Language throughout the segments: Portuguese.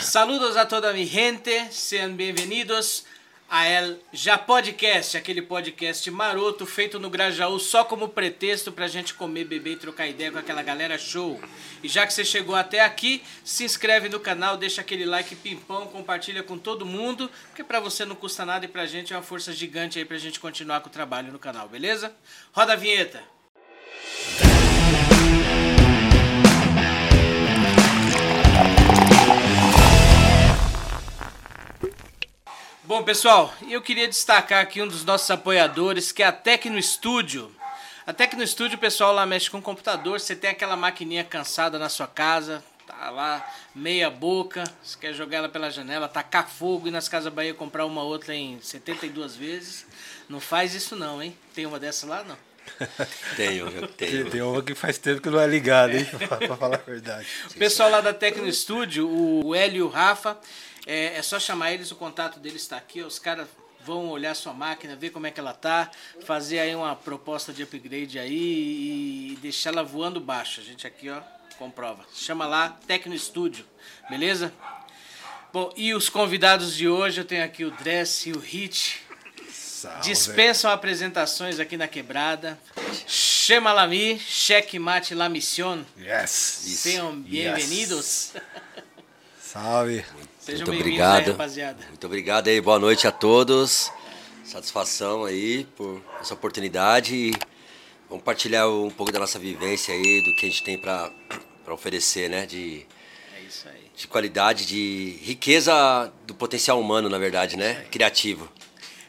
Saludos a toda mi gente, sejam bem-vindos a El Já Podcast, aquele podcast maroto feito no Grajaú só como pretexto pra gente comer, beber e trocar ideia com aquela galera show. E já que você chegou até aqui, se inscreve no canal, deixa aquele like pimpão, compartilha com todo mundo, porque pra você não custa nada e pra gente é uma força gigante aí pra gente continuar com o trabalho no canal, beleza? Roda a vinheta! Bom, pessoal, eu queria destacar aqui um dos nossos apoiadores, que é a Tecno Studio. A Tecno Studio, o pessoal lá mexe com computador, você tem aquela maquininha cansada na sua casa, tá lá meia boca, você quer jogar ela pela janela, tacar fogo e nas Casas Bahia comprar uma outra em 72 vezes. Não faz isso não, hein? Tem uma dessa lá, não? Tenho, eu tenho. Tem, tem uma que faz tempo que não é ligada, hein? pra falar a verdade. O pessoal lá da Tecno Studio, o Hélio e o Rafa, é, é só chamar eles, o contato deles está aqui. Os caras vão olhar sua máquina, ver como é que ela tá, fazer aí uma proposta de upgrade aí e deixar ela voando baixo. A gente aqui, ó, comprova. Chama lá Tecno Studio, beleza? Bom, e os convidados de hoje, eu tenho aqui o Dress e o Hit. Salve. Dispensam apresentações aqui na quebrada. Chama Lami, checkmate la misión. Yes. Sejam bem-vindos. Salve. Sejam Muito bem-vindos aí, obrigado. rapaziada. Muito obrigado aí, boa noite a todos. Satisfação aí por essa oportunidade e vamos partilhar um pouco da nossa vivência aí, do que a gente tem para oferecer, né? De, É isso aí. de qualidade, de riqueza do potencial humano, na verdade, né? Criativo.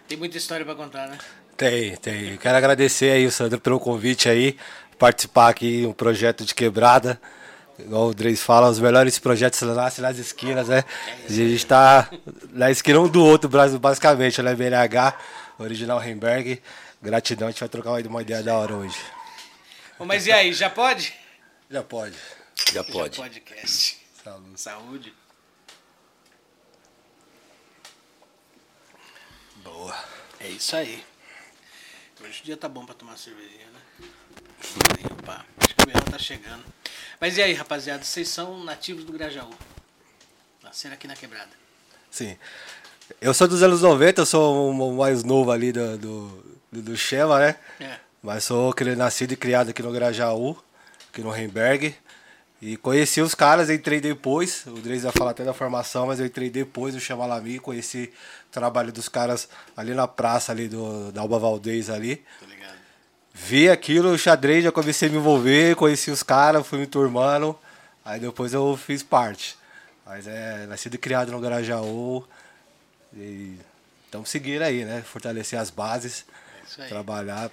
Tem muita história pra contar, né? Tem, tem. Quero agradecer aí o Sandro pelo convite aí, participar aqui um projeto de quebrada. Igual o Dreis fala, os melhores projetos nascem nas esquinas, né? A gente está na esquina um do outro, Brasil, basicamente, né? BNH, original Heimberg. Gratidão, a gente vai trocar uma ideia da hora hoje. Mas e aí, já pode? Já pode. Já pode. Já podcast. Saúde. Saúde. Boa. É isso aí. Hoje o dia tá bom pra tomar cervejinha, né? Opa, que o verão tá chegando. Mas e aí, rapaziada, vocês são nativos do Grajaú. Nasceram aqui na quebrada. Sim. Eu sou dos anos 90, eu sou o mais novo ali do, do, do, Chema, né? É. Mas sou cri- nascido e criado aqui no Grajaú, aqui no Heimberg. E conheci os caras, entrei depois. O Dreis vai falar até da formação, mas eu entrei depois do Chamalami, conheci o trabalho dos caras ali na praça ali do, da Alba Valdez ali. Vi aquilo, o xadrez, já comecei a me envolver, conheci os caras, fui me turmando. Aí depois eu fiz parte. Mas é nascido e criado no Grajaú. E estamos seguindo aí, né? Fortalecer as bases, É trabalhar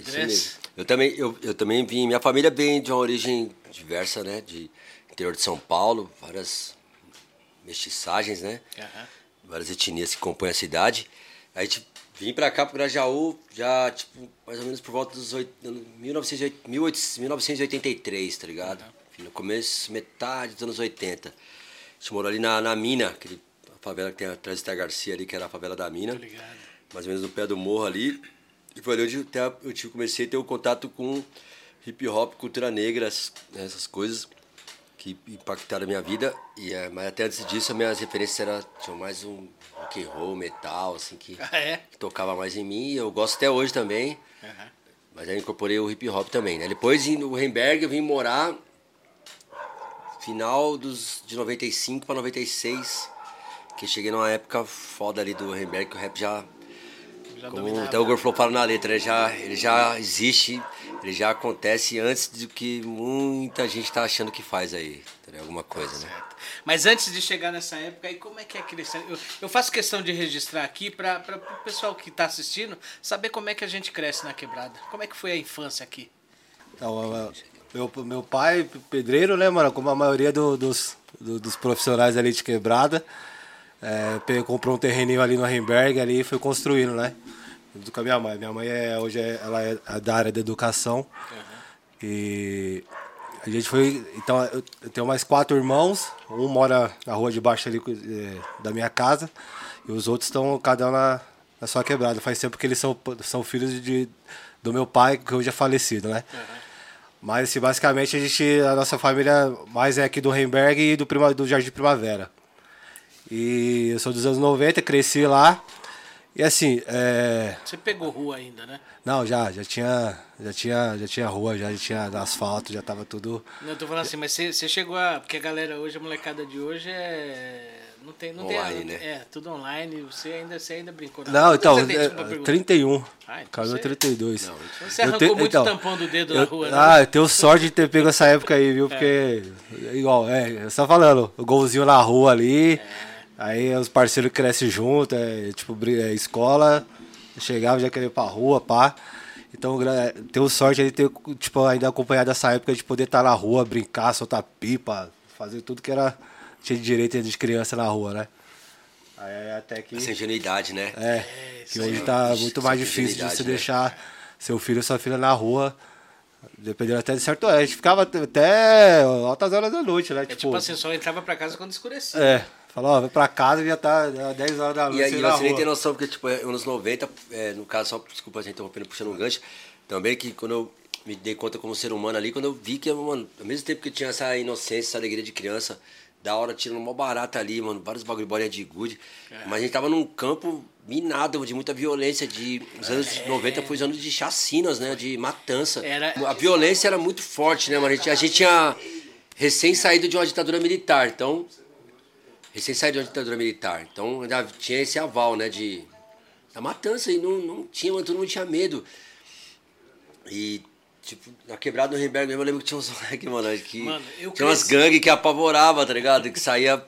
Dress? mesmo. Eu também, eu, eu também vim, minha família vem de uma origem diversa, né? De interior de São Paulo, várias mestiçagens, né? Aham. várias etnias que compõem a cidade. A gente vim pra cá, pro Grajaú, já, tipo, mais ou menos por volta dos oit- 1908 1800 1983, tá ligado? Enfim, No começo, metade dos anos 80. A gente morou ali na, na Mina, aquele, a favela que tem atrás Ita Garcia ali, que era a favela da Mina. Tô ligado. Mais ou menos no pé do morro ali. E foi ali onde eu, eu tive, comecei a ter o contato com hip hop, cultura negra, essas, essas coisas que impactaram a minha vida. E, é, mas até antes disso, as minhas referências eram, tinham mais um rock and roll, metal, assim, que, Ah, é? que tocava mais em mim. E eu gosto até hoje também. Aham. Mas aí eu incorporei o hip hop também, né? Depois, no Heimberg, eu vim morar final dos, de 95 para 96. Que cheguei numa época foda ali do Heimberg, que o rap já Já como até o Gorflow fala na letra, ele já, ele já existe, ele já acontece antes do que muita gente tá achando que faz aí, alguma coisa, né? Certo. Mas antes de chegar nessa época, aí como é que é crescer? Eu, eu faço questão de registrar aqui para o pessoal que está assistindo saber como é que a gente cresce na quebrada. Como é que foi a infância aqui? Então, meu, meu pai, pedreiro, né, mano? Como a maioria do- dos, do- dos profissionais ali de quebrada. É, comprou um terreninho ali no Heimberg ali e foi construindo, né? Junto com a minha mãe. Minha mãe é, hoje é, ela é da área da educação. E a gente foi. Então, eu tenho mais quatro irmãos. Um mora na rua de baixo ali eh, da minha casa. E os outros estão cada um na, na sua quebrada. Faz tempo que eles são, são filhos de, do meu pai, que hoje é falecido, né? Mas assim, basicamente a gente, a nossa família mais é aqui do Remberg e do, prima, do Jardim Primavera. E eu sou dos anos 90, cresci lá. E assim, é... Você pegou rua ainda, né? Não, já, já tinha, já tinha, já tinha rua, já, já tinha asfalto, já tava tudo. Não, eu tô falando assim, mas você, você chegou a. Porque a galera hoje, a molecada de hoje é. Não tem. Não Online, tem, né? É, tudo online. Você ainda, você ainda brincou. Não, Quantos então, você tem, é, pergunta? 31. Ah, então Caminhou você- 32. Não, Você Eu arrancou te- muito então, tampão do dedo Eu- na rua, né? Ah, eu tenho sorte de ter pego essa época aí, viu? Porque, igual, é, só falando, o golzinho na rua ali, aí os parceiros crescem junto, é, tipo, é, escola, chegava já queria ir pra rua, pá. Então, tenho sorte de ter, tipo, ainda acompanhado essa época de poder estar na rua, brincar, soltar pipa, fazer tudo que era, tinha de direito de criança na rua, né? Aí até que... Essa ingenuidade, né? É, que hoje tá muito mais difícil de você né? deixar seu filho ou sua filha na rua, dependendo até de certo horário. A gente ficava até altas horas da noite, né? É tipo assim, só entrava pra casa quando escurecia. É, falou, ó, vai pra casa e já tá já 10 horas da noite E aí você nem tem noção, porque, tipo, é, anos 90, é, no caso, só, desculpa a gente interrompendo, puxando um gancho, também que quando eu me dei conta como ser humano ali, quando eu vi que, mano, ao mesmo tempo que eu tinha essa inocência, essa alegria de criança, da hora tirando uma barata ali, mano, vários bagulho, bolinha de gude, É. mas a gente tava num campo minado, de muita violência, de, os anos É. 90 foi os anos de chacinas, né, de matança. Era- A violência era muito forte, né, mano, a gente, a gente tinha recém saído de uma ditadura militar, então recém saído de uma ditadura militar. Então ainda tinha esse aval, né, de da matança e não, não tinha, todo mundo tinha medo. E tipo, na quebrada do Rimberg mesmo, eu lembro que tinha uns moleques, mano, que Mano, tinha umas gangues que apavorava, tá ligado? Que saía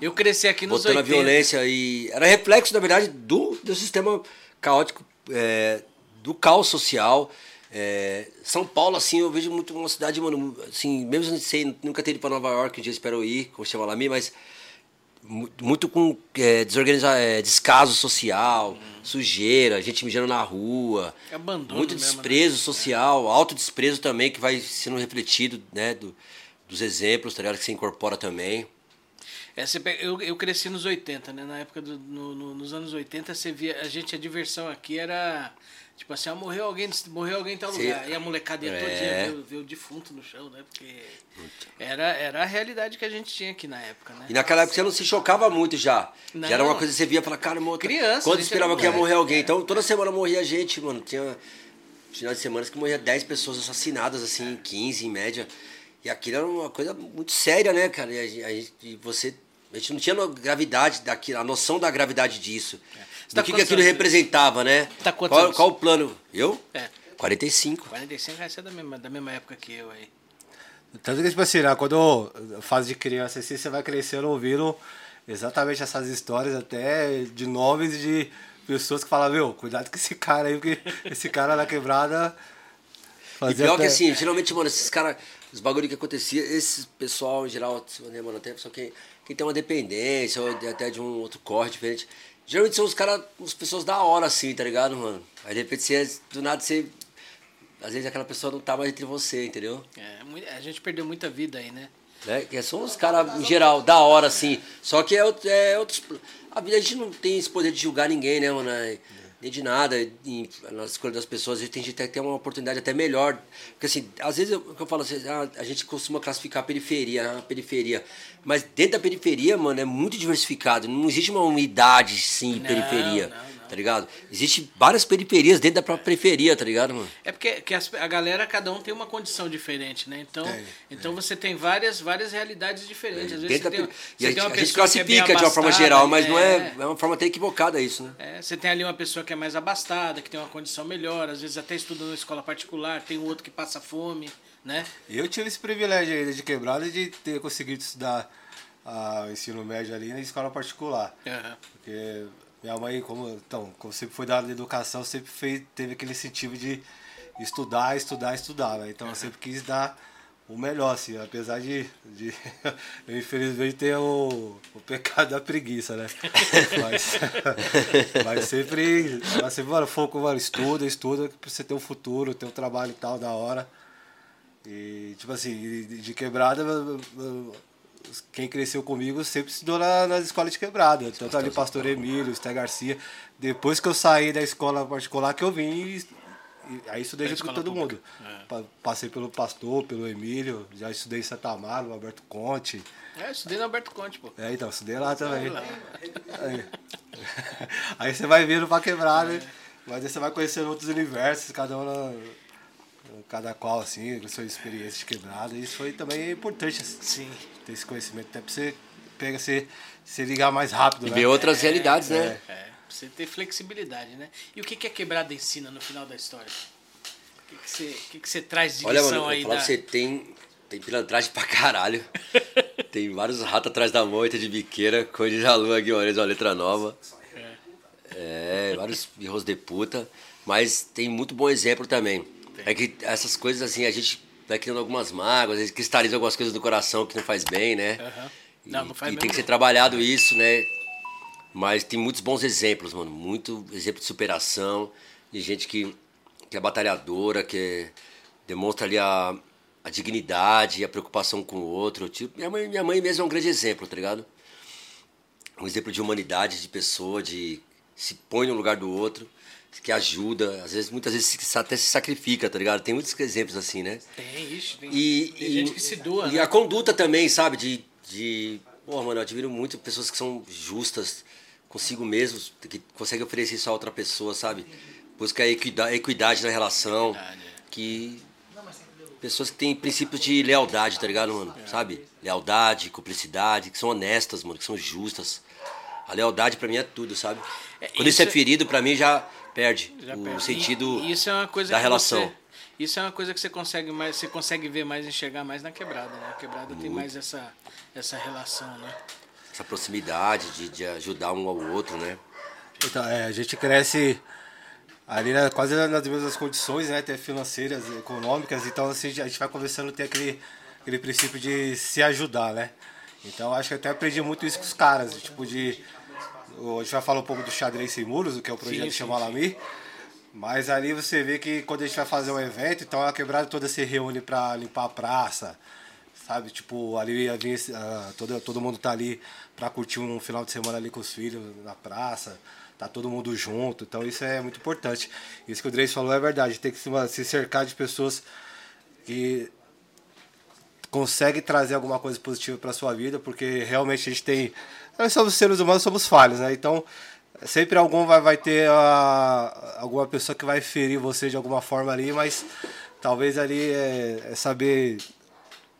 Eu cresci aqui nos botando a 80. violência e era reflexo, na verdade, do, do sistema caótico, é, do caos social. É, São Paulo, assim, eu vejo muito uma cidade, mano, assim, mesmo não sei, nunca ter ido pra Nova York, um dia espero ir, como chama lá, mas muito com é, desorganiza, é, descaso social, sujeira, gente mijando na rua, Abandono muito mesmo, né? desprezo social, autodesprezo também que vai sendo refletido, né, do, dos exemplos, tá ligado, que você incorpora também. É, pega- eu, eu cresci nos 80, né? Na época do, no- no- nos anos 80, você via. A gente, a diversão aqui era. Tipo assim, ah, morreu alguém, morreu alguém em tal Sim. lugar. E a molecada ia É. todinha ver, ver o defunto no chão, né? Porque era, era a realidade que a gente tinha aqui na época, né? E naquela época você não se chocava muito já. Não. Já era uma coisa que você via e falava, cara, mano, Criança, quando esperava era que ia morrer alguém. Então toda semana morria gente, mano. Tinha finais de semana que morria 10 pessoas assassinadas, assim, 15 em média. E aquilo era uma coisa muito séria, né, cara? E a gente, a gente- e você. A gente não tinha gravidade daquilo, a noção da gravidade disso. Você Do tá que, que quantos aquilo anos? representava, né? Tá quantos qual, qual o plano? Eu? É. 45. 45 vai ser da mesma, da mesma época que eu aí. Tanto que, tipo assim, né, quando fase de criança assim, você vai crescendo ouvindo exatamente essas histórias, até de nomes de pessoas que falam, meu, cuidado com esse cara aí, porque esse cara na quebrada E pior que até- assim, geralmente, mano, esses caras, os bagulho que acontecia, esse pessoal em geral, né, mano, até pessoal que, que tem uma dependência, ou até de um outro corte diferente, geralmente são os caras, as pessoas da hora, assim, tá ligado, mano? Aí de repente você, do nada você. Às vezes aquela pessoa não tá mais entre você, entendeu? É, a gente perdeu muita vida aí, né? Né? Que são os caras, em geral, da hora, assim. Só que é, é outros. A vida a gente não tem esse poder de julgar ninguém, né, mano? É, De nada. E na escolha das pessoas, a gente tem que ter uma oportunidade até melhor. Porque, assim, às vezes eu, eu falo assim, ah, a gente costuma classificar a periferia, a periferia. Mas dentro da periferia, mano, é muito diversificado. Não existe uma unidade, sim, Não, periferia. não. Tá ligado? Existe várias periferias dentro da própria periferia, tá ligado, mano? É porque que as- a galera, cada um tem uma condição diferente, né? Então, Tem, então você tem várias, várias realidades diferentes. Às vezes você tem, você e a, tem gente, uma a gente pessoa que é classifica de uma forma geral, mas não é, é uma forma até equivocada isso, né? É, você tem ali uma pessoa que é mais abastada, que tem uma condição melhor, às vezes até estuda numa escola particular, tem um outro que passa fome, né? Eu tive esse privilégio ainda de quebrada de ter conseguido estudar ah, o ensino médio ali na escola particular. Aham. Porque minha mãe, como, então, como sempre foi da área de educação, sempre fez, teve aquele incentivo de estudar, estudar, estudar. Né? Então eu sempre quis dar o melhor, assim, apesar de, de eu infelizmente ter o, o pecado da preguiça, né? Mas, mas sempre, ela sempre, mano, foco, mano, estuda, estuda, pra você ter um futuro, ter um trabalho e tal, da hora. E, tipo assim, de, de quebrada, quem cresceu comigo sempre estudou na, nas escolas de quebrada. Tanto ali Pastor Emílio, Sté Garcia. Depois que eu saí da escola particular que eu vim e aí estudei junto com todo pública. mundo. Pa- Passei pelo Pastor, pelo Emílio, já estudei em Santa Amaro, Alberto Conte. É, estudei no Alberto Conte, pô. É, então, estudei lá também. Aí, aí você vai vindo pra quebrar, né? Mas aí você vai conhecendo outros universos, cada um na, cada qual, assim, com sua experiência de quebrada. E isso foi também importante, assim, Sim. Ter esse conhecimento, até pra você pega, você, se ligar mais rápido, E né? ver outras realidades, né? É, pra você ter flexibilidade, né? E o que, que a quebrada ensina no final da história? O que, que, você, o que, que você traz de Olha, lição mano, eu aí falar da... você, tem, tem pilantragem pra caralho. tem vários ratos atrás da moita de biqueira, coisa de Lua Guimarães, uma letra nova. É, vários birros de puta. Mas tem muito bom exemplo também. É que essas coisas assim, a gente vai criando algumas mágoas, a gente cristaliza algumas coisas do coração que não faz bem, né? Aham. E, Não, não faz e tem que ser trabalhado isso, né? Mas tem muitos bons exemplos, mano. Muito exemplo de superação, de gente que, que é batalhadora, que é- demonstra ali a, a dignidade e a preocupação com o outro. Tipo, minha mãe, minha mãe mesmo é um grande exemplo, tá ligado? Um exemplo de humanidade, de pessoa, de se põe no lugar do outro, que ajuda, às vezes, muitas vezes se- até se sacrifica, tá ligado? Tem muitos exemplos assim, né? Tem, ixi, tem, E, tem e- gente que se doa, e né? a conduta também, sabe? De. de Pô, mano, eu admiro muito pessoas que são justas consigo mesmos, que conseguem oferecer isso a outra pessoa, sabe? Busca a equidade, equidade na relação. Equidade, é. Que. Pessoas que têm princípios de lealdade, tá ligado, mano? Sabe? Lealdade, cumplicidade, que são honestas, mano, que são justas. A lealdade pra mim é tudo, sabe? É, Quando isso é isso é- ferido, pra mim já perde Já o perde. sentido E isso é uma coisa da relação. você- isso é uma coisa que você consegue mais, você consegue ver mais, enxergar mais na quebrada, né? A quebrada tem mais essa, essa relação, né? Essa proximidade de, de ajudar um ao outro, né? Então, é, a gente cresce ali né, quase nas mesmas condições, né? Até financeiras, econômicas, então assim, a gente vai conversando ter aquele, aquele princípio de se ajudar, né? Então acho que eu até aprendi muito isso com os caras, tipo de. A gente vai falar um pouco do xadrez sem muros, que é o projeto Sim, sim. Mas ali você vê que quando a gente vai fazer um evento, então a quebrada toda se reúne pra limpar a praça, sabe? Tipo, ali a gente, ah, todo, todo mundo tá ali pra curtir um final de semana ali com os filhos na praça, tá todo mundo junto, então isso é muito importante. Isso que o Dreis falou é verdade, tem que se, se cercar de pessoas que conseguem trazer alguma coisa positiva pra sua vida, porque realmente a gente tem. Nós somos seres humanos, somos falhos, né? Então sempre algum vai, vai ter ah, alguma pessoa que vai ferir você de alguma forma ali, mas talvez ali é, é saber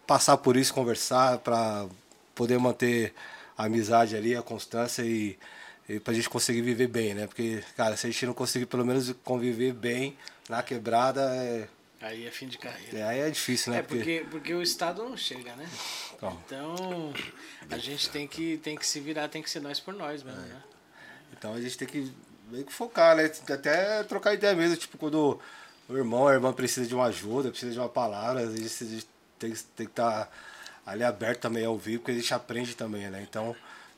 passar por isso, conversar, para poder manter a amizade ali, a constância e, e pra gente conseguir viver bem, né? Porque, cara, se a gente não conseguir pelo menos conviver bem na quebrada, é, Aí é fim de carreira. é- aí é difícil, né? É, porque, porque o Estado não chega, né? Então. Então, a gente tem que, tem que se virar, tem que ser nós por nós mesmo, né? Então a gente tem que meio que focar, né? Até trocar ideia mesmo, tipo, quando o irmão, a irmã precisa de uma ajuda, precisa de uma palavra, a gente tem, que- tem que estar ali aberto também ao vivo, porque a gente aprende também, né? Então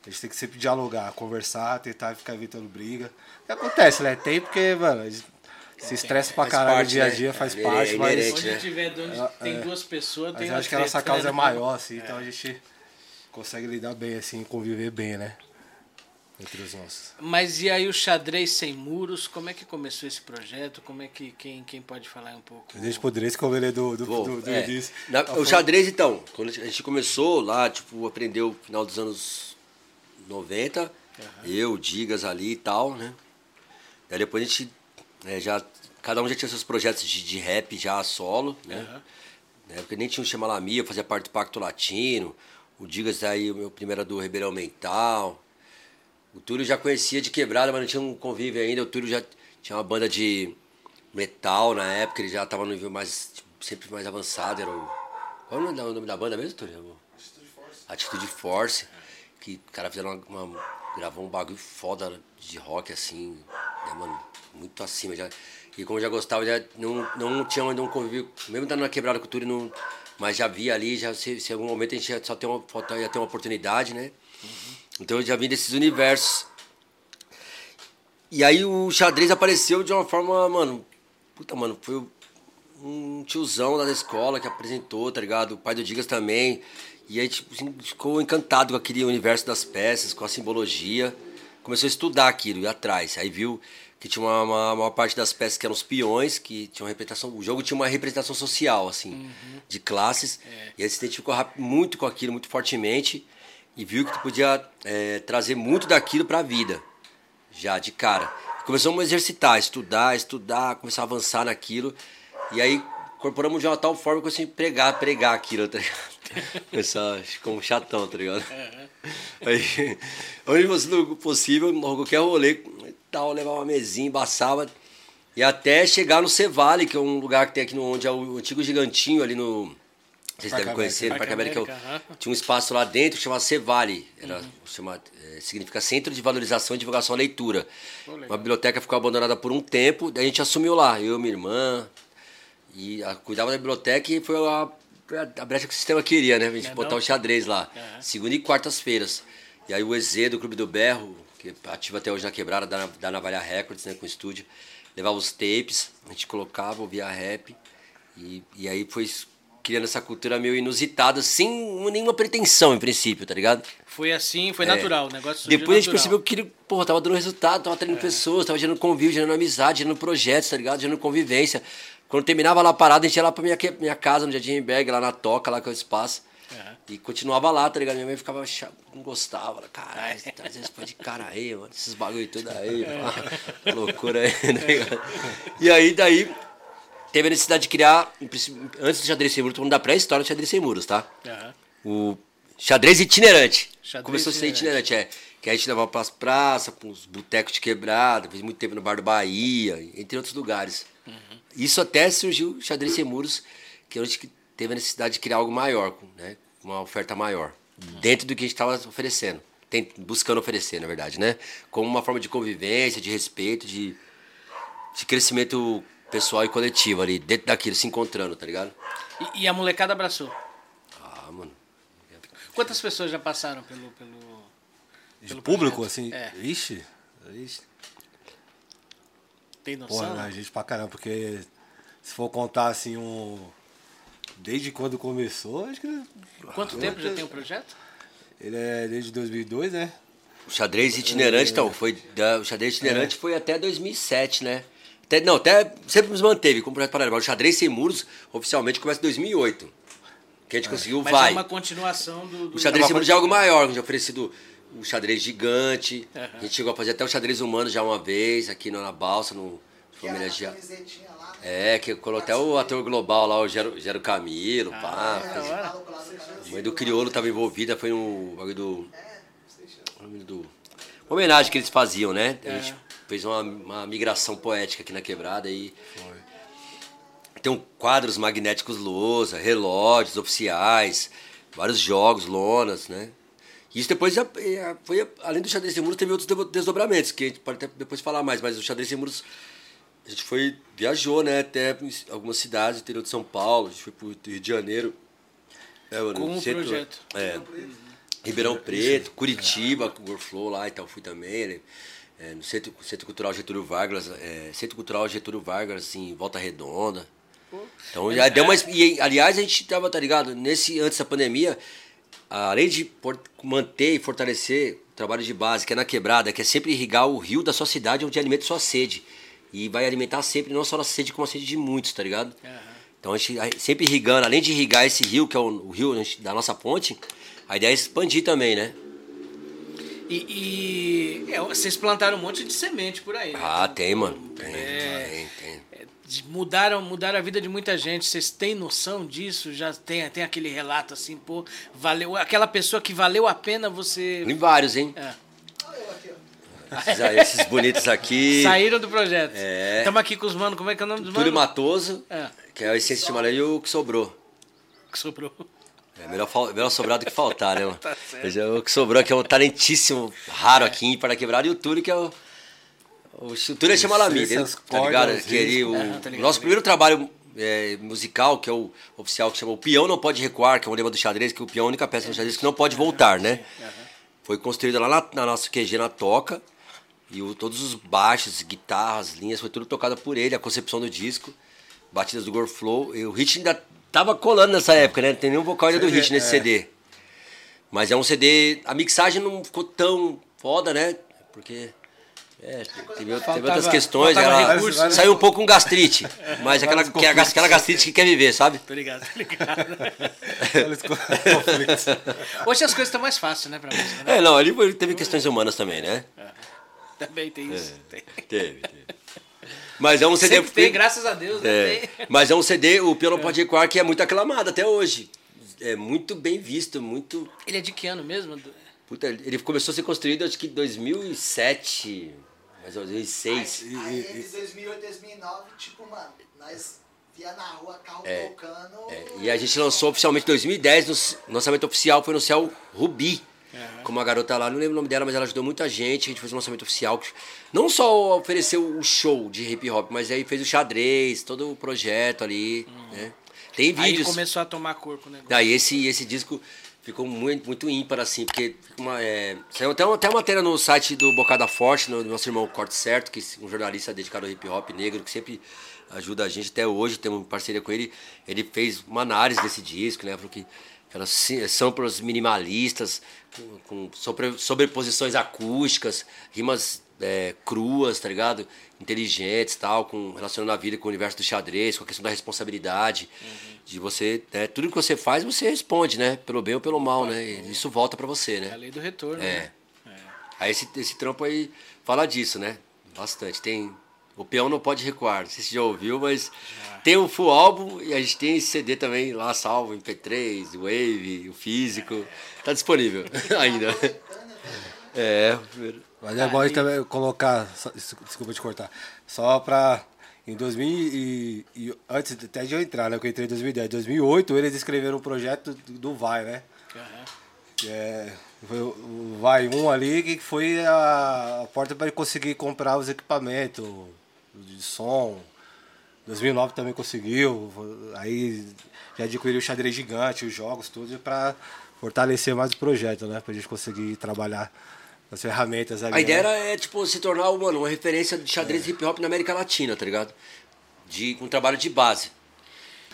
a gente tem que sempre dialogar, conversar, tentar ficar evitando briga. E acontece, né? Tem porque, mano, a gente se estressa pra caralho parte, dia a né? dia, faz É parte, mas, inerente, Onde né? tiver, de onde tem duas pessoas, tem acho que a nossa causa né? é maior, assim, então a gente consegue lidar bem, assim, conviver bem, né? Entre os nossos. Mas e aí o xadrez sem muros, como é que começou esse projeto? Como é que quem, quem pode falar um pouco? Dres, como ele é do, do, Bom, do, do é. início. Na- Tá o xadrez, então, quando a gente começou lá, tipo, aprendeu no final dos anos 90, eu, Digas ali e tal, né? Daí depois a gente né, já. Cada um já tinha seus projetos de, de rap já solo, né? Na época nem tinha o Chamalami, eu fazia parte do Pacto Latino. O Digas aí, o meu primeiro era do Ribeirão Mental. O Túlio já conhecia de quebrada, mas não tinha um convívio ainda. O Túlio já tinha uma banda de metal na época, ele já tava no nível mais, tipo, sempre mais avançado. Era o... Qual é o nome da, banda mesmo, Túlio? Atitude Force. Que o cara fizeram uma, uma- gravou um bagulho foda de rock assim, né, mano? Muito acima já. E como eu já gostava, já não, não tinha ainda um convívio, mesmo estando na quebrada cultura, não, mas já via ali, já se, se algum momento a gente ia só ter uma, ia ter uma oportunidade, né? Então eu já vim desses universos. E aí o xadrez apareceu de uma forma, mano. Puta, mano, foi um tiozão lá da escola que apresentou, tá ligado? O pai do Digas também. E aí, tipo, assim, ficou encantado com aquele universo das peças, com a simbologia. Começou a estudar aquilo, ir atrás. Aí viu que tinha uma, uma, uma parte das peças que eram os peões, que tinha uma representação. O jogo tinha uma representação social, assim, uhum. de classes. É. E aí se identificou muito com aquilo, muito fortemente, e viu que tu podia é, trazer muito daquilo para a vida, já de cara. Começamos a exercitar, estudar, estudar, começar a avançar naquilo. E aí incorporamos de uma tal forma que eu assim, pregar, pregar aquilo, tá ligado? Começar como chatão, tá ligado? Uhum. Aí, onde fosse possível, qualquer rolê, tal, levava uma mesinha, embaçava. E até chegar no Cevale, que é um lugar que tem aqui no, onde é o antigo gigantinho ali no. Vocês devem conhecer, Parque América. América tinha um espaço lá dentro que chamava Cevale. Era, uhum. chama, é, significa Centro de Valorização e Divulgação à Leitura. uma biblioteca ficou abandonada por um tempo, daí a gente assumiu lá, eu, minha irmã, e a, cuidava da biblioteca e foi a, a brecha que o sistema queria, né? A gente é botar não? o xadrez lá. Uhum. Segunda e quartas-feiras. E aí o EZ do Clube do Berro, que é ativa até hoje na quebrada, da, da Navalha Records, né, com o estúdio, levava os tapes, a gente colocava, ouvia rap, e, e aí foi criando essa cultura meio inusitada, sem nenhuma pretensão, em princípio, tá ligado? Foi assim, foi é. natural, o negócio Depois a gente percebeu que, porra, tava dando resultado, tava treinando é. pessoas, tava gerando convívio, gerando amizade, gerando projetos, tá ligado? Gerando convivência. Quando terminava lá parado, a gente ia lá pra minha, minha casa, no Jardim Berg, lá na Toca, lá que é o espaço. E continuava lá, tá ligado? Minha mãe ficava não gostava, caralho, traz esse pô de cara aí, mano, esses bagulho tudo aí, é. loucura aí, né? E aí, daí, teve a necessidade de criar, antes do xadrez sem muros, tô falando da pré-história do xadrez sem muros, tá? Uhum. O xadrez itinerante. Xadrez Começou a ser itinerante, é. Que a gente levava pras praças, pros botecos de quebrada, fez muito tempo no Bar do Bahia, entre outros lugares. Uhum. Isso até surgiu o xadrez sem muros, que a gente teve a necessidade de criar algo maior, né? uma oferta maior, dentro do que a gente estava oferecendo. Tem, buscando oferecer, na verdade, né? Como uma forma de convivência, de respeito, de, de crescimento pessoal e coletivo ali, dentro daquilo, se encontrando, tá ligado? E, e a molecada abraçou? Ah, mano. Quantas pessoas já passaram pelo. pelo, de pelo público, projeto? assim? É. Ixi, ixi. Tem noção? Porra, a gente pra caramba, porque se for contar assim um Desde quando começou, acho que. Quanto tempo já tem o projeto? Ele é desde 2002, né? O xadrez itinerante, é... então, foi. Da, o xadrez itinerante é. foi até 2007, né? Até, não, até sempre nos manteve como projeto paralelo. O xadrez sem muros oficialmente começa em 2008. Que a gente é. conseguiu, Mas vai. é uma continuação do. do... O xadrez sem muros já é algo maior, a gente oferecido o xadrez gigante. Uhum. A gente chegou a fazer até o xadrez humano já uma vez, aqui na Balsa, no Família Gia. É, que colocou até o ator global lá, o Gero, Gero Camilo, ah, pá. É, a mãe do Criolo estava envolvida, foi no bagulho do. do. Uma homenagem que eles faziam, né? A gente é. fez uma, uma migração poética aqui na quebrada e. Foi. Tem um quadros magnéticos lousa, relógios oficiais, vários jogos, lonas, né? Isso depois já, foi, além do xadrez de muros, teve outros desdobramentos, que a gente pode até depois falar mais, mas o xadrez de muros a gente foi, viajou, né, até algumas cidades, interior de São Paulo, a gente foi pro Rio de Janeiro. É, mano, Com o centro, projeto. É, Ribeirão Preto, Curitiba, com o Workflow lá e tal, fui também, né? É, no Centro, Centro Cultural Getúlio Vargas, é, Centro Cultural Getúlio Vargas, assim, Volta Redonda. Então já deu mais. E, aliás, a gente tava, tá ligado? Nesse, antes da pandemia, além de manter e fortalecer o trabalho de base, que é na quebrada, que é sempre irrigar o rio da sua cidade onde alimenta sua sede. E vai alimentar sempre, não só a sede, como a sede de muitos, tá ligado? Uhum. Então a gente sempre irrigando, além de irrigar esse rio, que é o, rio da nossa ponte, a ideia é expandir também, né? E, e é, vocês plantaram um monte de semente por aí. Né? Ah, tem, mano. Tem, é, tem, tem. É, mudaram, mudaram a vida de muita gente. Vocês têm noção disso? Já tem, tem aquele relato assim, pô, valeu. Aquela pessoa que valeu a pena você. Tem vários, hein? É. Esses, esses bonitos aqui. Saíram do projeto. É. Estamos aqui com os manos. Como é que é o nome dos manos? Túlio Matoso, é. que é a essência de Malé, e o que sobrou. O que sobrou. É melhor, melhor sobrar do que faltar, né, mano? tá o que sobrou aqui é um talentíssimo, raro é. aqui em Paraquebrada, e o Túlio que é o. O, o Túlio é chama Lami, tá ligado? Que ele, o, é, tá ligado, nosso primeiro trabalho é, musical, que é o oficial, que chama O Peão Não Pode Recuar, que é um lema do xadrez, que o peão é a única peça do xadrez que não pode voltar, né? Foi construída lá na, na nossa QG, na Toca. E o, todos os baixos, guitarras, linhas, foi tudo tocado por ele, a concepção do disco, batidas do Gorflow. E o Hit ainda tava colando nessa época, né? Não tem nenhum vocal ainda do Hit nesse é. CD. Mas é um CD. A mixagem não ficou tão foda, né? Porque É, teve, teve Faltava- outras questões, ela recurso, saiu um pouco com gastrite, mas aquela, que é aquela gastrite que quer viver, sabe? Tô ligado, tô ligado. Hoje as coisas estão mais fáceis, né, pra música, né? É, não, ali teve questões humanas também, né? Também tem isso. Tem. Teve, teve. Mas é um CD. Sempre tem, graças a Deus, né? É, Tem. mas é um CD, o Pelo Pode Recuar, que é muito aclamado até hoje. É muito bem visto, muito. Ele é de que ano mesmo? Puta, ele começou a ser construído acho que em 2007, mais ou menos 2006. Aí entre 2008 e 2009, tipo, mano, nós via na rua carro tocando. É, e a gente lançou oficialmente em 2010, no lançamento oficial foi no Céu Rubi. Com uma garota lá, não lembro o nome dela, mas ela ajudou muita gente. A gente fez um lançamento oficial. que Não só ofereceu o show de hip hop, mas aí fez o xadrez, todo o projeto ali. Né? Tem Aí vídeos. começou a tomar corpo o negócio. Daí esse, esse disco ficou muito, muito ímpar, assim, porque uma, é, saiu até uma, até uma matéria no site do Bocada Forte, no, do nosso irmão Corte Certo, que é um jornalista dedicado ao hip hop negro, que sempre ajuda a gente até hoje, temos parceria com ele. Ele fez uma análise desse disco, né? Falou que aquelas si- samples minimalistas, com, com sobre, sobreposições acústicas, rimas é, cruas, tá ligado? Inteligentes tal, com, relacionando a vida com o universo do xadrez, com a questão da responsabilidade, de você, né, tudo que você faz, você responde, né? Pelo bem ou pelo mal, né? Isso volta pra você, É a né? lei do retorno, É. né? Aí esse, esse trampo aí fala disso, né? Bastante. Tem. O peão não pode recuar. Não sei se você já ouviu, mas tem o full álbum e a gente tem esse CD também lá salvo em P3, o Wave, o físico. Tá disponível ainda. É, Mas é bom a gente também colocar, desculpa te cortar, só pra. Em 2000 e, e antes até de eu entrar, né? Que eu entrei em 2010, 2008 eles escreveram um projeto do, Vai, né? Que é, foi o Vai 1 ali, que foi a, a porta para ele conseguir comprar os equipamentos de som. 2009 também conseguiu, aí já adquiriu o xadrez gigante, os jogos, tudo, para fortalecer mais o projeto, né? Pra gente conseguir trabalhar as ferramentas ali. A ideia né? era, é, tipo, se tornar mano, uma referência de xadrez hip hop na América Latina, tá ligado? De, com um trabalho de base.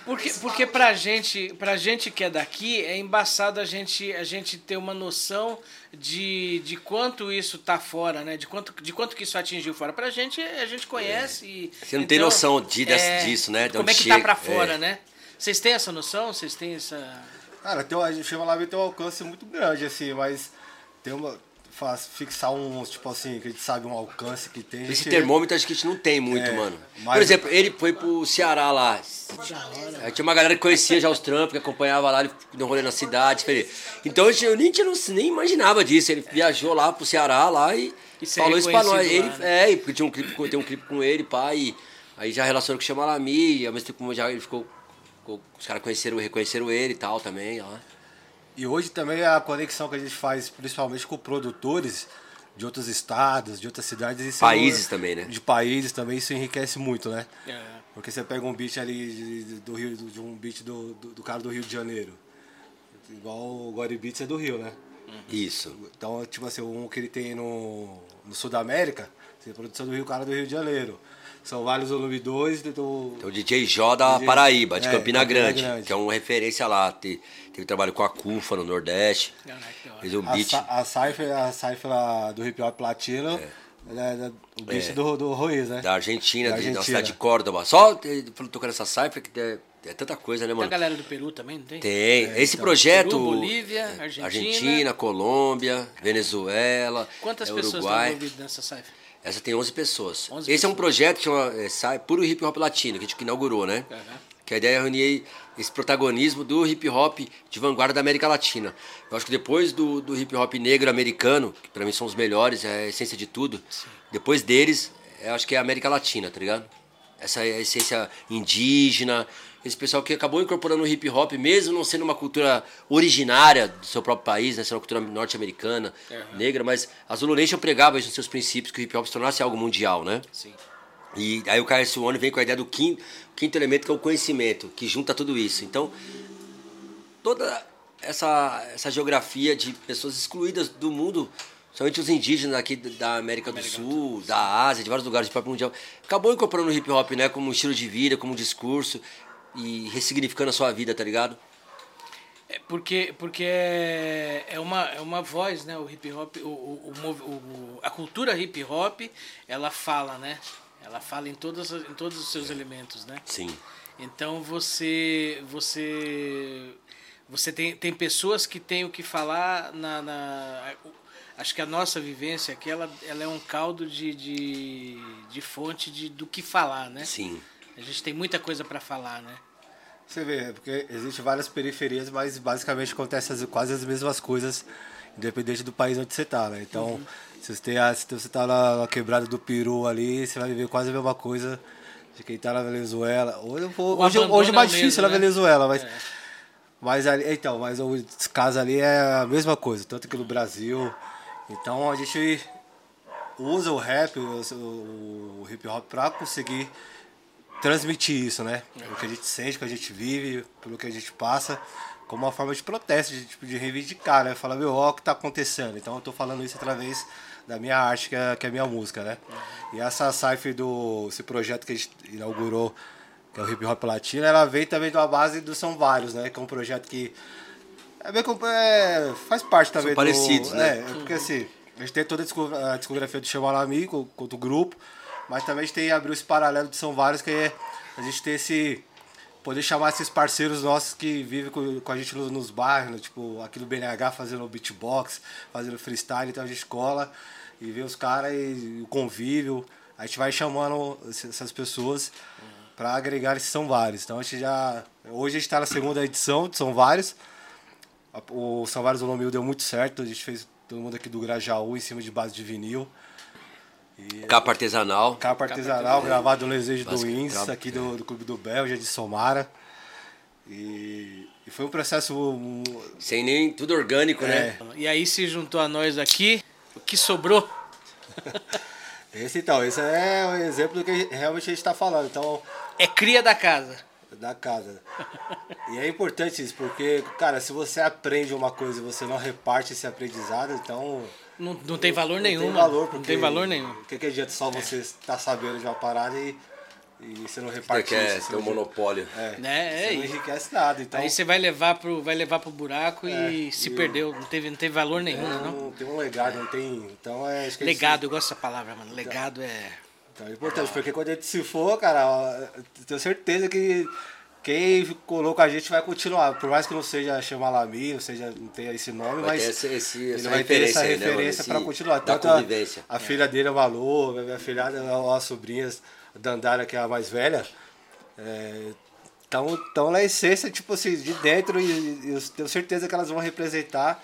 Porque, porque pra gente, pra gente que é daqui, é embaçado a gente, a gente ter uma noção de, de quanto isso tá fora, né? De quanto, de quanto que isso atingiu fora. Pra gente, a gente conhece e... É. Você não tem noção de- desse- disso, né? De Como é que tá chega, pra fora, é. né? Vocês têm essa noção? Vocês têm essa... Cara, tem, um- a gente chama lá tem um alcance muito grande, assim, mas tem uma. Faz, fixar um, tipo assim, que a gente sabe um alcance que tem. Esse gente- termômetro acho que a gente não tem muito, É, mano. mas- Por exemplo, ele foi pro Ceará lá. Aí tinha uma galera que conhecia já os trampos, que acompanhava lá, ele deu um rolê na cidade. Então eu nem, tinha, nem imaginava disso. Ele viajou lá pro Ceará lá e, E falou isso pra nós. reconhecido Ele, lá, né? É, porque tinha um clipe, com- tem um clipe com ele, pai. Aí já relacionou com o Chama Lami, e ao mesmo tempo já ele ficou. ficou- os caras conheceram, reconheceram ele e tal também, ó. E hoje também a conexão que a gente faz, principalmente com produtores de outros estados, de outras cidades. Isso Países também, né? De países também, isso enriquece muito, né? É. Porque você pega um beat ali de- de- do Rio, de um beat do, do, do cara do Rio de Janeiro. Igual o Gory Beats é do Rio, né? Isso. Então, tipo assim, um que ele tem no, no Sul da América, tem produção do Rio, cara do Rio de Janeiro. São vários volume 2 do, Tem o DJ Jó da DJ Paraíba, de é, Campina, Campina Grande, Grande. que é uma referência lá. Te- Teve trabalho com a CUFA no Nordeste. Caraca, da hora. Fez um A, beat. A Cypher, a Cypher do Hip Hop Latino, ela é da- o beat É. do, do Ruiz, né? Da Argentina, Da de- Argentina. cidade de Córdoba. Só eh, falando- tocando essa cifra que é, é tanta coisa, né, Tem a mano? galera do Peru também, não tem? Tem. Esse então, projeto. Peru, Bolívia, é, Argentina. Argentina, Colômbia, Venezuela. Quantas é, pessoas estão envolvidas nessa cipher? Essa tem 11 pessoas. 11 Esse é um pessoas. projeto que chama é, Sai Puro Hip Hop Latino, que a gente inaugurou, né? Aham. Que a ideia é reunir esse protagonismo do hip hop de vanguarda da América Latina. Eu acho que depois do, do hip hop negro americano, que pra mim são os melhores, é a essência de tudo, depois deles, eu acho que é a América Latina, tá ligado? Essa é a essência indígena, esse pessoal que acabou incorporando o hip hop, mesmo não sendo uma cultura originária do seu próprio país, né? sendo uma cultura norte-americana, negra, mas a Zulu Nation pregava isso nos seus princípios, que o hip hop se tornasse algo mundial, né? Sim. E aí o KS One vem com a ideia do quinto, quinto elemento, que é o conhecimento, que junta tudo isso. Então, toda essa, essa geografia de pessoas excluídas do mundo, somente os indígenas aqui da América do Sul, da Ásia, de vários lugares do próprio mundial, acabou incorporando o hip hop, né, como um estilo de vida, como um discurso e ressignificando a sua vida, tá ligado? É porque porque é, é, uma, é uma voz, né? O hip hop, o, o, o, a cultura hip hop, ela fala, né? Ela fala em todos, em todos os seus elementos, né? Sim. Então você você você tem, tem pessoas que têm o que falar na, na- acho que a nossa vivência aqui ela, ela é um caldo de, de, de fonte de, do que falar, né? Sim. A gente tem muita coisa para falar, né? Você vê, é porque existem várias periferias, mas basicamente acontecem as- quase as mesmas coisas, independente do país onde você tá, né? Então, Uhum. se, você tem a- se você tá na, na quebrada do Peru ali, você vai viver quase a mesma coisa de quem tá na Venezuela. Hoje, O hoje, abandono hoje é mais é difícil mesmo, na né? Venezuela, mas, É. mas ali, então, mas o caso ali é a mesma coisa, tanto que no Brasil. Então a gente usa o rap, o, o hip hop pra conseguir transmitir isso, né? O que a gente sente, o que a gente vive, pelo que a gente passa, como uma forma de protesto, de, tipo, de reivindicar, né? Falar, meu, ó, o que tá acontecendo. Então eu tô falando isso através da minha arte, que é, que é a minha música, né? E essa cipher do esse projeto que a gente inaugurou, que é o Hip Hop Latino, ela veio também de uma base do São Vários, né? Que é um projeto que é bem, é, faz parte também do... parecidos, né? É, porque assim, a gente tem toda a disco- a discografia do Chamalami com, com o grupo, mas também a gente tem abriu esse paralelo de São Vários, que é a gente ter esse. Poder chamar esses parceiros nossos que vivem com, com a gente nos, bairros, né? tipo aqui no BNH fazendo beatbox, fazendo freestyle, então a gente cola e vê os caras e o convívio. A gente vai chamando essas pessoas para agregar esses São Vários. Então a gente já. Hoje a gente está na segunda edição de São Vários. O São Vários Olomil deu muito certo, a gente fez todo mundo aqui do Grajaú em cima de base de vinil. Capa artesanal. Capa artesanal, gravado no Desejo do capa, aqui do, do Clube do Belja, de Somara. E, e foi um processo. um, Sem nem. Tudo orgânico, né? E aí se juntou a nós aqui, o que sobrou? Esse então, esse é o exemplo do que realmente a gente está falando. Então, É cria da casa. da casa. E é importante isso, porque, cara, se você aprende uma coisa e você não reparte esse aprendizado, então. Não, não tem valor nenhum, Não tem valor, não porque tem valor nenhum. O que, que adianta só você estar sabendo de uma parada e, e você não Você reparte quer isso? ter um monopólio. É, Né? É você não isso. enriquece nada. Então, Aí você vai levar pro, vai levar pro buraco e É, se e perdeu. Não teve, não teve valor nenhum, né, não, não? tem um legado, não tem. Então é. Legado, eu gosto dessa palavra, mano. Legado é. Então é importante, porque quando a gente se for, cara, eu tenho certeza que quem colou com a gente vai continuar. Por mais que não seja Chamalami, ou seja, não tenha esse nome, Vai mas esse- esse- ele vai ter essa referência né, referência para continuar. da Tanto a, a filha dele é uma Lu, a minha filhada, as sobrinhas, a Dandara, que é a mais velha, estão tão na essência, tipo assim, de dentro, e, e eu tenho certeza que elas vão representar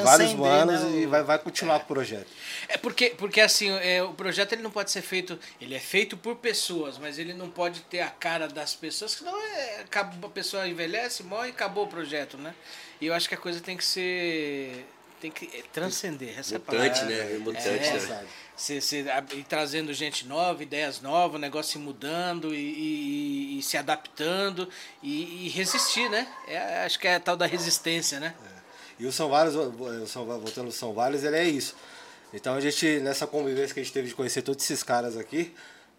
vários manos né, e o- vai, vai continuar com o projeto. É porque, porque assim, é, o projeto ele não pode ser feito. Ele é feito por pessoas, mas ele não pode ter a cara das pessoas, senão é, acaba, a pessoa envelhece, morre e acabou o projeto, né? E eu acho que a coisa tem que ser. Tem que é, transcender. Essa é a Mutante, palavra. né? Mutante, É, né? Cê, a- e trazendo gente nova, ideias novas, o negócio se mudando e, e- e se adaptando e, e resistir, né? É, acho que é a tal da resistência, né? E o São Vários, o São, voltando ao São Vários, ele é isso. Então a gente, nessa convivência que a gente teve de conhecer todos esses caras aqui,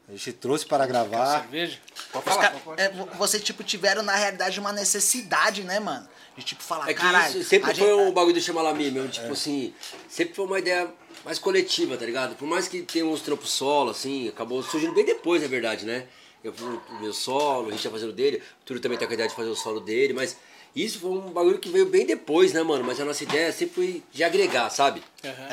a gente trouxe para gravar. Cerveja? Pode falar. ca- pode falar. é, vo- vocês, tipo, tiveram, na realidade, uma necessidade, né, mano? De, tipo, falar, É caralho... sempre foi gente- um bagulho do Chamalami mesmo, tipo assim, sempre foi uma ideia mais coletiva, tá ligado? Por mais que tenha uns trampos solo, assim, acabou surgindo bem depois, na verdade, né? Eu fiz o meu solo, a gente ia fazendo o dele, o Túlio também tá com a ideia de fazer o solo dele, mas isso foi um bagulho que veio bem depois, né, mano? Mas a nossa ideia sempre foi de agregar, sabe?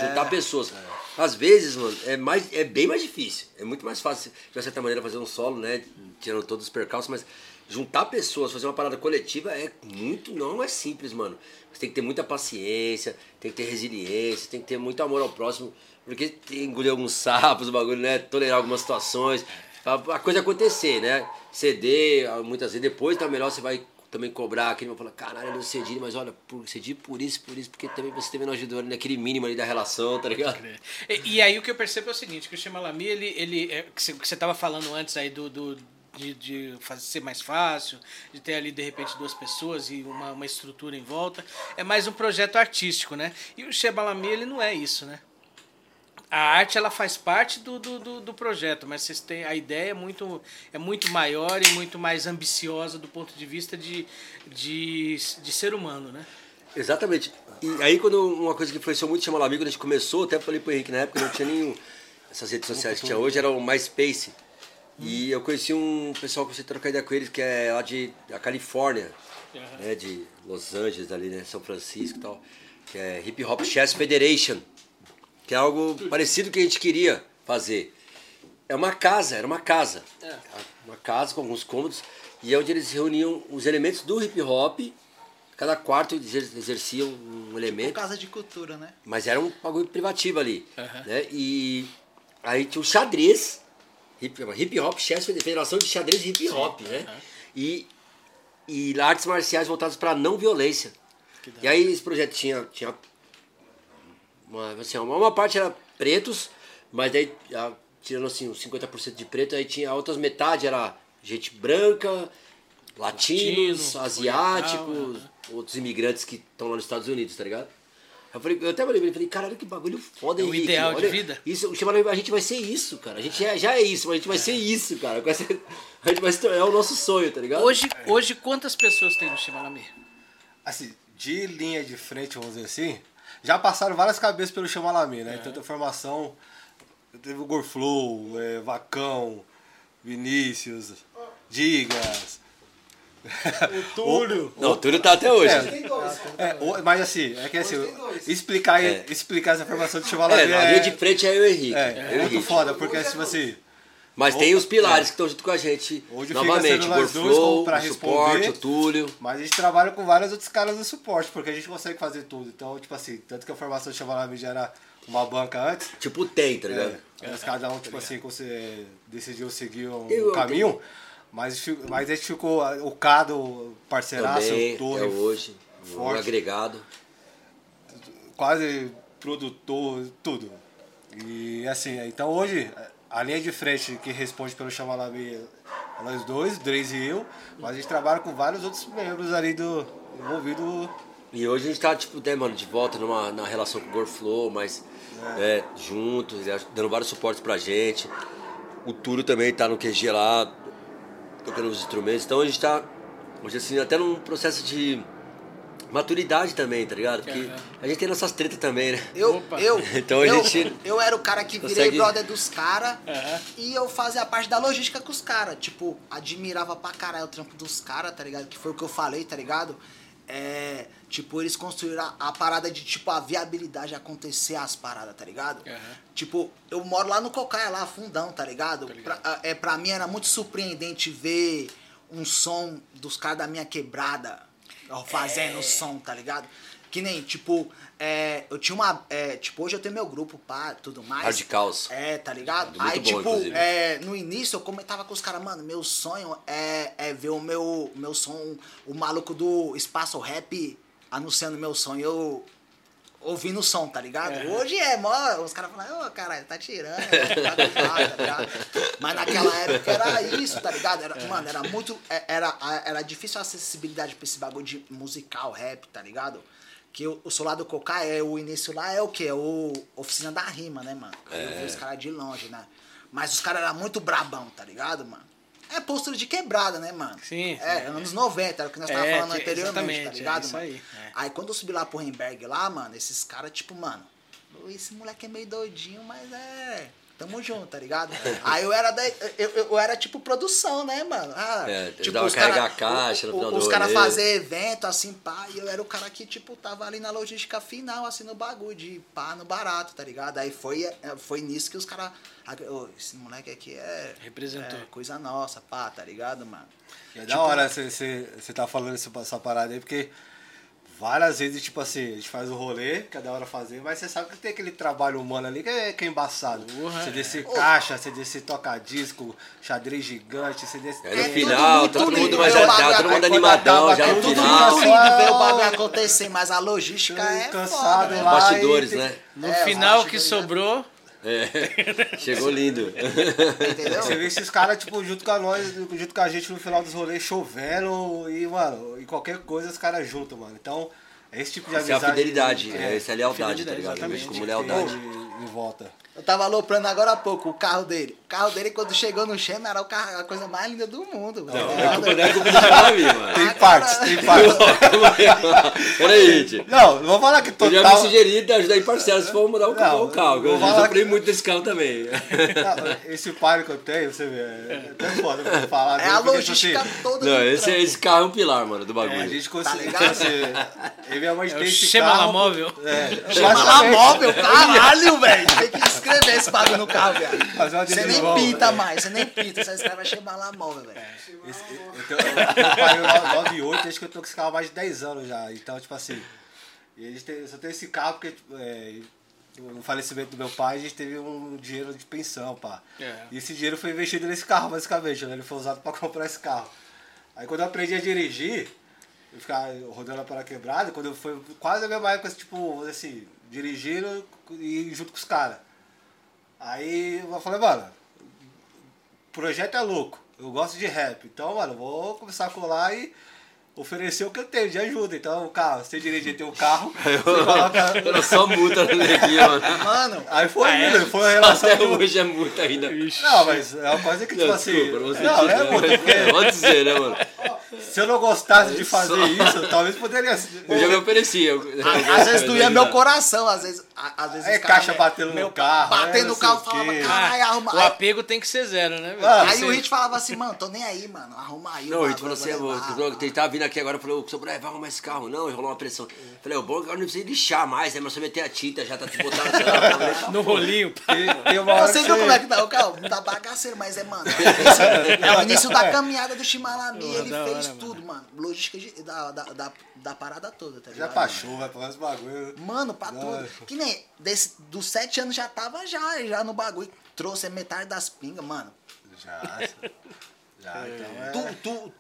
Juntar pessoas. Às vezes, mano, é, mais, é bem mais difícil. É muito mais fácil, de certa maneira, fazer um solo, né? Tirando todos os percalços, mas juntar pessoas, fazer uma parada coletiva é muito, não é simples, mano. Você tem que ter muita paciência, tem que ter resiliência, tem que ter muito amor ao próximo, porque tem que engolir alguns sapos, o bagulho, né? Tolerar algumas situações, a, coisa acontecer, né? Ceder, muitas vezes depois, tá melhor você vai também cobrar aquele, falar, caralho, eu não cedi, mas olha, por, cedi por isso, por isso, porque também você também não ajudou naquele mínimo ali da relação, tá ligado? E, e aí o que eu percebo é o seguinte, que o Chamalami, ele, ele é, que você estava falando antes aí do, do de, de fazer ser mais fácil, de ter ali de repente duas pessoas e uma, uma estrutura em volta, é mais um projeto artístico, né? E o Chamalami, ele não é isso, né? A arte ela faz parte do, do, do, do projeto, mas vocês têm a ideia é muito é muito maior e muito mais ambiciosa do ponto de vista de, de, de ser humano, né? Exatamente. E aí quando uma coisa que influenciou muito chamar amigo, quando a gente começou, até falei pro Henrique na época, não tinha nenhum essas redes sociais que tinha hoje, era o MySpace. E eu conheci um pessoal que você trocar ideia com eles, que é lá de da Califórnia, né, de Los Angeles ali, né, São Francisco e tal, que é Hip Hop Chess Federation, que é algo parecido que a gente queria fazer. É uma casa, era uma casa. Uma casa com alguns cômodos, e é onde eles reuniam os elementos do hip hop, cada quarto exer- exercia um elemento. Por causa de cultura, né? Mas era um bagulho privativo ali. Aham. Né? E aí tinha o xadrez, hip, hip hop, chess, Federação de Xadrez e Hip Hop, né? E, e artes marciais voltadas para não violência. E aí esse projeto tinha, tinha uma, assim, uma, uma parte era pretos, mas daí tirando assim uns 50% de preto, aí tinha a outras metade era gente branca, latinos, Latino, asiáticos, oriental, outros imigrantes que estão lá nos Estados Unidos, tá ligado? Eu, falei, eu até falei, pra ele, falei, caralho, que bagulho foda, É o Henrique. ideal de olha, vida. Isso, a gente vai ser isso, cara. A gente é- já é isso, mas a gente vai ser isso, cara. A gente vai se tornar, é o nosso sonho, tá ligado? Hoje, hoje quantas pessoas tem no Chimalami? Assim, de linha de frente, vamos dizer assim, já passaram várias cabeças pelo Chamalami, né? Tanta formação. Teve o Gorflow, é, Vacão, Vinícius, Digas. o Túlio. Não, o Túlio tá até hoje. É. Tem dois. É, o- mas assim, é que assim, Hoje explicar, É. explicar essa formação do É, Chamalami na linha de frente é eu o Henrique. é, é o muito Henrique. foda, porque tipo assim, Mas tem os pilares que estão junto com a gente. Hoje fica novamente, sendo o Gorflow, como pra o suporte, responder. o Túlio. Mas a gente trabalha com vários outros caras do suporte, porque a gente consegue fazer tudo. Então, tipo assim, tanto que a formação do Chamalami já era uma banca antes, Tipo, tem, tá ligado? É, mas cada um, tipo assim, você decidiu seguir um, Eu- caminho, mas, fi- mas a gente ficou, o Cado, parceiraço, Também, o Torre, é hoje. Um forte. agregado. quase produtor, tudo. E assim, então hoje, a linha de frente que responde pelo Chamalami é nós dois, Dreis e eu, mas a gente trabalha com vários outros membros ali do envolvido. E hoje a gente tá, tipo, né, mano, de volta numa, na relação com o Gorflow, mas é, juntos, ele dando vários suportes pra gente. O Túlio também tá no QG lá, tocando os instrumentos. Então a gente tá, hoje assim, até num processo de maturidade também, tá ligado? Porque a gente tem nossas tretas também, né? Eu, Opa. eu, Então a eu, gente eu era o cara que virei consegue- brother dos caras Aham. e eu fazia a parte da logística com os caras. Tipo, admirava pra caralho o trampo dos caras, tá ligado? Que foi o que eu falei, tá ligado? É, tipo, eles construíram a, a parada de, tipo, a viabilidade de acontecer as paradas, tá ligado? Aham. Tipo, eu moro lá no Cocaia, lá, fundão, tá ligado? Pra, é, pra mim era muito surpreendente ver um som dos caras da minha quebrada fazendo som, tá ligado? Que nem, tipo, é, eu tinha uma. é, tipo, hoje eu tenho meu grupo, pá, tudo mais. Caos. É, tá ligado? Muito Aí, bom, tipo, inclusive. é, no início eu comentava com os caras, mano, meu sonho é, é ver o meu, meu som, o maluco do Espaço Rap anunciando meu sonho, eu ouvindo o som, tá ligado? Hoje é, mó, os caras falam, ô, caralho, tá tirando, tá tá ligado? Mas naquela época era isso, tá ligado? Era, mano, era muito, é, era, era difícil a acessibilidade pra esse bagulho de musical, rap, tá ligado? Que o, o Solar do Cocá é o início lá, é o quê? É o Oficina da Rima, né, mano? Eu vi os caras de longe, né? Mas os caras eram muito brabão, tá ligado, mano? É postura de quebrada, né, mano? Sim, É, sim. anos 90, era o que nós É, tava falando anteriormente, tá é ligado, isso mano? aí, é. Aí quando eu subi lá pro Remberg lá, mano, esses caras, tipo, mano, esse moleque é meio doidinho, mas é. Tamo junto, tá ligado? Aí eu era da. Eu, eu, era tipo produção, né, mano? Ah, É, tipo, dava os carregar cara- a caixa o- o- Os caras fazer evento, assim, pá, e eu era o cara que, tipo, tava ali na logística final, assim, no bagulho, de pá no barato, tá ligado? Aí foi, é, foi nisso que os caras. "Ô, esse moleque aqui é. Representou. é coisa nossa, pá, tá ligado, mano? É Tipo, da hora você tá falando essa, essa parada aí, porque várias vezes, tipo assim, a gente faz o rolê, que é da hora fazer, mas você sabe que tem aquele trabalho humano ali que é, que é embaçado. Porra, você é. descer caixa, você descer toca-disco, xadrez gigante, você descer. Aí no É final, tudo tá todo mundo mais bagulho. todo mundo animadão já no tudo, Tudo final. Só- lindo ver o bagulho acontecer, mas a logística é Cansado foda, né? lá. Bastidores, e né? No É, final, o que sobrou. É. Chegou lindo. Entendeu? Você vê esses caras, tipo, junto com nós, junto com a gente no final dos rolês, chovendo e, mano, e qualquer coisa os caras juntam, mano. Então, é esse tipo de Essa é a amizade. fidelidade, é, essa é a lealdade, tá ligado? Eu vejo como lealdade. Em volta. Eu tava aloprando agora há pouco o carro dele. O carro dele, quando chegou no Chema, era o carro, a coisa mais linda do mundo. velho. Não é culpa, não é culpa do Xiaomi, mano. Tem partes, tem partes. Peraí, gente. Não, não vou falar que Eu já me total. sugeri de ajudar em parcela se for mudar o carro. Não, o carro. Eu já que- comprei muito desse carro também. Não, Esse palio que eu tenho, você vê, é até foda pra falar. É a porque, logística assim, toda Não, esse, trampo. esse carro é um pilar, mano, do A bagulho. gente Tá conseguiu. ligado? assim, eu e minha mãe É tem esse carro. La Móvel. É, Chama lá móvel, caralho, velho. Tem que escrever esse bagulho no carro, velho. Você nem divisão, pinta velho. mais, você nem pinta. Você escreve chama lá móvel, velho. Esse- eu tenho- eu pago 98, desde que eu tô com esse carro há mais de 10 anos já. Então, tipo assim, e eles têm, eu só tenho esse carro porque tipo, é, no falecimento do meu pai a gente teve um dinheiro de pensão, pá. É. E esse dinheiro foi investido nesse carro, basicamente. Né? Ele foi usado pra comprar esse carro. Aí quando eu aprendi a dirigir, eu ficava rodando para quebrada, quando eu foi quase a mesma época, tipo, assim, dirigindo e junto com os caras. Aí eu falei, mano, o projeto é louco. Eu gosto de rap. Então, mano, vou começar a colar e oferecer o que eu tenho de ajuda. Então, o carro, você dirige tem um carro, você coloca. Era só multa no neguinho, mano. Mano, Aí foi Ah, é? foi a relação Até de. hoje é multa ainda. Não, mas é uma coisa que, tipo Não, assim. desculpa, não vou Não, não é muito, porque Pode dizer, né, mano? se eu não gostasse de fazer Só- isso, talvez poderia. Eu já me ofereci. eu- às vezes doía meu coração, às vezes. Às vezes É caixa me- batendo no carro, Batendo é, no carro, o falava, caralho, arruma. O apego tem que ser zero, né? velho? Ah, Aí Você- o Hit falava assim, mano, tô nem aí, mano, arruma aí. o Não, gente bagulho, falou assim, vou amor, levar. Aqui agora, falou, sobre vai arrumar esse carro. Não, rolou uma pressão. Falei, o bom é que agora não precisa lixar mais, né? Mas só meter a tinta, já tá tudo botado. tá No rolinho. Tem, tem uma hora Você viu como é que tá o carro? Não tá bagaceiro, mas é, mano. É o início, da caminhada do Shimalami. Porra, Ele fez hora, tudo, mano. Logística de- da, da, da, da parada toda, tá Já ligado? pra chuva, pra esse bagulho. Mano, pra tudo. Que nem desse, dos sete anos já tava já, já no bagulho. Trouxe a metade das pingas, mano. Já. Já, então é. Tu, tu,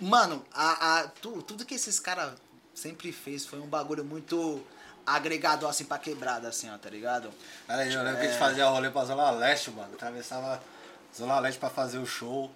mano, a, a, tu, tudo que esses caras sempre fez foi um bagulho muito agregado assim pra quebrada, assim, ó, tá ligado? Cara, eu lembro que a gente fazia rolê pra Zona Leste, mano. Atravessava Zona Leste pra fazer o show.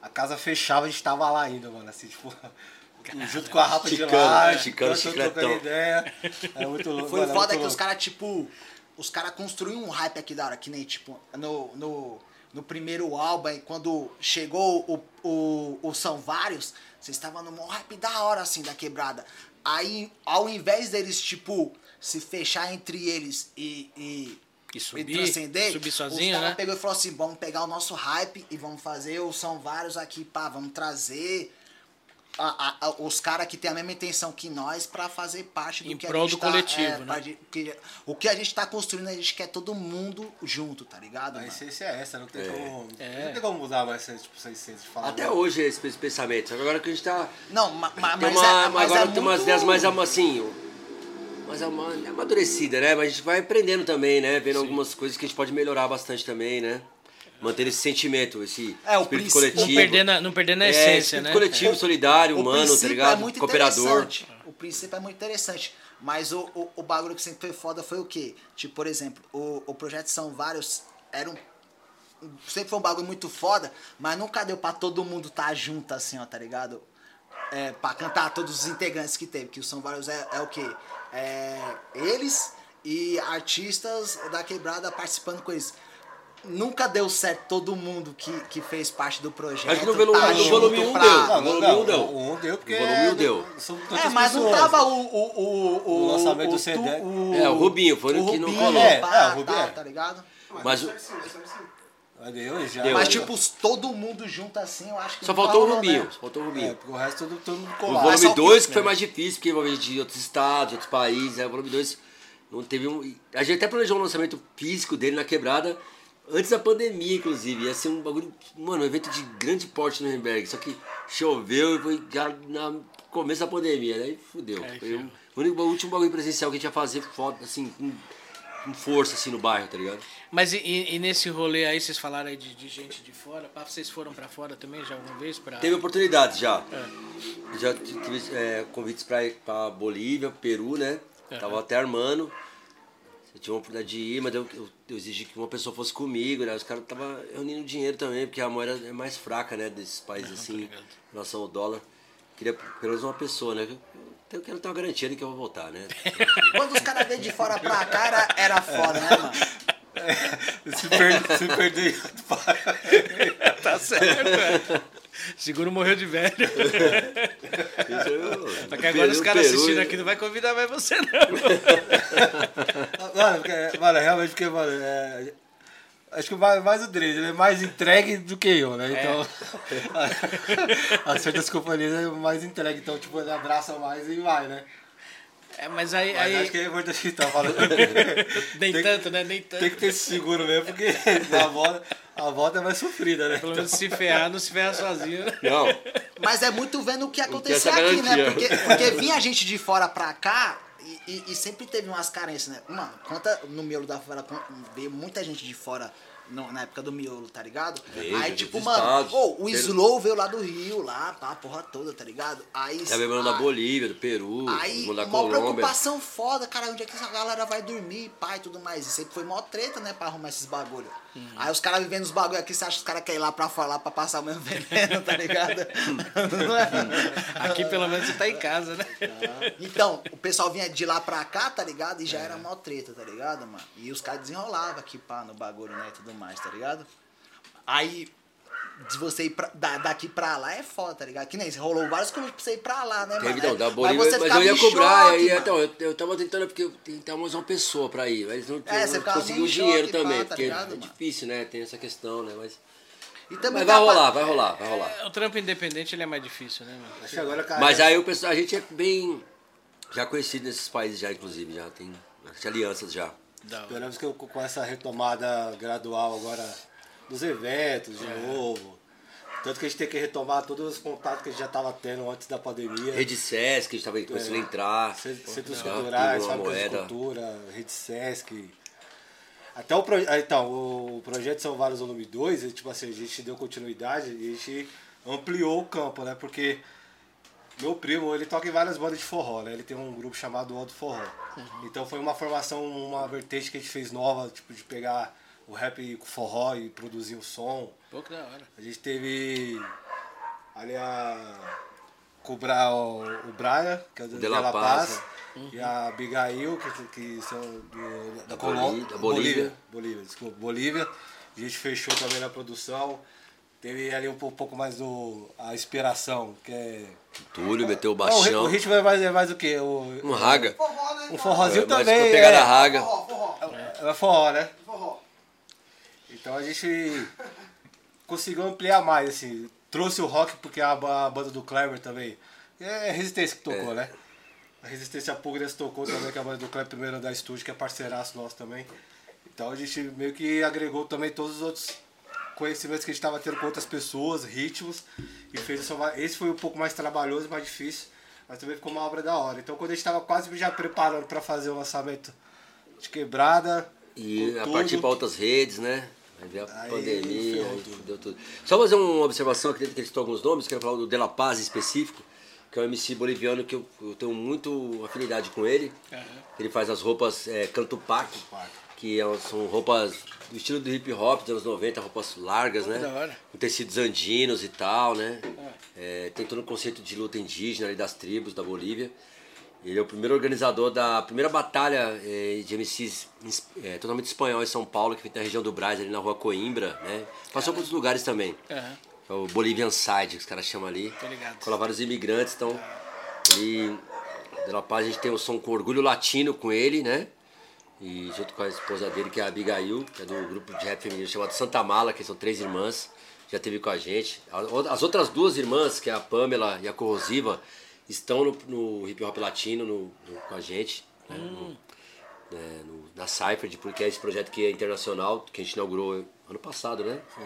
A casa fechava, a gente tava lá ainda, mano. Assim, tipo, junto com a rapa de Chicano, lá, chicano, trocando chicletão. ideia. É muito louco. Foi mano, é foda muito que os louco. caras, tipo, os caras construíram um hype aqui da hora, que nem, tipo, no, no, no primeiro álbum, quando chegou o, o, o São Vários, vocês estavam no maior hype da hora, assim, da quebrada. Aí, ao invés deles, tipo, se fechar entre eles e. e E subir, transcender, subir sozinho, cara né? pegou e falou assim, vamos pegar o nosso hype e vamos fazer o São Vários aqui, pá, vamos trazer a- a- os caras que tem a mesma intenção que nós pra fazer parte do Em que prol a gente do tá, coletivo, é, né? que- o que a gente tá construindo, a gente quer todo mundo junto, tá ligado? A mano? essência é essa, não tem, como, É. não tem como mudar mais essa, tipo, essa essência de falar. Até não. hoje é esse, esse pensamento. Só que agora que a gente tá. Não, ma, ma, Tem mas uma, é, mas agora é tem umas muito- ideias mais assim. Mais ama- amadurecida, né? Mas a gente vai aprendendo também, né? Vendo algumas coisas que a gente pode melhorar bastante também, né? Manter esse sentimento, esse É, o espírito coletivo. Não perdendo a, não perdendo a É, essência, espírito né? coletivo, solidário, O humano, tá princípio ligado? É muito Cooperador. interessante. O princípio é muito interessante. Mas o, o, o bagulho que sempre foi foda foi o quê? Tipo, por exemplo, o, o projeto São Vários era um. Sempre foi um bagulho muito foda, mas nunca deu pra todo mundo tá junto assim, ó, tá ligado? É, pra cantar todos os integrantes que teve, que o São Vários é, é o quê? É, eles e artistas da quebrada participando com eles. Nunca deu certo todo mundo que, que fez parte do projeto. Acho que no volume- tá no volume um pra- deu. Não, não, volume não, um deu. o um deu porque. O volume um deu. São É, mas não tava o. O, o, o, O lançamento o do CD. É, o Rubinho, foi o que não colou. É, pá, é, o Rubinho tá, é. tá ligado? Mas o- Mas deu já. Deu. Mas, tipo, todo mundo junto assim, eu acho que só não faltou o Rubinho. né? Só faltou o É, Rubinho. porque o resto todo, todo mundo O colado. Mas volume só 2 que- foi mais difícil, porque envolvia de outros estados, de outros países. Aí o volume 2 não teve um. A gente até planejou um lançamento físico dele na quebrada antes da pandemia, inclusive. Ia ser um bagulho. Mano, um evento de grande porte no Nuremberg. Só que choveu e foi já no começo da pandemia. Aí fudeu. Aí Foi ferrou. o único, o último bagulho presencial que a gente ia fazer foto, assim, com, com força assim no bairro, tá ligado? Mas e, e- e nesse rolê aí, vocês falaram aí de, de gente de fora, pá, vocês foram pra fora também já alguma vez? Pra... Teve oportunidades já. É. Já tive é, convites pra, ir pra Bolívia, Peru, né? Aham. Tava até armando. Eu tinha uma oportunidade de ir, mas eu, eu, eu exigi que uma pessoa fosse comigo, né? Os caras estavam reunindo dinheiro também, porque a moeda é mais fraca, né? Desses países assim, ligado. em relação ao dólar. Queria pelo menos uma pessoa, né? Eu, quero ter uma garantia de que eu vou voltar, né? Quando os caras veio de fora pra cá, era, era foda, né, mano? Se, per, se perder. Tá certo. Seguro morreu de velho. Só que agora os caras assistindo né? aqui não vai convidar mais você, não. Mano, porque, mano, realmente porque, mano, é, acho que mais, mais o Dres, ele é mais entregue do que eu, né? Então, as certas companhias é mais entregue, então, tipo, ele abraça mais e vai, né? É, mas aí. Mas aí acho que é importante que tá falando. nem tem- tanto, né? Nem tanto. Tem que ter esse seguro mesmo, porque a volta, a volta é mais sofrida, né? Pelo menos se ferrar, não se ferra sozinho. né? Não, Mas é muito vendo o que aconteceu essa aqui, né? Porque, porque vinha gente de fora pra cá e, e- e sempre teve umas carências, né? Mano, conta no miolo da favela, veio muita gente de fora no- na época do miolo, tá ligado? Veio, Aí, tipo, mano, estados. ô, o Slow veio lá do Rio, lá, pá, a porra toda, tá ligado? Aí. já veio da Bolívia, do Peru, Aí, da uma Colômbia. preocupação foda, cara, onde é que essa galera vai dormir, pai e tudo mais. E sempre foi mó treta, né, pra arrumar esses bagulho. Uhum. Aí os caras vivendo os bagulho aqui, você acha que os caras querem ir lá pra falar pra passar o mesmo veneno, tá ligado? É? Aqui pelo menos você tá em casa, né? Então, o pessoal vinha de lá pra cá, tá ligado? E já era mó treta, tá ligado, mano? E os caras desenrolavam aqui, pá, no bagulho, né, e tudo mais, tá ligado? Aí, de você ir pra- da- daqui pra lá é foda, tá ligado? Que nem rolou vários convites pra você ir pra lá, né, mano? Teve, não, da Mas Bolívia, você mas, ficava eu ia cobrar, choque, aí, mano. então, eu, eu tava tentando, porque eu tentava mais uma pessoa pra ir, mas não, É, você não ficava conseguiu o dinheiro choque, pá, também, tá porque ligado, é mano? difícil, né, tem essa questão, né, mas... E também Mas vai pra- rolar, vai rolar, vai rolar. O trampo independente ele é mais difícil, né, mano? Acho que agora, cara. Mas aí o pessoal, a gente é bem já conhecido nesses países já, inclusive, já tem alianças já. Esperamos que eu, com essa retomada gradual agora dos eventos de novo. Tanto que a gente tem que retomar todos os contatos que a gente já estava tendo antes da pandemia. Rede Sesc, a gente tava começando a entrar. Ce- Centros culturais, fábricas de cultura, rede Sesc. Até o, ah, então, o projeto São Vários Volume 2, e, tipo assim, a gente deu continuidade e a gente ampliou o campo, né? Porque meu primo, ele toca em várias bandas de forró, né? Ele tem um grupo chamado Alto Forró. Então foi uma formação, uma vertente que a gente fez nova, tipo, de pegar o rap com forró e produzir o som. Pô, que da hora. A gente teve ali a. Com o, o, o Brian, que é do De De La La Paz, Paz, e a Abigail, que, que são do, da, Da Colômbia. Da Bolívia. Bolívia, desculpa, Bolívia. A gente fechou também na produção. Teve ali um pou- pouco mais do. A inspiração, que é. Túlio meteu o o, ri- baixão. o ritmo é mais, é mais o quê? O, Um raga. Forró, né? um forrozinho É, também. com pegada é, raga. Forró, forró. é forró, né? Forró. Então a gente conseguiu ampliar mais, assim. Trouxe o rock porque a, a banda do Kleber também. É Resistência que tocou, né? A Resistência Pugras tocou também, que é a banda do Kleber primeiro da estúdio, que é parceiraço nosso também. Então a gente meio que agregou também todos os outros conhecimentos que a gente estava tendo com outras pessoas, ritmos, e fez essa, esse foi um pouco mais trabalhoso, mais difícil, mas também ficou uma obra da hora. Então quando a gente estava quase já preparando para fazer o lançamento de quebrada, E a tudo, partir para outras redes, né? Veio a Aí pandemia, aí tudo. fudeu tudo. Só fazer uma observação aqui dentro que eles tocam alguns nomes, quero falar do De La Paz específico, que é um MC boliviano que eu, eu tenho muito afinidade com ele. Ele faz as roupas é, Cantupac, que é- são roupas do estilo do hip hop dos anos 90, roupas largas, né? da hora. Com tecidos andinos e tal, né? É, tem todo o conceito de luta indígena ali das tribos da Bolívia. Ele é o primeiro organizador da primeira batalha eh, de MCs eh, totalmente espanhol em São Paulo, que feita na região do Brás, ali na rua Coimbra, né? Passou por outros lugares também. É o Bolivian Side, que os caras chamam ali. Tô ligado. Cola vários imigrantes, então. E de La Paz a gente tem o som com orgulho latino com ele, né? E junto com a esposa dele, que é a Abigail, que é do grupo de rap feminino chamado Santa Mala, que são três irmãs, já teve com a gente. As outras duas irmãs, que é a Pamela e a Corrosiva, estão no, no hip hop latino no, no- com a gente. né? No- né, no- na Cypher, porque é esse projeto que é internacional, que a gente inaugurou ano passado, né? Foi.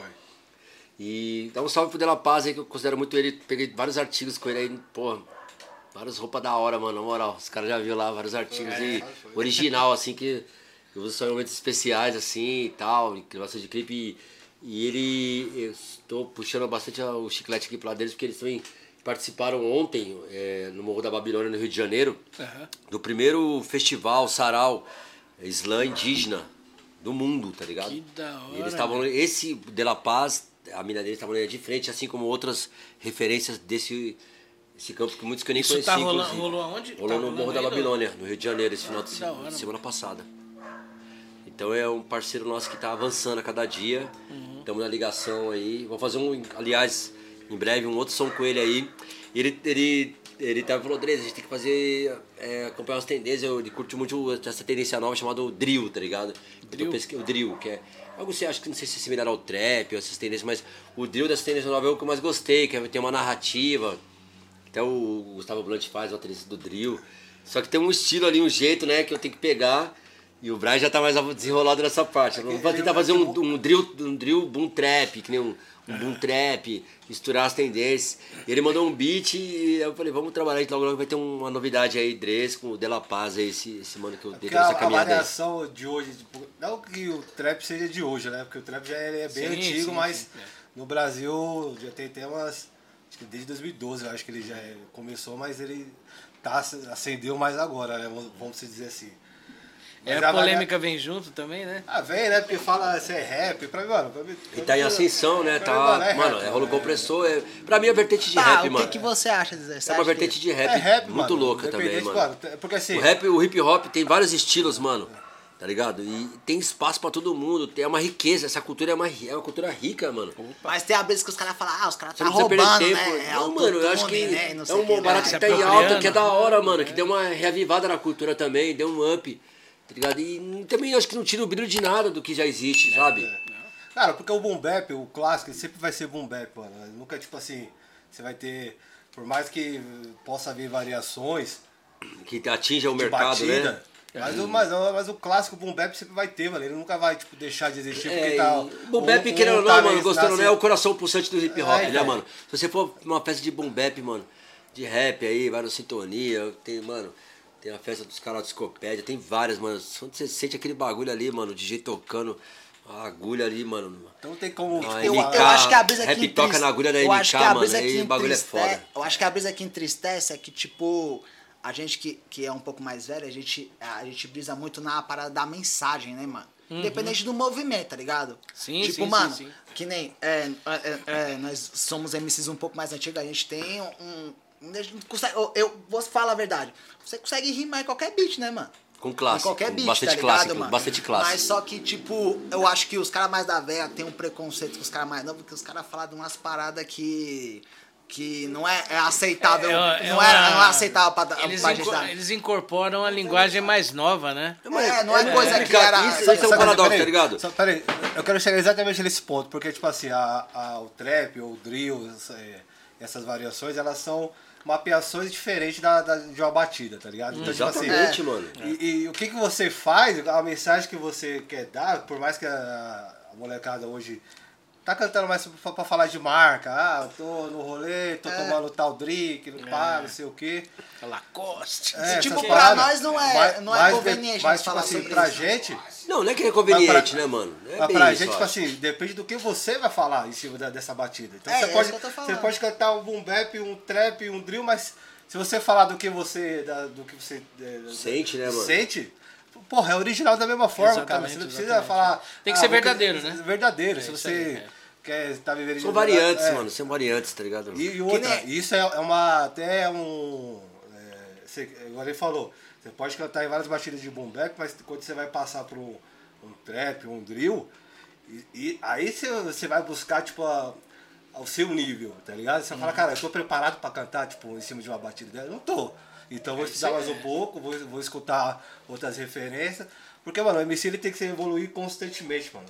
E dá um salve pro De La Paz aí, que eu considero muito ele. Peguei vários artigos com ele aí, pô. Várias roupas da hora, mano, na moral. Os caras já viram lá vários artigos e original, assim, que eu uso só em momentos especiais, assim e tal, em gravação de clipe. E, e ele. Eu estou puxando bastante o chiclete aqui pro lado deles, porque eles também participaram ontem é, no Morro da Babilônia, no Rio de Janeiro, Aham. do primeiro festival Sarau Islã Indígena do mundo, tá ligado? Que da E hora, eles estavam, esse De La Paz, a mina dele estava de frente, assim como outras referências desse esse campo que muitos que eu nem Isso conheci, tá rolando- inclusive. rolou aonde? Rolou Tá no Morro da? Babilônia, no Rio de Janeiro, esse final de semana passada. Então é um parceiro nosso que tá avançando a cada dia. Estamos na ligação aí. Vou fazer um, aliás, em breve, um outro som com ele aí. Ele, ele, ele tava falou, Dres, a gente tem que fazer, é, acompanhar umas tendências. Eu- Ele curte muito essa tendência nova chamada drill, tá ligado? Drill? O drill, que é algo que você acha que não sei se é similar ao trap ou essas tendências, mas o drill dessa tendência nova é o que eu mais gostei, que é- tem uma narrativa. Até o Gustavo Blunt faz o baterista do drill. Só que tem um estilo ali, um jeito, né, que eu tenho que pegar. E o Brian já tá mais desenrolado nessa parte. Eu vou tentar fazer um, um drill, um drill boom trap, que nem um, um boom trap, misturar as tendências. E ele mandou um beat e eu falei, vamos trabalhar, então logo logo vai ter uma novidade aí, Dres, com o De La Paz, aí, esse, esse mano que eu dei a, essa a caminhada aí. variação de hoje, tipo, não que o trap seja de hoje, né? Porque o trap já é, é bem Sim, antigo, sim, mas sim, é. no Brasil já tem até umas. Acho que desde 2012 eu acho que ele já é- começou, mas ele tá, acendeu mais agora, né? Vamos- Vamos dizer assim. É, a polêmica vem junto também, né? Ah, vem, né? Porque fala se é rap, pra mim, mano. Pra mim, E tá em ascensão, né? Tá, mim, é mano, rap, é rolo né? compressor. É, pra mim é vertente de Tá, rap, o que, mano. que você acha, Zé? Você É uma que- vertente de rap, É rap, muito mano. louca também, mano. Porque assim. O rap, o hip hop tem vários estilos, mano. Tá ligado? E tem espaço pra todo mundo. Tem uma riqueza. Essa cultura é uma, é uma cultura rica, mano. Mas tem a vez que os caras falam, ah, os caras tá roubando, perder tempo. né? É não, mano, eu acho que né? não é sei o um que barato que tá em alta, que é da hora, mano. Que deu uma reavivada na cultura também, deu um up. Tá ligado? E também acho que não tira o brilho de nada do que já existe, sabe? Cara, porque o boom bap, o clássico, ele sempre vai ser boom bap, mano. Nunca, tipo assim, você vai ter... Por mais que possa haver variações Que atinja o mercado, batida, né? mas, o, mas, mas o clássico boom bap sempre vai ter, mano. Ele nunca vai, tipo, deixar de existir porque É, tá... boom bap, um- querendo um ou tá não, mano, nesse- gostando ou não, é o coração pulsante do hip hop, É, né, então. mano? Se você for numa festa de boom bap, mano, de rap aí, vai no Sintonia, tem, mano, tem a festa dos caras de Discopédia, tem várias, mano. Quando você sente aquele bagulho ali, mano, de jeito tocando a agulha ali, mano. Então tem como... Ah, Eu, MK, eu acho que a brisa rap que toca entriste- na agulha da eu MK, acho que a mano, aí o bagulho é foda. Eu acho que a brisa que entristece é que, tipo, a gente que, que é um pouco mais velho, a gente, a gente brisa muito na parada da mensagem, né, mano? Independente do movimento, tá ligado? Uhum. Sim, tipo, sim, mano, sim, sim. que nem. é, é, é, nós somos MCs um pouco mais antigos, a gente tem um. Consegue- eu, eu vou falar a verdade. Você consegue rimar em qualquer beat, né, mano? Com clássico, Em qualquer beat, bastante tá ligado, clássico, mano? bastante clássico. Mas só que, tipo, eu acho que os caras mais da velha tem um preconceito com os caras mais novos, porque os caras falam de umas paradas que. que não é, é aceitável. É, é não, é, uma- não é aceitável pra, Eles, pra inco- gente dar. eles incorporam a linguagem mais nova, né? É, não é, É, coisa é, que era. isso- isso é um paradoxo, tá ligado? Só, peraí, eu quero chegar exatamente nesse ponto, porque, tipo assim, a, a- o trap, ou o drill, essa- é, essas variações, elas são mapeações diferentes da, da- de uma batida, tá ligado? Então, tipo assim, Exatamente, é. mano. E, e o que, que você faz, a mensagem que você quer dar, por mais que a, a molecada hoje tá cantando mais pra, pra falar de marca, ah, eu tô no rolê, tô tomando tal drink, não pá, não sei o quê. Lacoste. É, tipo, pra paradas. nós não é- Mas- não é mas, conveniente Mas, tipo falar assim, sobre pra isso. gente, Não, não é que é conveniente, pra- né, mano? É mas bem pra isso, gente, tipo assim, depende do que você vai falar em cima da- dessa batida. Então É, você, é pode, isso que eu tô você pode cantar um boom bap, um trap, um drill, mas se você falar do que você. da- do que você. é, Sente, né, mano? Sente. Porra, é original da mesma forma, cara. Exatamente, Você não precisa exatamente. falar. Tem que ah, ser verdadeiro, querer- né? Verdadeiro. É se você aí, é. quer estar vivendo São variantes, é. mano. São variantes, tá ligado? E, e outra, nem- isso é, é uma. Até um. É, você, igual ele falou, você pode cantar em várias batidas de boom mas quando você vai passar para um, um trap, um drill, e, e aí você, você vai buscar, tipo, a- ao seu nível, tá ligado? Você fala, cara, eu tô preparado para cantar, tipo, em cima de uma batida dela? Não tô. Então vou estudar mais um pouco, vou, vou escutar outras referências. Porque, mano, o MC ele tem que se evoluir constantemente, mano.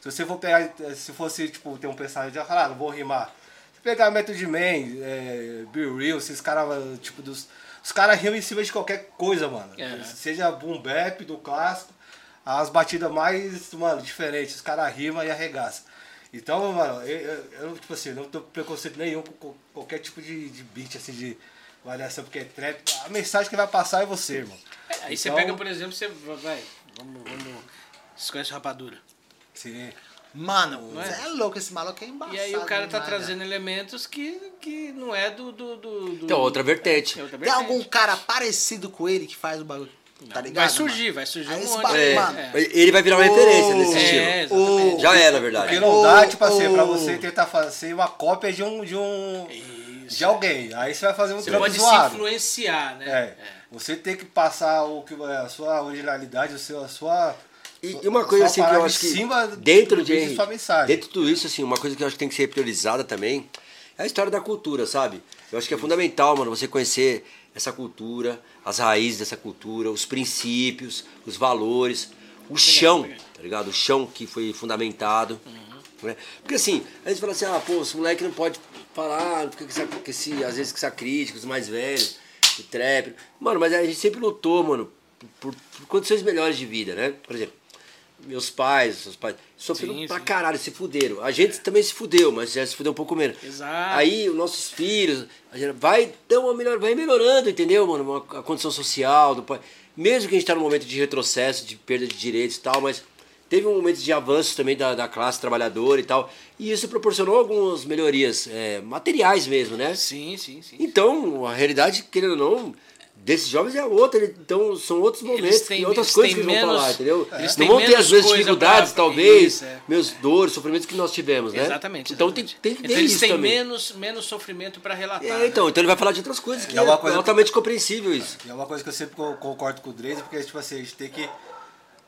Se você for pegar, se fosse, tipo, ter um pensamento de, ah, não vou rimar. Se pegar Method Man, é, Be Real, esses caras, tipo, dos... Os caras rimam em cima de qualquer coisa, mano. É. Seja boom bap, do clássico, as batidas mais, mano, diferentes. Os caras rimam e arregaçam. Então, mano, eu, eu- eu, tipo assim, não tô preconceito nenhum com co- qualquer tipo de, de beat, assim, de variação, porque é trap. A mensagem que vai passar é você, irmão. Aí você Então- pega, por exemplo, você vai. Vamos, vamos. Vocês conhecem rapadura? Sim. Mano, Não é? você é louco, esse maluco é embaçado. E aí o cara tá trazendo elementos que, que não é do. do, do, do- Então, outra vertente. É outra velho. Tem vertente. algum cara parecido com ele que faz o bagulho? Tá ligado? Vai surgir, mano? vai surgir Aí um monte. bagulho, É, mano. Ele vai virar uma referência nesse É, estilo. exatamente. Já é, na Porque verdade. não O- dá, tipo assim, pra o- você tentar fazer uma cópia de um. De, um, Isso. de alguém. Aí você vai fazer um Você trampo pode se zoado. influenciar, né? É. Você tem que passar o que a sua originalidade, o seu, a sua, E, e uma coisa assim que eu acho que cima dentro do de vídeo sua mensagem. dentro de tudo isso assim, uma coisa que eu acho que tem que ser priorizada também é a história da cultura, sabe? Eu acho que é fundamental, mano, você conhecer essa cultura, as raízes dessa cultura, os princípios, os valores, o chão, tá ligado? O chão que foi fundamentado. né? Porque assim, a gente fala assim, ah, pô, esse moleque não pode falar, essa, com esse, às vezes com essa crítica, os mais velhos, o trap. Mano, mas a gente sempre lutou, mano, por, por condições melhores de vida, né? Por exemplo, meus pais, seus pais, sofreram Sim, pra sim. caralho, se fuderam. A gente também se fudeu, mas já se fudeu um pouco menos. Exato. Aí os nossos filhos, a gente vai, uma melhor, vai melhorando, entendeu, mano? A condição social do pai. Mesmo que a gente tá num momento de retrocesso, de perda de direitos e tal, mas teve um momento de avanço também da, da classe trabalhadora e tal. E isso proporcionou algumas melhorias é, materiais mesmo, né? Sim, sim, sim. Então, a realidade, querendo ou não, desses jovens é outra. Então, são outros momentos têm- e outras coisas que eles vão menos- falar, entendeu? eles Não vão ter as mesmas dificuldades, pra- talvez, Isso, é. meus dores, sofrimentos que nós tivemos, né? Exatamente. Então, exatamente. tem, tem que então ver eles isso têm também. menos, menos sofrimento para relatar. É, né? então, então ele vai falar de outras coisas que é é, uma coisa- altamente compreensível isso. E é uma coisa que eu sempre co- concordo com o Dreise, porque tipo assim, a gente tem que.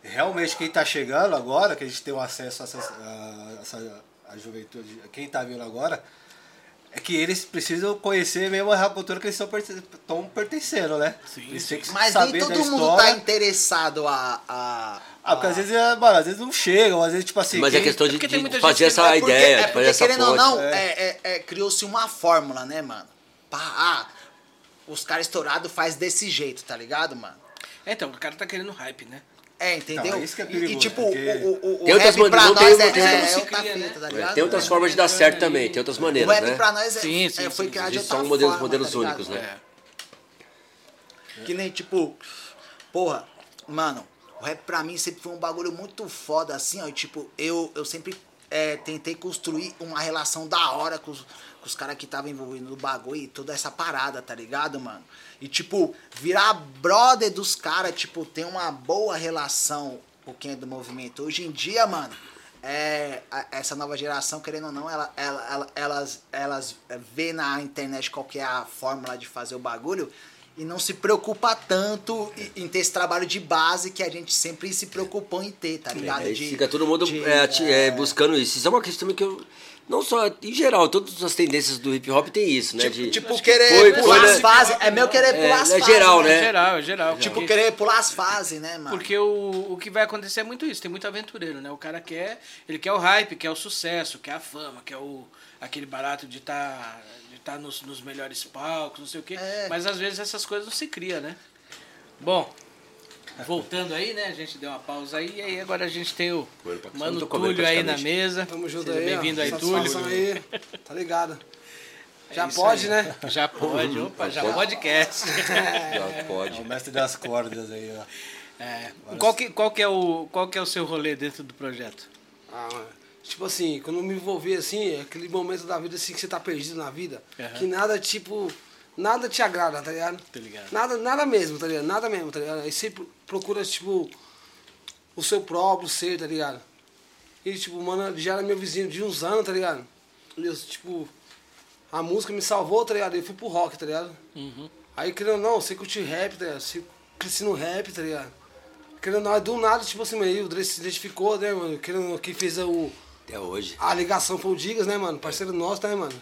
Realmente, quem tá chegando agora, que a gente tem o acesso a essa, a, essa, a juventude, quem tá vindo agora, é que eles precisam conhecer mesmo a cultura que eles estão pertencendo, né? Sim, eles têm que Mas saber nem todo mundo história. tá interessado a. a Ah, porque às vezes, é, mano, às vezes não chegam, às vezes, tipo assim. Mas é quem- questão de, tem de fazer essa É porque, ideia, é porque, fazer essa querendo ou não, É. é, é- é, criou-se uma fórmula, né, mano? Pá, ah, os caras estourados faz desse jeito, tá ligado, mano? É, então, o cara tá querendo hype, né? É, entendeu? Não, isso que é E- e, perigoso, tipo, porque- o, o, o Tem outras rap pra maneiras, não nós tem- é, tem é, outras- é outra cria, fita, né? tá É, ligado? tem outras É. formas de dar certo também, tem outras O maneiras, rap né? pra nós é, Sim, é, sim, foi sim, criado de outra só modelos, forma, modelos tá únicos, né? Que nem, tipo, porra, mano, o rap pra mim sempre foi um bagulho muito foda, assim, ó. E, tipo, eu, eu sempre é, tentei construir uma relação da hora com os, com os caras que estavam envolvidos no bagulho e toda essa parada, tá ligado, mano? E, tipo, virar brother dos caras, tipo, ter uma boa relação com quem é do movimento. Hoje em dia, mano, é, a- essa nova geração, querendo ou não, ela, ela, ela- elas, elas vê na internet qual que é a fórmula de fazer o bagulho e não se preocupa tanto em, ter esse trabalho de base que a gente sempre se preocupou em ter, tá ligado? Aí De- fica todo mundo de- é, ati- é, buscando isso. Isso é uma questão que eu. Não só, em geral, todas as tendências do hip hop tem isso, né? Tipo, de, tipo, querer foi- pular foi, as né? fases. É meu querer É, pular as é fases. geral, É né? geral, é geral. Tipo, Porque- querer pular as fases, né, mano? Porque o, o que vai acontecer é muito isso, tem muito aventureiro, né? O cara quer, ele quer o hype, quer o sucesso, quer a fama, quer o, aquele barato de estar de tá nos, nos melhores palcos, não sei o quê. É. Mas às vezes essas coisas não se cria, né? Bom, voltando aí, né? A gente deu uma pausa aí, e aí agora a gente tem o Mano Túlio aí na mesa. Tamo junto Seja aí, bem-vindo aí, Túlio. aí, tá ligado? Já É pode, aí. né? Já pode, opa, já podcast. Já É pode. o mestre das cordas aí, ó. É. Qual, que, qual, que é o, qual que é o seu rolê dentro do projeto? Ah, tipo assim, quando eu me envolvi assim, é aquele momento da vida assim que você tá perdido na vida, Aham. que nada, tipo, nada te agrada, tá ligado? Tá ligado. Nada, nada mesmo, tá ligado? Nada mesmo, tá ligado? Aí você pro- procura, tipo, o seu próprio ser, tá ligado? E, tipo, mano, ele já era meu vizinho de uns anos, tá ligado? E eu, tipo, a música me salvou, tá ligado? Eu fui pro rock, tá ligado? Uhum. Aí, querendo ou não, você curte rap, tá ligado? Você cresci no rap, tá ligado? Querendo ou não, aí do nada, tipo assim, mano, aí o Dre se identificou, né, mano? Querendo ou não, quem fez o, Até hoje. a ligação foi o Digas, né, mano? Parceiro nosso, né, mano?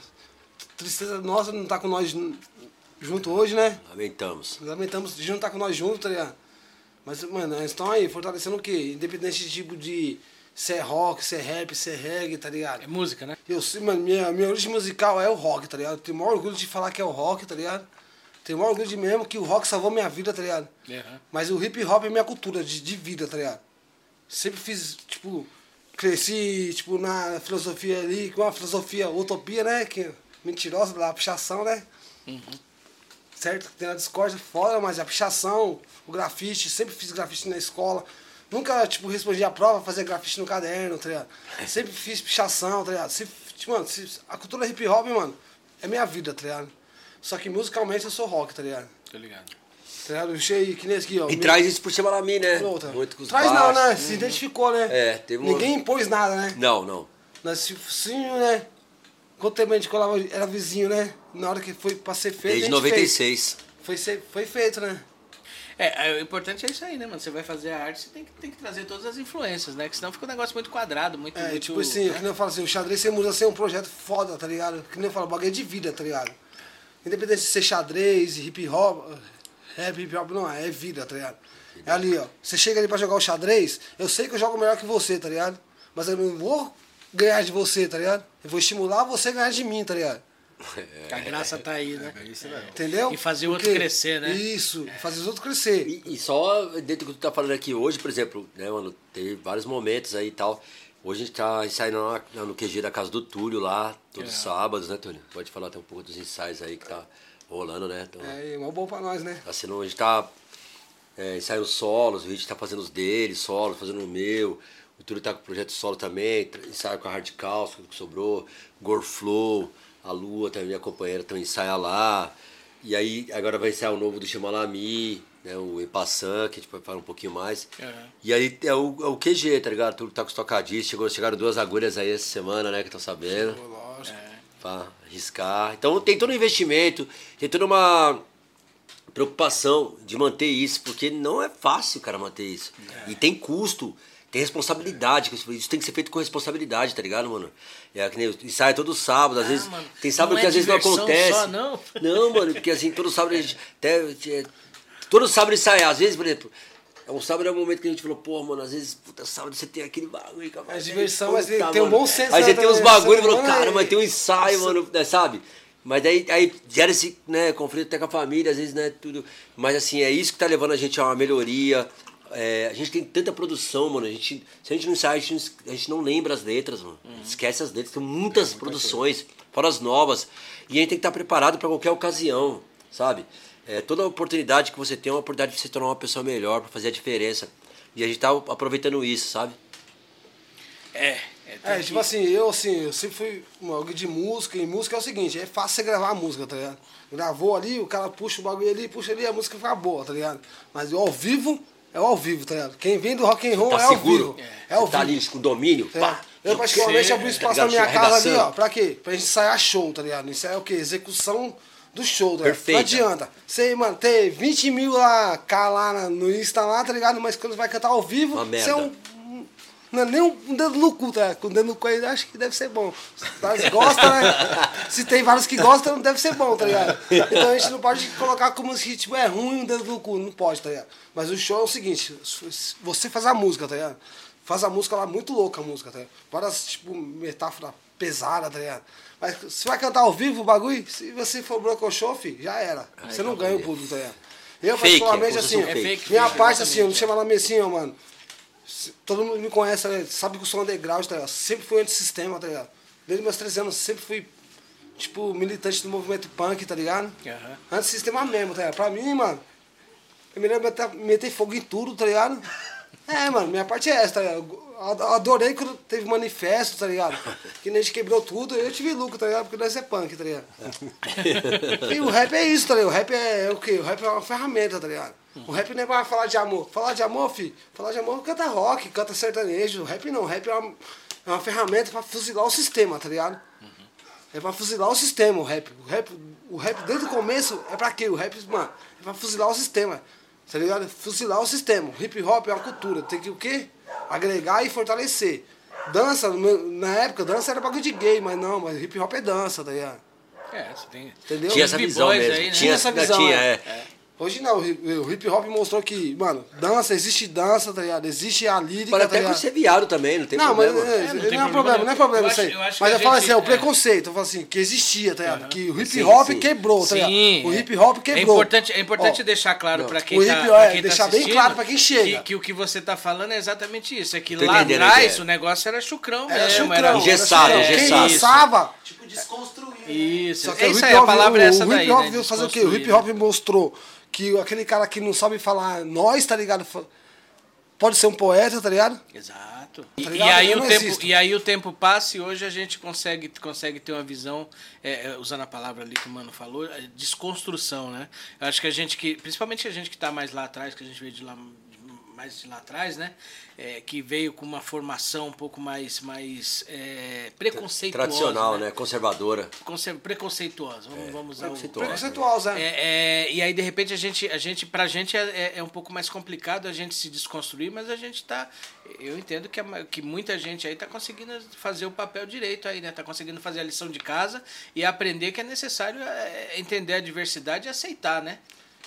Tristeza nossa não tá com nós junto hoje, né? Lamentamos. Lamentamos de não estar com nós junto, tá ligado? Mas, mano, eles estão aí fortalecendo o quê? Independente de tipo de se é rock, se é rap, se é reggae, tá ligado? É música, né? Eu sei, mano, minha, minha origem musical é o rock, tá ligado? Eu tenho o maior orgulho de falar que é o rock, tá ligado? Tenho o maior orgulho de mesmo que o rock salvou minha vida, tá ligado? Aham. Mas o hip hop é minha cultura de, de vida, tá ligado? Sempre fiz, tipo, cresci, tipo, na filosofia ali, com uma filosofia utopia, né? Que mentirosa, da pichação, né? Certo? Tem a discórdia fora, mas a pichação, o grafite, sempre fiz grafite na escola. Nunca, tipo, respondi a prova fazer grafite no caderno, tá ligado? Sempre fiz pichação, tá ligado? Sempre, tipo, mano, se- a cultura hip hop, mano, é minha vida, tá ligado? Só que musicalmente eu sou rock, tá ligado? Tô ligado. Tá ligado? Eu cheio, que nem aqui, ó. E me- traz isso por cima da mim, né? Outra. Muito com os Traz não, baixos. né? Se identificou, né? É, teve uma- Ninguém impôs nada, né? Não, não. Nós se sim, né? Quanto tempo a gente colava, era vizinho, né? Na hora que foi pra ser feito. Desde a gente 96. Fez. Foi, ser, foi feito, né? É, é, o importante é isso aí, né, mano? Você vai fazer a arte, você tem que, tem que trazer todas as influências, né? Que senão fica um negócio muito quadrado, muito. É, muito, tipo assim, né? que nem eu falo assim, o xadrez sem música assim, é um projeto foda, tá ligado? Que nem eu falo, bagulho é de vida, tá ligado? Independente de ser xadrez, hip hop, rap, hip hop, não, é vida, tá ligado? É ali, ó. Você chega ali pra jogar o xadrez, eu sei que eu jogo melhor que você, tá ligado? Mas eu não vou ganhar de você, tá ligado? Eu vou estimular você a ganhar de mim, tá ligado? A graça tá aí, né? Entendeu? E fazer o outro crescer, né? Isso, fazer os outros crescer. E, e só dentro do que tu tá falando aqui hoje, por exemplo, né, mano, teve vários momentos aí e tal. Hoje a gente tá ensaiando lá no QG da casa do Túlio lá, todos os sábados, né, Túlio? Pode falar até um pouco dos ensaios aí que tá rolando, né? Então, É, é mó bom pra nós, né? tá sendo, a gente tá é, ensaiando solos, a gente tá fazendo os dele, solos, fazendo o meu. O Túlio tá com o projeto solo também, ensaio com a Calço, que sobrou, Gorflow, a Lua também, minha companheira, também ensaia lá. E aí, agora vai ensaiar o novo do Chamalami, né, o Epassan, que a gente vai falar um pouquinho mais. Uhum. E aí é o, é o QG, tá ligado? Tudo tá com os tocadistas, chegou, chegaram duas agulhas aí essa semana, né, que estão sabendo. Lógico. Pra arriscar. Então tem todo um investimento, tem toda uma preocupação de manter isso, porque não é fácil, cara, manter isso. E tem custo, tem responsabilidade, isso tem que ser feito com responsabilidade, tá ligado, mano? É que nem ensaio todo sábado, às Ah, vezes. mano, tem sábado que é às vezes não diversão acontece. só, não? Não, mano, porque assim, todo sábado a gente. Até, é, todo sábado ensaiar, às vezes, por exemplo. é Um sábado é um momento que a gente falou, pô, mano, às vezes, puta, sábado você tem aquele bagulho, cara. É diversão, Puta, mas tem- tem um mano. bom senso Aí você tem uns bagulho e falou, semana cara, e- mas tem um ensaio, mano, né, sabe? Mas daí aí gera esse né, conflito até com a família, às vezes, né, tudo. Mas assim, é isso que tá levando a gente a uma melhoria. É, a gente tem tanta produção, mano. A gente, se a gente não ensaia, a gente, não- a gente não lembra as letras, mano. Gente Esquece as letras. Tem muitas produções, fora as novas. E a gente tem que estar preparado para qualquer ocasião, sabe? É, toda oportunidade que você tem é uma oportunidade de se tornar uma pessoa melhor, para fazer a diferença. E a gente tá aproveitando isso, sabe? É, é, É, que- tipo assim, eu assim, eu sempre fui um alguém de música, e música é o seguinte, é fácil você gravar a música, tá ligado? Gravou ali, o cara puxa o bagulho ali, puxa ali, a música fica boa, tá ligado? Mas o ao vivo é o ao vivo, tá ligado? Quem vem do rock and roll Tá é ao seguro? vivo. É ao Você tá vivo. ali com domínio? É. Pá. Eu particularmente abri é, espaço tá na minha casa ali, ó, pra quê? Pra gente ensaiar show, tá ligado? Isso é o quê? Execução do show, tá ligado? Perfeita. Não adianta. Você, mano, ter 20 mil lá, cá lá no Insta lá, tá ligado? Mas quando vai cantar ao vivo, você é um. Não é nem um, um dedo no cu, tá? Com o dedo no cu aí, acho que deve ser bom. Mas gosta, né? Se tem vários que gostam, não deve ser bom, tá ligado? Então a gente não pode colocar como se tipo, é ruim um dedo no cu, não pode, tá ligado? Mas o show é o seguinte, você faz a música, tá ligado? Faz a música lá muito louca a música, tá ligado? Várias, tipo, metáfora pesada, tá ligado? Mas você vai cantar ao vivo o bagulho, se você for brocochô, fi, já era. você não ganha o público, tá ligado? Eu, Fake, particularmente, é assim, construção fake. minha É fake, parte, assim, eu não chamo ela assim, ó, mano. Todo mundo me conhece, né? sabe que eu sou underground, tá ligado? Sempre fui antissistema, tá ligado? Desde meus 13 anos, sempre fui, tipo, militante do movimento punk, tá ligado? Aham. Antissistema mesmo, tá ligado? Pra mim, mano, eu me lembro de meter, meter fogo em tudo, tá ligado? É, mano, minha parte é essa, tá ligado? Adorei quando teve manifesto, tá ligado? Que nem a gente quebrou tudo, eu tive lucro, tá ligado? Porque nós é punk, tá ligado? E o rap é isso, tá ligado? O rap é o quê? O rap é uma ferramenta, tá ligado? O rap não é pra falar de amor. Falar de amor, filho, falar de amor canta rock, canta sertanejo. O rap não, o rap é uma, é uma ferramenta pra fuzilar o sistema, tá ligado? É pra fuzilar o sistema, o rap. O rap, o rap desde o começo é pra quê? O rap, mano, é pra fuzilar o sistema. Tá ligado? Fuzilar o sistema. Hip hop é uma cultura. Tem que o quê? Agregar e fortalecer. Dança, na época, dança era bagulho de gay, mas não, mas hip hop é dança, tá ligado? É, você tem. Entendeu? Tinha essa visão mesmo. aí, né? Tinha essa essa visão, Tinha, é. é. Hoje não, o hip- hop mostrou que, mano, dança, existe dança, tá ligado? Existe a lírica, Pode tá até por ligado? ser viado também, não tem não, mas problema. é, É, não não, tem é problema problema, não é problema Eu isso aí. acho- eu acho que Mas eu falo assim, é o é. preconceito, eu falo assim, que existia, tá ligado? Que o hip Sim, hop sim. quebrou, tá ligado? Sim, O é. hip hop É quebrou. importante, é importante Ó, deixar claro não, pra quem o tá, hip- pra é, quem tá deixar bem assistindo claro pra quem chega. Que, que o que você tá falando é exatamente isso. É que Tô lá atrás o negócio era chucrão Era mesmo. chucrão, era engessado. É, Quem engessado. isso. dançava... Tipo, desconstruir. né? Isso. Só que é o isso aí, a hop- palavra é o- essa o daí, hip hop né? veio fazer o quê? O hip hop mostrou que aquele cara que não sabe falar nós, tá ligado? Pode ser um poeta, tá ligado? Exato. E, Tá e ligado? aí Eu o tempo, existo. e aí o tempo passa e hoje a gente consegue, consegue ter uma visão, é, é, usando a palavra ali que o Mano falou, é, desconstrução, né? Eu acho que a gente que, principalmente a gente que está mais lá atrás, que a gente veio de lá mais de lá atrás, né? É, que veio com uma formação um pouco mais, mais é, preconceituosa. Tradicional, né? Conservadora. Conce- Preconceituosa, vamos, vamos usar o... preconceituosa. Percentual, Zé. É, é, e aí, de repente, a gente, a gente pra gente é, é- é um pouco mais complicado a gente se desconstruir, mas a gente tá. Eu entendo que, a que muita gente aí tá conseguindo fazer o papel direito aí, né? Tá conseguindo fazer a lição de casa e aprender que é necessário é, entender a diversidade e aceitar, né?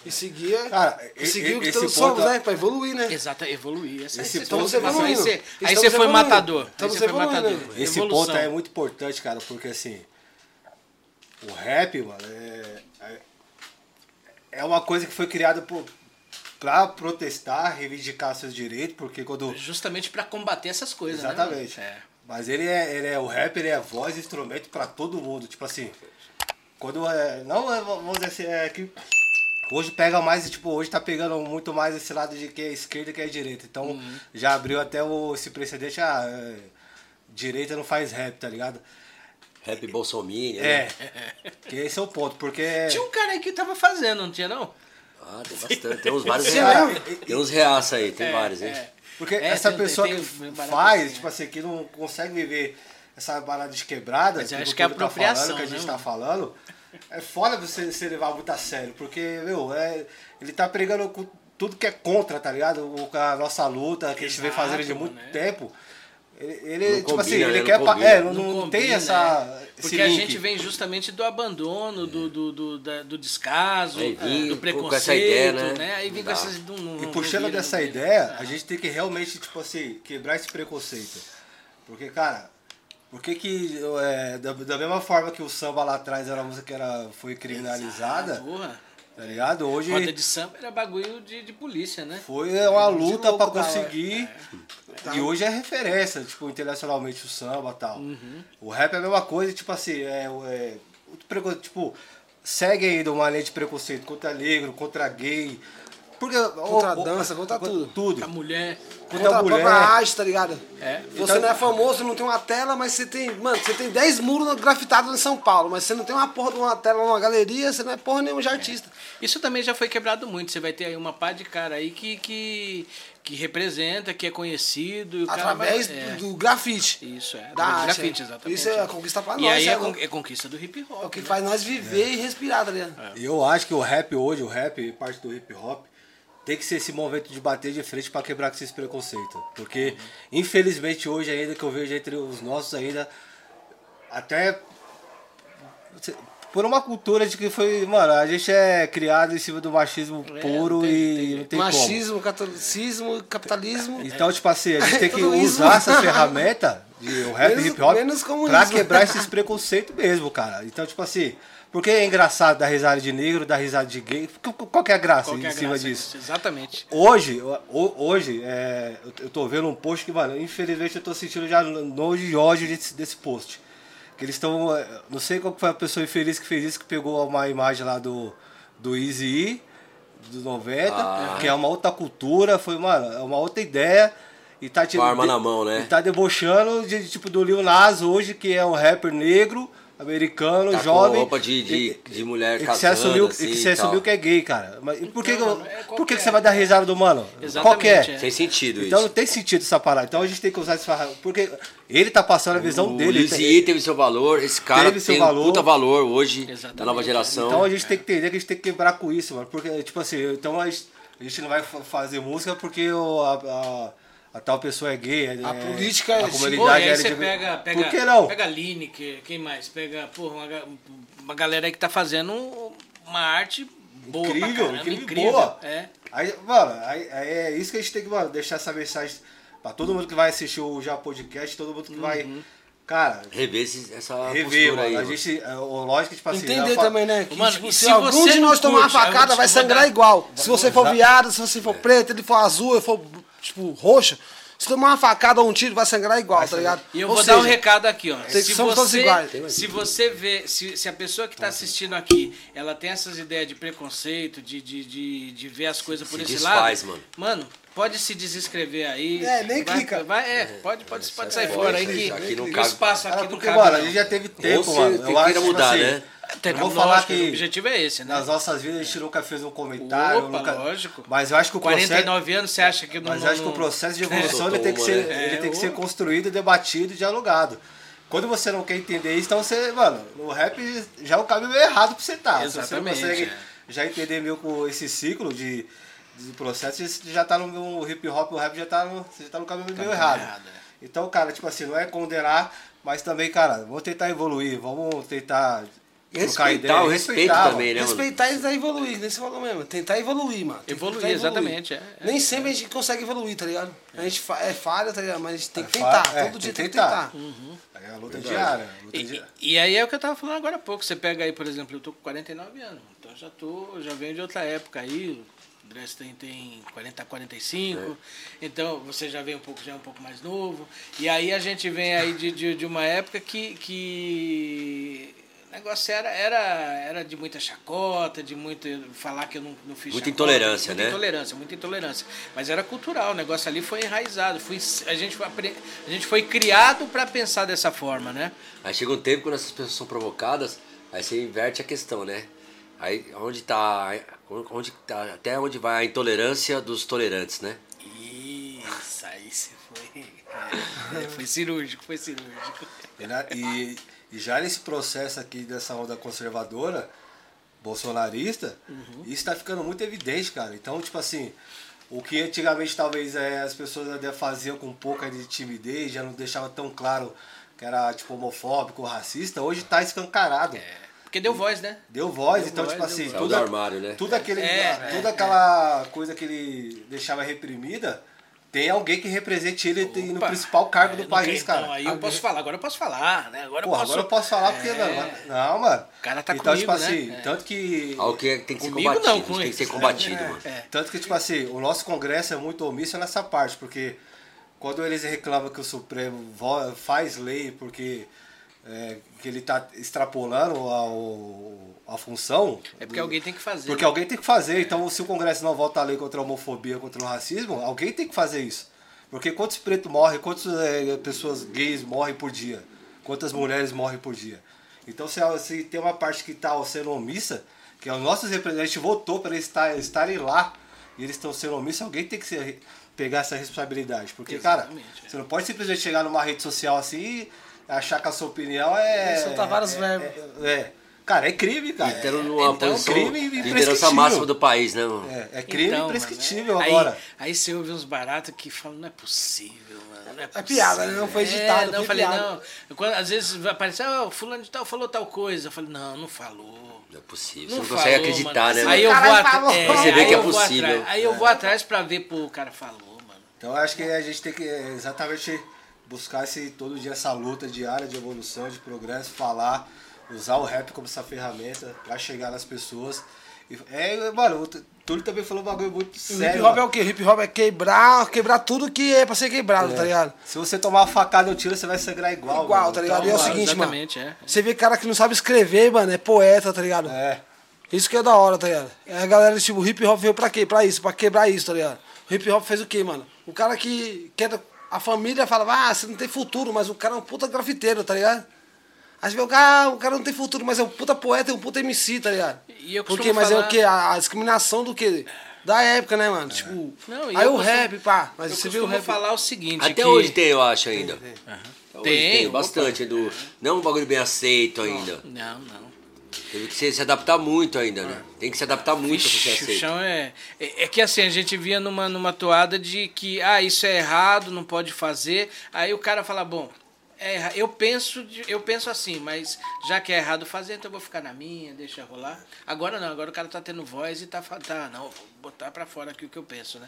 E seguir, Cara, e e- seguir o que esse todos ponto- somos, né? Pra evoluir, né? Exato, evoluir. Essa, Esse essa- ponto- Estamos aí evoluindo. você, aí você foi evoluindo. matador. Aí você foi matador. Esse Evolução. ponto aí é muito importante, cara, porque assim. O rap, mano, é. é- É uma coisa que foi criada por, pra protestar, reivindicar seus direitos, porque quando. Justamente pra combater essas coisas, né? Exatamente. É. Mas ele é, ele é o rap, ele é voz e instrumento pra todo mundo. Tipo assim, quando é. Não, é, vamos dizer assim, é que. Hoje pega mais, tipo, hoje tá pegando muito mais esse lado de que é esquerda que é direita. Então Uhum. já abriu até o, esse precedente, ah, é, direita não faz rap, tá ligado? Rap Bolsominion, É. né? Que esse é o ponto, porque. Tinha um cara aí que tava fazendo, não tinha não? Ah, tem bastante. Tem uns vários reaça. é. Tem uns reaça aí, tem É, vários, hein? é. Porque É, essa tem- pessoa tem- que tem faz, assim, tipo é. assim, que não consegue viver essa balada de quebrada, Mas que acho o que é tá apropriação, falando, que a né, gente tá mano? falando, é foda você se levar muito a sério, porque, meu, é, ele tá pregando com tudo que é contra, tá ligado? O, a nossa luta, que a gente vem Exato, fazendo de muito é. tempo. Ele, ele, Não tipo combina, assim, ele né? Não quer. combina. É, não, não tem combina, essa. é. Porque a gente vem justamente do abandono, do, do, do, da- do descaso, Aí vim do com- preconceito, com essa ideia, né? Aí vem com essas. Não, não, E não puxando vira, dessa não ideia, a gente tem que realmente, tipo assim, quebrar esse preconceito. Porque, cara, por que que, é, da, da mesma forma que o samba lá atrás era uma música que era, foi criminalizada, Porra, tá ligado? Hoje roda de samba era bagulho de, de polícia, né? foi uma luta hora. conseguir. E hoje é referência, tipo, internacionalmente o samba e tal. Uhum. O rap é a mesma coisa, tipo assim, é, é tipo, segue ainda uma linha de preconceito contra negro, contra gay. Porque, Contra a dança, contra tudo. Tudo. A mulher. Contra Contra a a mulher. própria arte, tá ligado? É. Você Então- não é famoso, não tem uma tela, mas você tem. Mano, você tem 10 muros grafitados em São Paulo, mas você não tem uma porra de uma tela numa galeria, você não é porra nenhuma de artista. Isso também já foi quebrado muito. Você vai ter aí uma pá de cara aí que, que, que representa, que é conhecido. e Através vai- é. do, grafite. Isso, é. Da do arte, grafite, é. exatamente. Isso é a conquista pra E nós, aí é é, con- é conquista do hip hop. É o que né? faz nós viver e respirar, tá ligado? E Eu acho que o rap hoje, o rap, parte do hip hop, tem que ser esse momento de bater de frente pra quebrar com esses preconceitos. Porque, infelizmente, hoje ainda que eu vejo entre os nossos ainda, até por uma cultura de que foi, mano, a gente é criado em cima do machismo É, puro tem- e tem- não tem como. Machismo, catolicismo, capitalismo. Então, tipo assim, a gente tem que usar essa ferramenta de o rap Menos- hip hop pra quebrar esses preconceitos mesmo, cara. Então, tipo assim, porque é engraçado dar risada de negro, dar risada de gay. Qual que é a graça Qual que é em a cima graça disso? Exatamente. Hoje, ho- hoje, é, eu- tô vendo um post que, mano, infelizmente eu tô sentindo já nojo e ódio desse, desse post. Que eles estão. Não sei qual foi a pessoa infeliz que fez isso, que pegou uma imagem lá do, do Easy E, dos 90, Ah. que é uma outra cultura, foi, mano, é uma outra ideia. E tá Com a arma na mão, né? E tá debochando de, tipo, do Lil Nas hoje, que é um rapper negro, americano, Tá com jovem. roupa de- de- e- de mulher e que casando, se assumiu, assim, e que se assumiu que é gay, cara. Mas e por que, mano, é por que, que qualquer- você vai dar risada do mano? Exatamente, Qual que é? é. Sem sentido Então não isso. tem sentido essa parada. Então a gente tem que usar esse. Porque ele tá passando a visão O dele. Lizzie teve seu valor, esse cara Teve seu tem valor. um puta valor hoje Exatamente. da nova geração. Então a gente tem que entender que a gente tem que quebrar com isso, mano. Porque, tipo assim, então a gente, a gente não vai fa- fazer música porque o, a, a- a tal pessoa é gay. é- A política é a assim. comunidade é você LGBT. pega, pega, Por que não? pega a Lineker, quem mais? Pega, porra, uma, uma galera aí que tá fazendo uma arte boa pra incrível, caramba, incrível, boa. É. Aí, mano, aí, aí é isso que a gente tem que mano, deixar essa mensagem pra todo mundo que vai assistir o Já Podcast, todo mundo que vai. Cara, Rever esse- essa rever, postura mano. aí. a mano. gente. é, o lógico que, tipo assim. Entender eu falo- também, né? Que, Mano, tipo, e se, se algum você de nós tomar uma eu facada, vai eu sangrar igual. Se você for viado, se você for preto, ele for azul, ele for, tipo, roxo. Se tomar uma facada ou um tiro, vai sangrar igual, tá ligado? E eu Ou vou dar um seja, recado aqui, ó. Se somos todos você, iguais. se você vê, se, se a pessoa que está assistindo aqui, ela tem essas ideias de preconceito, de, de, de, de ver as coisas por Se esse desfaz, lado, mano. mano, Pode se desinscrever aí. É, nem vai, clica. Vai, é, pode, pode, pode sair sai fora aí que, aqui não que o cabe. espaço aqui Ah, não porque, cabe. mano, não. a gente já teve tempo, mano. Eu acho, tipo mudar, assim, né? Tem- eu vou lógico, falar O que objetivo é esse, né? nas nossas vidas a gente nunca fez um comentário. Opa, nunca... lógico. Mas eu acho que o processo... 49 anos, você acha que não. Mas eu acho que o processo de evolução É. ele tem que ser, né? ele tem que É, ser construído, debatido e dialogado. Quando você não quer entender isso, então você, mano, o rap já é o caminho errado pra você estar. Se você não Exatamente, consegue é. já entender meio com esse ciclo de, de processo, você já tá no hip hop, o rap já tá no, você já tá no caminho meio Caminho errado. errado, é. Então, cara, tipo assim, não é condenar, mas também, cara, vamos tentar evoluir, vamos tentar E respeitar, o respeito mano. também, né, mano? Respeitar e tentar evoluir, nem você falou mesmo. Tentar evoluir, mano. Que Evoluir, tentar exatamente, é, é. Nem sempre a gente consegue evoluir, tá ligado? A gente fa- é falha, tá ligado? Mas a gente tem que É tentar. fa- é, Todo dia tem tem que que tentar. É a luta diária. a luta E, diária. e aí é o que eu tava falando agora há pouco. Você pega aí, por exemplo, eu tô com 49 anos. Então já tô, já venho de outra época aí. O Dresden tem 40, 45. Então você já vem um pouco, já é um pouco mais novo. E aí a gente vem aí de, de, de uma época que, que o negócio era, era, era de muita chacota, de muito falar que eu não, não fiz Muita chacota, intolerância, muita né? intolerância, muita intolerância. Mas era cultural, o negócio ali foi enraizado. Foi, a, gente foi, a gente foi criado para pensar dessa forma, né? Aí chega um tempo quando essas pessoas são provocadas, aí você inverte a questão, né? Aí onde tá, onde tá, até onde vai a intolerância dos tolerantes, né? Isso, aí você foi. é, foi cirúrgico, foi cirúrgico. E, na- e- e já nesse processo aqui dessa onda conservadora, bolsonarista, isso está ficando muito evidente, cara. Então, tipo assim, o que antigamente talvez é, as pessoas até faziam com um pouco de timidez, já não deixava tão claro que era tipo homofóbico, racista, hoje tá escancarado. Porque deu voz, né? Deu voz, Deu então, voz, tipo assim. Saiu tudo, do armário, né? tudo aquele, É, toda aquela coisa que ele deixava reprimida, tem alguém que represente ele no Opa. principal cargo É, do não país, quer- cara. Então, aí eu posso falar, agora eu posso falar, né? Agora eu Pô, posso. agora eu posso falar porque, É. mano, não, mano. O cara tá então, comigo, tipo assim, né? É. tanto que. Algo que tem que ser Comigo combatido, não, com tem que ser combatido, mano. É. Tanto que, tipo assim, o nosso Congresso é muito omisso nessa parte, porque quando eles reclamam que o Supremo faz lei porque é, que ele tá extrapolando a, a função. É porque alguém tem que fazer. Porque né? alguém tem que fazer. Então, se o Congresso não vota a lei contra a homofobia, contra o racismo, alguém tem que fazer isso. Porque quantos pretos morrem, quantas é, pessoas gays morrem por dia? Quantas mulheres morrem por dia? Então, se, se tem uma parte que está sendo omissa, que é os nossos representantes, a gente votou para eles estar- estarem lá, e eles estão sendo omissos, alguém tem que ser- pegar essa responsabilidade. Porque, Exatamente, cara, é. você não pode simplesmente chegar numa rede social assim e achar que a sua opinião é. E soltar vários é, verbos. É, é. Cara, é crime, cara. E tendo numa então, posição crime liderança máxima do país, né, mano? É, é crime Então, imprescritível mano, é- agora. Aí, aí você ouve uns baratos que falam, não é possível, mano. Não é, É piada, né? Não foi possível." editado, É, não, foi eu falei, piada. não. Quando, às vezes vai aparecer, ah, o fulano de tal falou tal coisa. Eu falei, não, não falou. Não é possível. Não Você não consegue falou, acreditar, mano. né, Aí eu vou atrás. É, você vê que é eu possível. Aí eu vou atrás pra ver, pô, o cara falou, mano. Então eu acho que a gente tem que é, exatamente buscar esse, todo dia essa luta diária de evolução, de progresso, falar, usar o rap como essa ferramenta pra chegar nas pessoas. É, mano, o Túlio também falou um bagulho muito sério. hip hop é o quê? Hip hop é quebrar, quebrar tudo que é pra ser quebrado, tá ligado? Se você tomar uma facada e um tiro, você vai sangrar igual. Igual, mano. tá ligado? Então, E é o mano, seguinte, mano. é. Você vê cara que não sabe escrever, mano, é poeta, tá ligado? É. Isso que é da hora, tá ligado? É a galera, tipo, o hip hop veio pra quê? Pra isso, pra quebrar isso, tá ligado? O hip hop fez o quê, mano? O cara que quer. A família fala, ah, você não tem futuro, mas o cara é um puta grafiteiro, tá ligado? Aí você vê o cara, o cara não tem futuro, mas é um puta poeta, é um puta MC, tá ligado? E eu Porque, mas é falar- o quê? A, a discriminação do quê? Da época, né, mano? Tipo. Não, aí eu o costumo- rap, pá. Mas eu você vê o rap. falar o seguinte. Até que- hoje tem, eu acho, ainda. Até hoje Tem, tem, opa. bastante. Do, não um bagulho bem aceito ainda. Não, não. Teve que se, se adaptar muito ainda, né? Tem que se adaptar muito pra ser Vixe, o chão é, é. É que assim, a gente via numa, numa toada de que, ah, isso é errado, não pode fazer. Aí o cara fala, bom, é eu, penso, eu penso assim, mas já que é errado fazer, então eu vou ficar na minha, deixa rolar. Agora não, agora o cara tá tendo voz e tá, fa- tá não, vou botar pra fora aqui o que eu penso, né?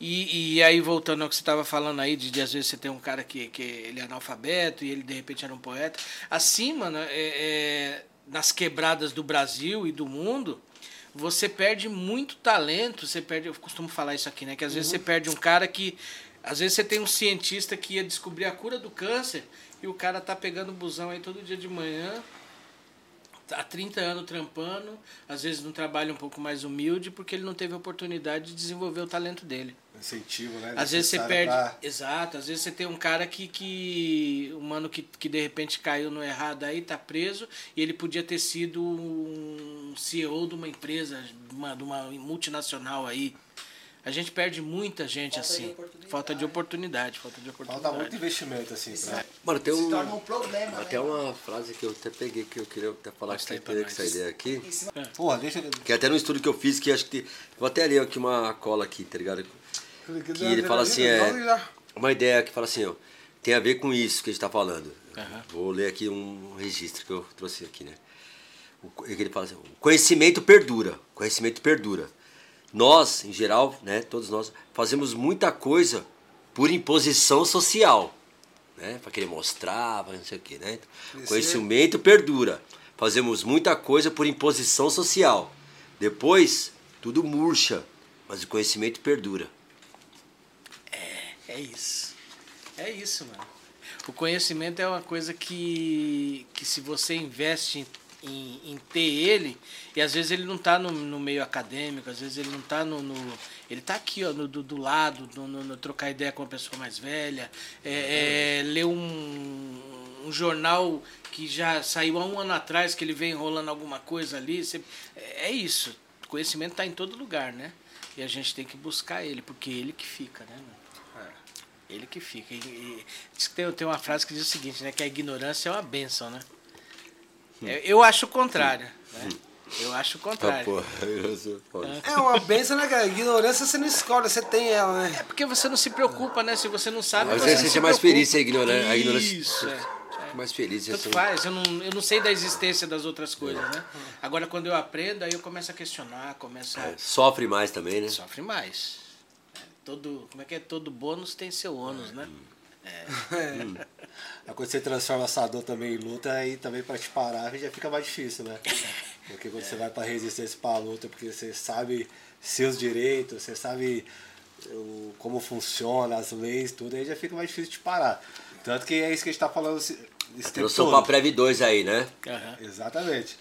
E, e aí, voltando ao que você estava falando aí, de, de às vezes você tem um cara que, que ele é analfabeto e ele de repente era um poeta. Assim, mano, é, é, nas quebradas do Brasil e do mundo, você perde muito talento. Você perde, eu costumo falar isso aqui, né? Que às vezes você perde um cara que. Às vezes você tem um cientista que ia descobrir a cura do câncer e o cara tá pegando busão aí todo dia de manhã há 30 anos trampando, às vezes num trabalho um pouco mais humilde, porque ele não teve a oportunidade de desenvolver o talento dele. Incentivo, né? Às vezes você perde. pra- Exato, às vezes você tem um cara que. que um mano que, que de repente caiu no errado aí, tá preso, e ele podia ter sido um CEO de uma empresa, uma, de uma multinacional aí. A gente perde muita gente assim. falta de oportunidade, falta de oportunidade. Falta muito investimento, assim, pra... Mano, tem Se um. torna um problema, Até né? uma frase que eu até peguei que eu queria até falar que tem que ideia aqui. Porra, deixa... Que é até no estudo que eu fiz, que acho que. tem- Vou até ler aqui uma cola aqui, tá ligado? Que ele fala assim, é. Uma ideia que fala assim, ó. Tem a ver com isso que a gente tá falando. Vou ler aqui um registro que eu trouxe aqui, né? O que ele fala assim, o conhecimento perdura. Conhecimento perdura. Nós, em geral, né, todos nós, fazemos muita coisa por imposição social. Né? Pra querer mostrar, pra não sei o quê, né? Conhecimento perdura. Fazemos muita coisa por imposição social. Depois, tudo murcha, mas o conhecimento perdura. É isso. É isso, mano. O conhecimento é uma coisa que, que se você investe em, em, em ter ele, e às vezes ele não está no, no meio acadêmico, às vezes ele não está no, no- Ele está aqui, ó, no, do, do lado, no, no- trocar ideia com uma pessoa mais velha, é, é, ler um, um jornal que já saiu há um ano atrás, que ele vem enrolando alguma coisa ali. você- é isso. O conhecimento está em todo lugar, né? E a gente tem que buscar ele, porque é ele que fica, né, mano? Ele que fica. E, e, tem, tem uma frase que diz o seguinte, né? Que a ignorância é uma benção, né? Eu, eu acho o contrário. Né? Eu acho o Ah, contrário. porra, foda. É uma benção, né, cara? Ignorância você não escolhe, você tem ela, né? É porque você não se preocupa, né? Se você não sabe, Às você vezes não você se é mais preocupa. feliz sem ignorar- a ignorância. Isso, é. Mais feliz. Tanto assim. faz, eu não, eu não sei da existência das outras coisas, né? Agora, quando eu aprendo, aí eu começo a questionar, começo a... Sofre mais também, né? Sofre mais. É, Todo, como é que é? Todo bônus tem seu ônus, né? Aí quando você transforma essa dor também em luta, aí também pra te parar já fica mais difícil, né? Porque quando você vai pra resistência pra luta, porque você sabe seus direitos, você sabe o, como funciona, as leis, tudo, aí já fica mais difícil de parar. Tanto que é isso que a gente tá falando esse, esse Eu tempo sou todo. pra Prev 2 aí, né? Aham. Exatamente.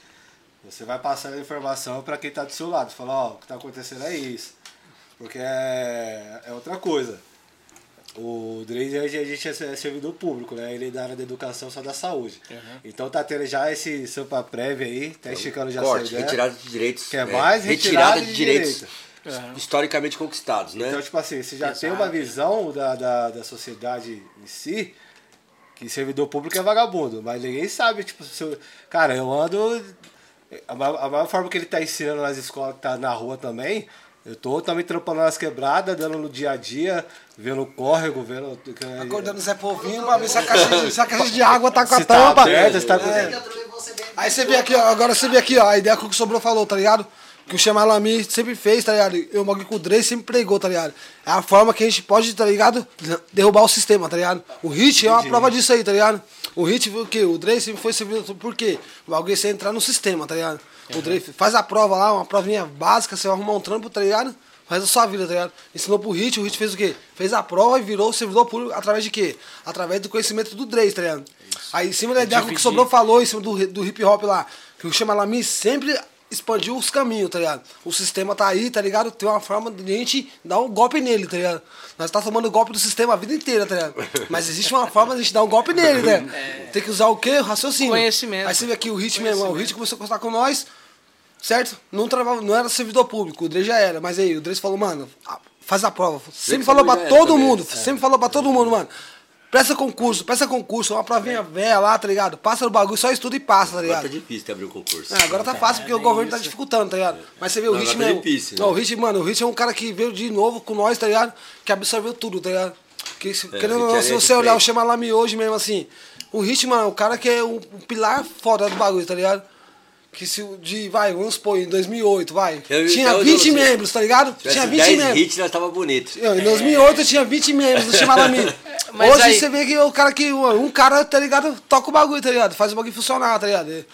Você vai passando a informação para quem tá do seu lado. Fala, ó, o que tá acontecendo é isso. Porque é, é outra coisa. O Dreis hoje a gente é servidor público, né? Ele é da área da educação só da saúde. Então tá tendo já esse Sampa Prévia aí, tá esticando já Corte, essa ideia. retirada de direitos. Que é mais retirada de direitos direito. historicamente conquistados, né? Então, tipo assim, você já tem Exato. uma visão da, da, da sociedade em si que servidor público é vagabundo, mas ninguém sabe, tipo, se eu, cara, eu ando. A maior, a maior forma que ele tá ensinando nas escolas, que tá na rua também, eu tô também trampando nas quebradas, dando no dia a dia, vendo o córrego, vendo. Acordando o Zé Povinho pra ver se a caixa de, se a caixa de água tá com a se tá tampa. aberto, se tá com. É. Eu você Aí você vê aqui, ó, agora você vê aqui, ó, a ideia que o Sobrou falou, tá ligado? Que o Chamalami sempre fez, tá ligado? E o que o Dre sempre pregou, tá ligado? É a forma que a gente pode, tá ligado? Derrubar o sistema, tá ligado? O Hit é uma prova disso aí, tá ligado? O Hit, o quê? O Dre sempre foi servido, por quê? É você entrar no sistema, tá ligado? O Dre faz a prova lá, uma provinha básica, você vai arrumar um trampo, tá ligado? Faz a sua vida, tá ligado? Ensinou pro Hit, o Hit fez o quê? Fez a prova e virou servidor público através de quê? Através do conhecimento do Dre, tá ligado? Aí em cima da ideia que o. Sobrou falou, em cima do, do hip hop lá, que o Chamalami sempre expandiu os caminhos, tá ligado? O sistema tá aí, tá ligado? Tem uma forma de a gente dar um golpe nele, tá ligado? Nós tá tomando golpe do sistema a vida inteira, tá ligado? Mas existe uma forma de a gente dar um golpe nele, né? Tem que usar o quê? O raciocínio. Conhecimento. Aí você vê aqui o Hit mesmo, o Hit começou a contar com nós, certo? Não, travava, não era servidor público, o Dre já era. Mas aí o Dre falou, mano, faz a prova. Sempre falou pra todo mundo, sempre falou pra todo mundo, mano. Presta concurso, presta concurso, uma provinha velha lá, tá ligado? Passa no bagulho, só estuda e passa, tá Agora ligado? tá difícil abrir um concurso. É, agora tá fácil porque o governo tá dificultando, tá ligado? Mas você vê o agora tá mesmo. difícil, Não, né? o Hit, mano, o Hit é um cara que veio de novo com nós, tá ligado? Que absorveu tudo, tá ligado? Que, se- querendo ou o não, é se de você olhar o frente. Chamalami hoje mesmo assim, o Hit, mano, é o cara que é um, um pilar foda do bagulho, tá ligado? Que se o de, vai, vamos supor, em 2008, vai, Eu- tinha eu- eu 20 não sei. membros, tá ligado? Tinha 20 10 membros. hits, nós tava bonito. Eu, Em 2008 eu tinha 20 membros do Chimalami. Mas Hoje aí- você vê que o cara que. Um cara, tá ligado? Toca o bagulho, tá ligado? Faz o bagulho funcionar, tá ligado?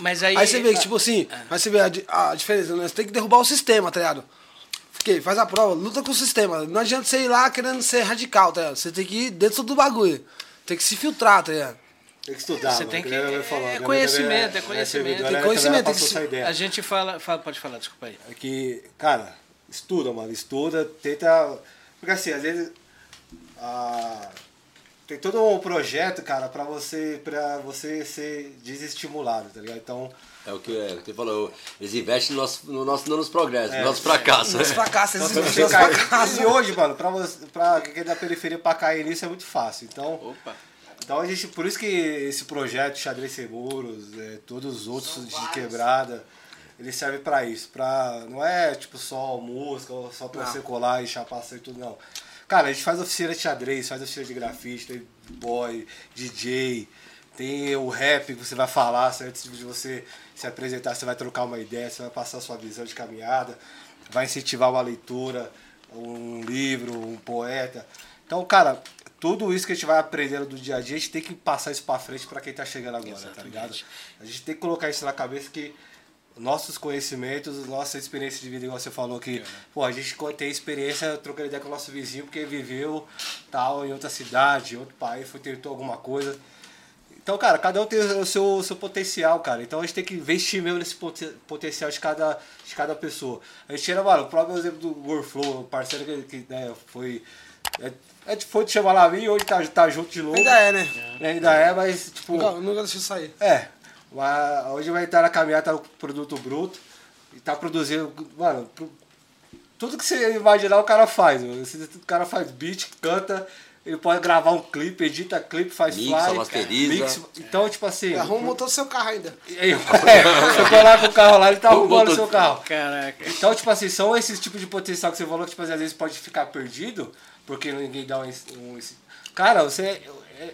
Mas aí. Aí você vê que, tipo assim, aí você vê a, a diferença, né? Você tem que derrubar o sistema, tá ligado? Porque faz a prova, luta com o sistema. Não adianta você ir lá querendo ser radical, tá ligado? Você tem que ir dentro do bagulho. Tem que se filtrar, tá ligado? Tem que estudar, Você mano, tem que- minha mãe é conhecimento, é minha conhecimento. Tem ela conhecimento, tem que- ideia. A gente fala, fala. Pode falar, desculpa aí. É que, cara, estuda, mano, estuda, tenta. Porque assim, às vezes. Ah, tem todo um projeto, cara, pra você, pra você ser desestimulado, tá ligado? Então, É o que é, você falou. Eles investem no nosso, no nosso, não nos progressos, no nosso fracasso. Nos fracassos, então você meus cai- fracassos. E hoje, mano, pra, você, pra quem é da periferia pra cair nisso é muito fácil. Então, Opa. então a gente, por isso que esse projeto Xadrez Sem Muros, é, todos os outros de quebrada, ele serve pra isso. Pra, não é tipo só música, ou só pra Não. você colar e chapar e tudo, não. Cara, a gente faz oficina de xadrez, faz oficina de grafite, tem boy, DJ, tem o rap que você vai falar, antes de você se apresentar, você vai trocar uma ideia, você vai passar a sua visão de caminhada, vai incentivar uma leitura, um livro, um poeta. Então, cara, tudo isso que a gente vai aprendendo do dia a dia, a gente tem que passar isso pra frente pra quem tá chegando agora, tá ligado? A gente tem que colocar isso na cabeça que nossos conhecimentos, nossa experiência de vida, igual você falou que, pô, a gente tem experiência trocando ideia com o nosso vizinho porque viveu tal em outra cidade, em outro país, foi tentou alguma coisa. Então, cara, cada um tem o seu, o seu potencial, cara. Então a gente tem que investir mesmo nesse poten- potencial de cada, de cada pessoa. A gente tira, mano, o próprio exemplo do Workflow, o parceiro que, que né, foi. É, é, foi te chamar lá e hoje tá, tá junto de novo. Ainda é, né? Ainda é, mas, tipo. Nunca, nunca deixou sair. É, hoje vai estar na caminhada, tá o produto bruto e tá produzindo, mano, pro- tudo que você imaginar o cara faz. mano. O cara faz beat, canta, ele pode gravar um clipe, edita clipe, faz Mixa, fly. masteriza. mix. Então, tipo assim. Arruma o motor do seu carro ainda. É, você foi lá com o carro lá, ele tá arrumando o seu carro. Caraca. Então, tipo assim, são esses tipos de potencial que você falou que, tipo, assim, às vezes pode ficar perdido, porque ninguém dá um. um Cara, você.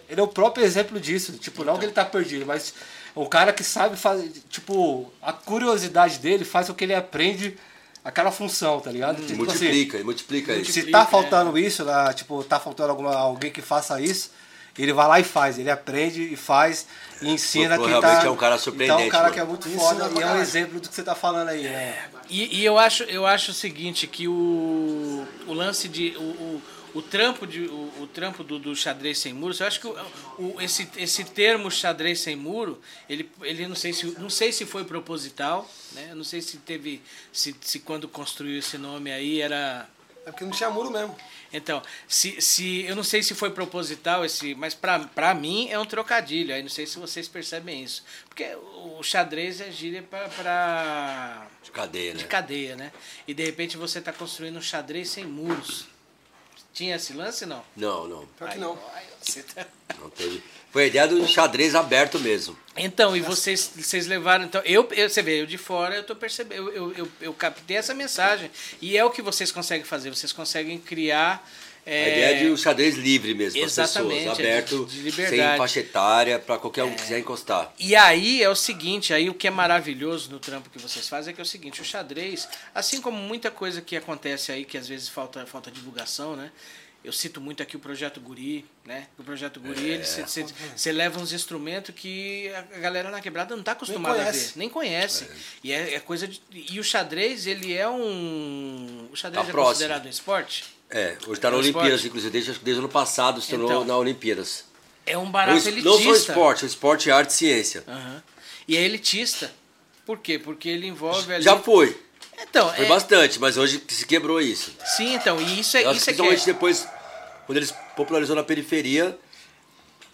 Ele é o próprio exemplo disso. Tipo, não que ele tá perdido, mas um cara que sabe fazer. Tipo, a curiosidade dele faz com que ele aprende aquela função, tá ligado? Tipo assim, multiplica, ele multiplica isso. se tá faltando isso, né, tipo, tá faltando alguma, alguém que faça isso, ele vai lá e faz, ele aprende e faz e ensina Pô, quem realmente tá. é um cara surpreendente, Então, um cara mano. que é muito foda e é um exemplo do que você tá falando aí, né? E, e eu, acho, eu acho o seguinte, que o, o lance de. O, o, o trampo, de, o, o trampo do, do xadrez sem muros, eu acho que o, o- esse, esse termo xadrez sem muro, ele, ele não, sei se, não sei se foi proposital, né? Eu não sei se teve. Se, se quando construiu esse nome aí era. É porque não tinha muro mesmo. Então, se, se eu não sei se foi proposital esse, mas pra, pra mim é um trocadilho. Aí não sei se vocês percebem isso, porque o xadrez é gíria pra, pra De cadeia, né? de cadeia, né? E de repente você está construindo um xadrez sem muros. Tinha esse lance não? Não, não. Pior que não. Ai, você tá- Não teve. Foi a ideia do xadrez aberto mesmo. Então, e vocês, vocês levaram. Então, eu, eu, você vê, eu de fora, eu tô percebendo, eu, eu, eu, eu captei essa mensagem. E é o que vocês conseguem fazer. Vocês conseguem criar. A é, ideia é de um xadrez livre mesmo, para as Exatamente, pessoas, é de- aberto, de sem liberdade. faixa etária, para qualquer um que quiser encostar. E aí é o seguinte, aí o que é maravilhoso no trampo que vocês fazem é que é o seguinte, o xadrez, assim como muita coisa que acontece aí, que às vezes falta, falta divulgação, né? Eu cito muito aqui o Projeto Guri, né? O Projeto Guri, ele você leva uns instrumentos que a galera na quebrada não está acostumada a ver, nem conhece. E é, é coisa de, e o xadrez, ele é um o xadrez Tá é próximo. considerado um esporte? É, hoje está na É Olimpíadas, inclusive, desde, desde o ano passado se tornou Então. na Olimpíadas. É um barato elitista. não só esporte, o esporte é arte e ciência. Aham. E é elitista. Por quê? Porque ele envolve ali... Já foi, Então, foi é- bastante, mas hoje se quebrou isso. Sim, então, e isso é, isso é que é, depois, quando eles popularizou na periferia,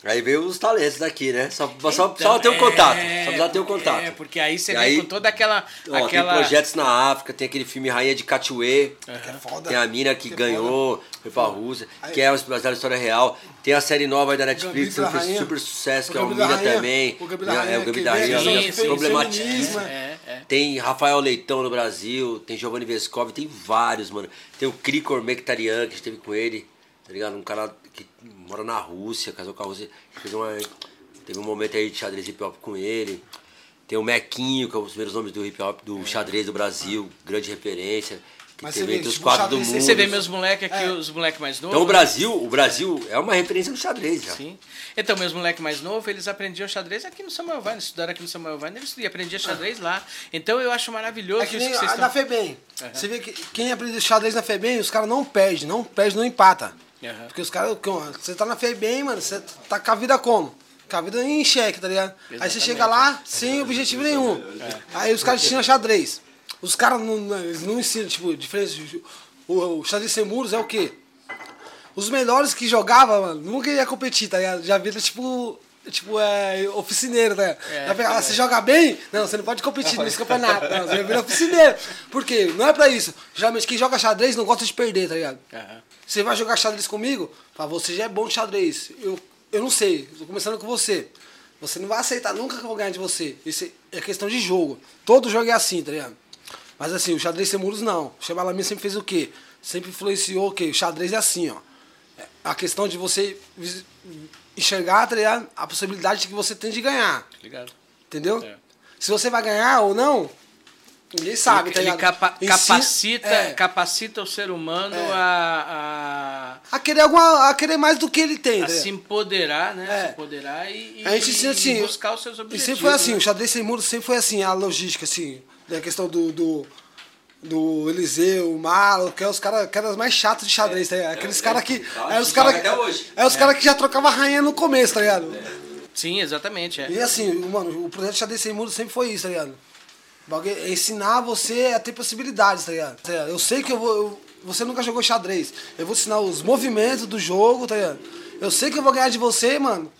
aí veio os talentos daqui, né? Só, só, Então, só ter um é, contato, só precisava ter um contato. É, porque aí você E vem aí, com toda aquela. Ó, aquela... Tem projetos na África, tem aquele filme Rainha de Catuê, Que é foda. tem a mina que, Que é ganhou, foi pra Rússia, Aí- que é baseada na história real. Tem a série nova aí da Netflix, que da fez super sucesso, O que é o da Mina também. O Gambito da É, Rainha, o Gambito que da vem Rainha É, é. Tem Rafael Leitão no Brasil, tem Giovanni Vescovi, tem vários, mano. Tem o Krikor Mekhtarian, que a gente teve com ele, tá ligado? Um cara que mora na Rússia, casou com a Rússia. Fez uma, teve um momento aí de xadrez hip hop com ele. Tem o Mequinho, que é um dos primeiros nomes do hip hop, do xadrez do Brasil, grande referência. Que Mas teve você vê, entre os tipo, quatro do mundo. Você vê meus moleques aqui, É. os moleques mais novos. Então o Brasil, o Brasil é uma referência do xadrez já. Sim. Então, meus moleques mais novos, eles aprendiam xadrez aqui no Samuel Vine, estudaram aqui no Samuel Vine, eles aprendiam xadrez lá. Então eu acho maravilhoso É que isso que vocês a- na estão. FEBEM. Você vê que quem aprende xadrez na FEBEM, os caras não perdem, não perde, não empata. Aham. Porque os caras, você tá na FEBEM, mano, você tá com a vida como? com a vida em xeque, tá ligado? Aí você Exatamente. chega lá sem objetivo nenhum. Aí os caras ensinam xadrez. Os caras não, não- não ensinam, tipo, diferente. O, o xadrez sem muros é o quê? Os melhores que jogavam, mano, nunca ia competir, tá ligado? Já vira, tipo, tipo, é, oficineiro, tá ligado? É, pega, ah, você joga bem? Não, você não pode competir nesse campeonato. Não, você vira oficineiro. Por quê? Não é pra isso. Geralmente quem joga xadrez não gosta de perder, tá ligado? Aham. Você vai jogar xadrez comigo? Fala, você já é bom de xadrez. Eu, eu não sei, tô começando com você. Você não vai aceitar nunca que eu vou ganhar de você. Isso é questão de jogo. Todo jogo é assim, tá ligado? Mas assim, o xadrez sem muros não. O Chebalaminha sempre fez o quê? Sempre influenciou o quê? O xadrez é assim, ó. É A questão de você enxergar, tá ligado? A possibilidade que você tem de ganhar. Ligado. Entendeu? É. Se você vai ganhar ou não, ninguém sabe, ele tá ele ligado? capa- Ensina- capacita, é. capacita o ser humano É. a, a querer alguma, a querer mais do que ele tem, a, a ligado? se empoderar, né? É. Se empoderar e, e- A gente e assim. buscar os seus E objetivos. sempre foi assim, né? o xadrez sem muros sempre foi assim, a logística, assim. A questão do. do do Eliseu, o Malo, que é os caras que eram os mais chatos de xadrez, tá ligado? Aqueles caras que. É os joga caras hoje. É os caras que já trocavam rainha no começo, tá ligado? Sim, exatamente. É. E assim, mano, o projeto xadrez sem muros sempre foi isso, tá ligado? É ensinar você a ter possibilidades, tá ligado? Tá ligado? Eu sei que eu vou. eu- você nunca jogou xadrez. Eu vou ensinar os movimentos do jogo, tá ligado? Eu sei que eu vou ganhar de você, mano.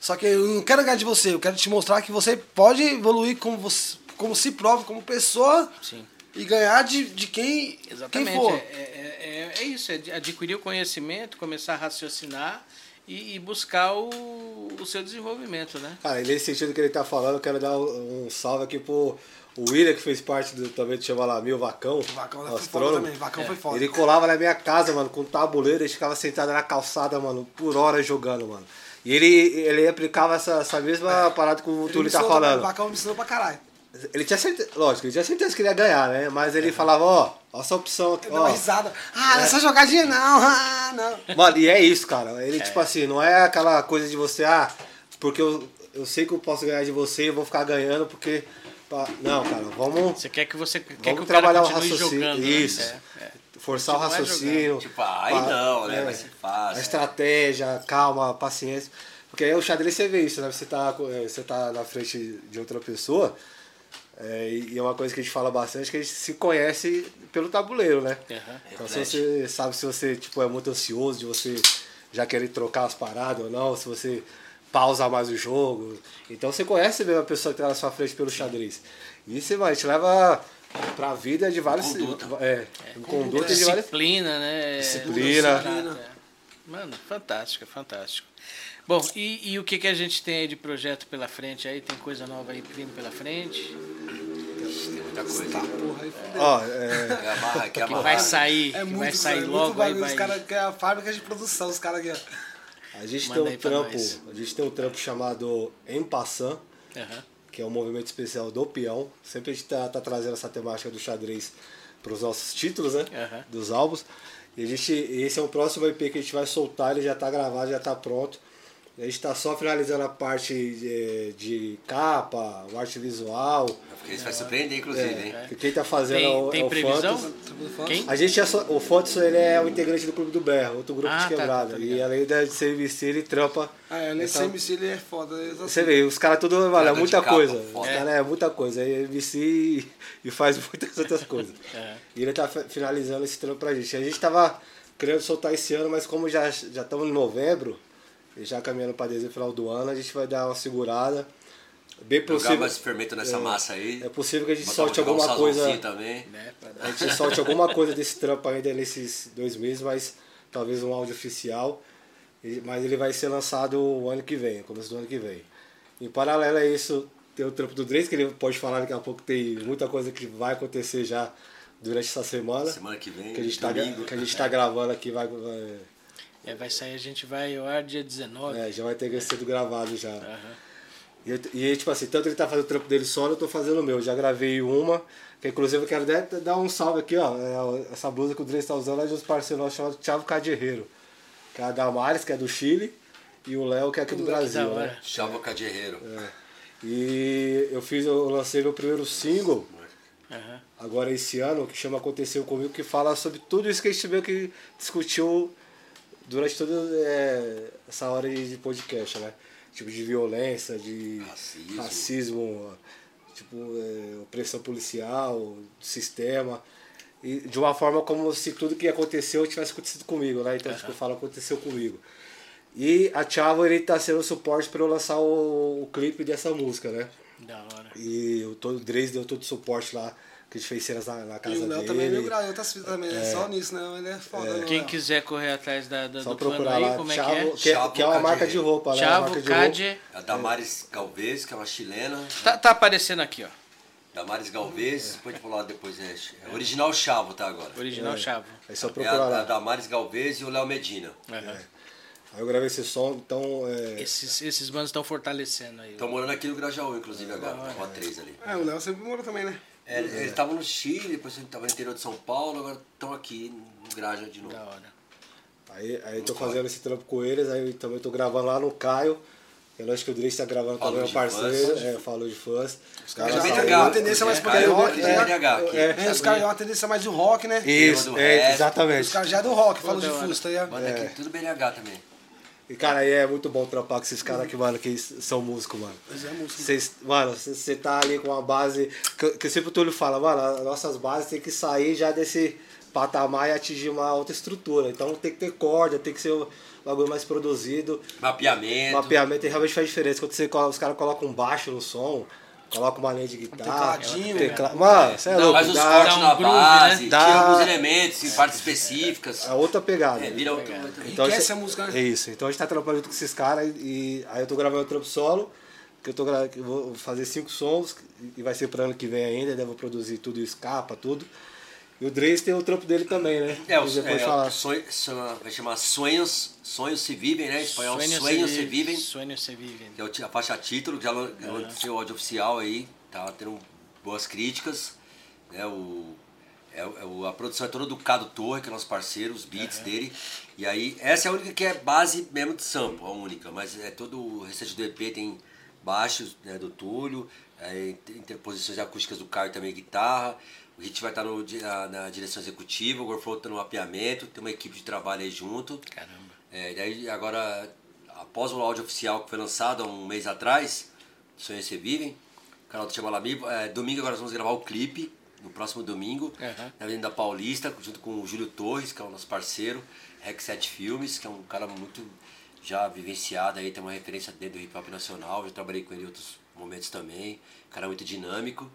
Só que eu não quero ganhar de você, eu quero te mostrar que você pode evoluir como, você, como si próprio, como pessoa. Sim. E ganhar de, de quem, Exatamente. quem for. É, é, é, é isso, é adquirir o conhecimento, começar a raciocinar e, e buscar o, o seu desenvolvimento, né? Cara, e nesse sentido que ele tá falando, eu quero dar um, um salve aqui pro o William, que fez parte do, também do Chama Lá Mil, Vacão. O Vacão foi foda também. Vacão foi foda. Ele colava na minha casa, mano, com um tabuleiro, ele ficava sentado na calçada, mano, por hora jogando, mano. E ele, ele aplicava essa, essa mesma parada que o É. Ele Túlio tá falando. O Vacão me ensinou pra caralho. Ele tinha certeza, lógico, ele tinha certeza que ele ia ganhar, né? Mas ele falava, ó, ó essa opção aqui, ó. risada. Ah, essa jogadinha não, ah, não. Mano, e é isso, cara. Ele, tipo assim, não é aquela coisa de você, ah, porque eu, eu sei que eu posso ganhar de você, eu vou ficar ganhando porque. Não, cara, vamos Você quer que você quer que Vamos o cara trabalhar o continue raciocínio. jogando. né? Isso. É, é. forçar o Não é raciocínio. Tipo, aí pá, não, né? é, Vai ser A fácil. estratégia, calma, paciência. Porque aí o xadrez você vê isso, né? Você tá, eh, você tá na frente de outra pessoa. é, e é uma coisa que a gente fala bastante, que a gente se conhece pelo tabuleiro, né? Aham. Então se você sabe se você tipo, é muito ansioso de você já querer trocar as paradas ou não, se você pausa mais o jogo. Então você conhece mesmo a pessoa que tá na sua frente pelo xadrez. Isso, mano, te leva pra vida de vários. É, em conduta de várias. Disciplina, né? Disciplina. Disciplina, é. Mano, fantástico, fantástico. Bom, e, e o que, que a gente tem aí de projeto pela frente aí? Tem coisa nova aí vindo pela frente? Tem muita coisa. Porra, aí fudeu. Ó, é, Que amarra, que Que vai sair, É que muito, vai sair é logo aí, bagulho. vai... Os caras que é a fábrica de produção, os caras aqui, ó. A gente Manda tem um trampo. nós. A gente tem um trampo chamado Empassan, Aham. que é um movimento especial do peão. Sempre a gente tá, tá trazendo essa temática do xadrez para os nossos títulos, né? Aham. Dos álbuns. E a gente, esse é o próximo EP que a gente vai soltar, ele já tá gravado, já tá pronto. A gente tá só finalizando a parte de, de capa, o arte visual. Isso vai surpreender, inclusive, hein? Que quem tá fazendo é Tem, o, tem é o previsão? Fantas. Quem? A gente é só, o Fontes ele é o integrante do Clube do Berra, outro grupo Ah, de tá, quebrada. tá e ligado. além de ser MC, ele trampa. Ah, é, nesse essa- MC ele é foda. é assim. Você vê, os caras tudo, mano, é muita capa, coisa. foda. Os caras é muita coisa. Aí é MC e, e faz muitas outras coisas. É. E ele tá fi- finalizando esse trampo pra gente. A gente tava querendo soltar esse ano, mas como já já estamos em novembro, e já caminhando pra dezembro, final do ano, a gente vai dar uma segurada. Bem Jogar possível. mais fermento nessa massa aí. É possível que a gente Botar- solte jogar um alguma coisa. também. Né, A gente solte alguma coisa desse trampo ainda nesses dois meses, mas talvez um áudio oficial. Mas ele vai ser lançado o ano que vem, começo do ano que vem. Em paralelo a isso, tem o trampo do Drake, que ele pode falar daqui a pouco, tem muita coisa que vai acontecer já durante essa semana. Semana que vem, que a gente tá, domingo. que a gente tá gravando aqui, vai, vai- É, vai sair, a gente vai ao ar dia 19. é, já vai ter sido gravado já. Aham. E, e, tipo assim, tanto ele tá fazendo o trampo dele solo, eu tô fazendo o meu. Já gravei uma, que inclusive eu quero dar, dar um salve aqui, ó. É, essa blusa que o Dre está usando é de uns parceiros nossos chamados Thiago Cadierreiro. Que é a Damares, que é do Chile, e o Léo, que é aqui do Brasil. né? Chava Cadierreiro. E eu fiz, eu lancei meu primeiro single Aham. agora esse ano, que chama Aconteceu Comigo, que fala sobre tudo isso que a gente meio que discutiu durante toda é, essa hora de podcast, né? Tipo de violência, de Racismo. racismo, tipo, é, opressão policial, sistema. E de uma forma como se tudo que aconteceu tivesse acontecido comigo, né? Então, tipo, eu falo, aconteceu comigo. E a Chavo, ele tá sendo o suporte para eu lançar o, o clipe dessa música, né? Da hora. E o, todo, o Dres deu todo o suporte lá, que a gente fez cenas na, na casa E o Léo dele. também é meio grau, outras fitas também, né? Só nisso, né? Ele é foda, né? Quem quiser correr atrás da, da, Só do plano procurar aí, lá, como é Chavo, que é? que, é, Chavo que é uma marca de roupa, né? Chavo marca de roupa. Cade. A Damares Galvez, que é uma chilena. Tá, tá aparecendo aqui, ó. Damares Galvez, depois de falar depois, é, é original Chavo, tá agora. Original Chavo. É só É procurar a, a lá. Damares Galvez e o Léo Medina. Aham. Aí eu gravei esse som, então. É, Esses, esses manos estão fortalecendo aí. Estão morando aqui no Grajaú, inclusive, agora, na Rua 3 ali. É, o Léo sempre morou também, né? É, eles estavam no Chile, depois estavam no interior de São Paulo, agora estão aqui no Graja de novo. Da hora. aí, aí eu tô fazendo esse trampo com eles, aí também tô gravando lá no Caio. Eu acho que o Dres tá gravando Falou também, é um de parceiro. fãs. É, falou de fãs. Os caras já uma tendência mais pro Caio rock, é né? É. É, os caras é uma tendência mais do rock, né? Isso, é, exatamente. Os caras já é do rock, falou de fusta, tá ligado? Banda aqui, tudo BNH também. E, cara, aí é muito bom trampar com esses caras que, mano, que são músicos, mano. Mas é música. Vocês, mano, você tá ali com uma base. Que, que sempre o Túlio fala, mano, as nossas bases tem que sair já desse patamar e atingir uma outra estrutura. Então tem que ter corda, tem que ser um bagulho mais produzido. Mapeamento. Mapeamento realmente faz diferença. Quando você, os caras colocam um baixo no som, colocam uma linha de guitarra. tecladinho. tecla- Mano, você é louco. Faz os dá, cortes dá um na groove, base, né? Dá- tira alguns elementos em partes específicas. É outra pegada. É, vira outro. Então, Enriquece a a música, né? É isso. Então a gente tá trabalhando junto com esses caras e, aí eu tô gravando o trampo solo, que eu tô eu vou fazer cinco sons, e vai ser pro ano que vem ainda, eu vou produzir tudo isso, capa, tudo. E o Dreis tem o trampo dele também, né? É, o, é, falar. sonho, sonho- vai chamar Sonhos, Sonhos se Vivem, né? Em espanhol, Sonhos, se se vi- Vivem. Sueños se vivem. Que é a faixa título, que já lan- já lancei o áudio oficial aí, tá tendo boas críticas. Né? O, é, o- é a produção é toda do Cado Torre, que é nosso parceiro, os beats dele. E aí, essa é a única que é base mesmo de sample, a única. Mas é todo o restante do EP tem baixos né, do Túlio, é, inter- interposições acústicas do Caio também, guitarra. O Hit vai estar no na, na direção executiva, o Gorflow tá no mapeamento, tem uma equipe de trabalho aí junto. Caramba. É, e daí agora, após o áudio oficial que foi lançado há um mês atrás, Sonhos Se Vivem, o canal do Chama Lami, é, domingo agora nós vamos gravar o clipe, no próximo domingo, Aham. na Avenida Paulista, junto com o Júlio Torres, que é o nosso parceiro, Rec 7 Filmes, que é um cara muito já vivenciado aí, tem uma referência dentro do hip hop nacional, já trabalhei com ele em outros momentos também, cara muito dinâmico.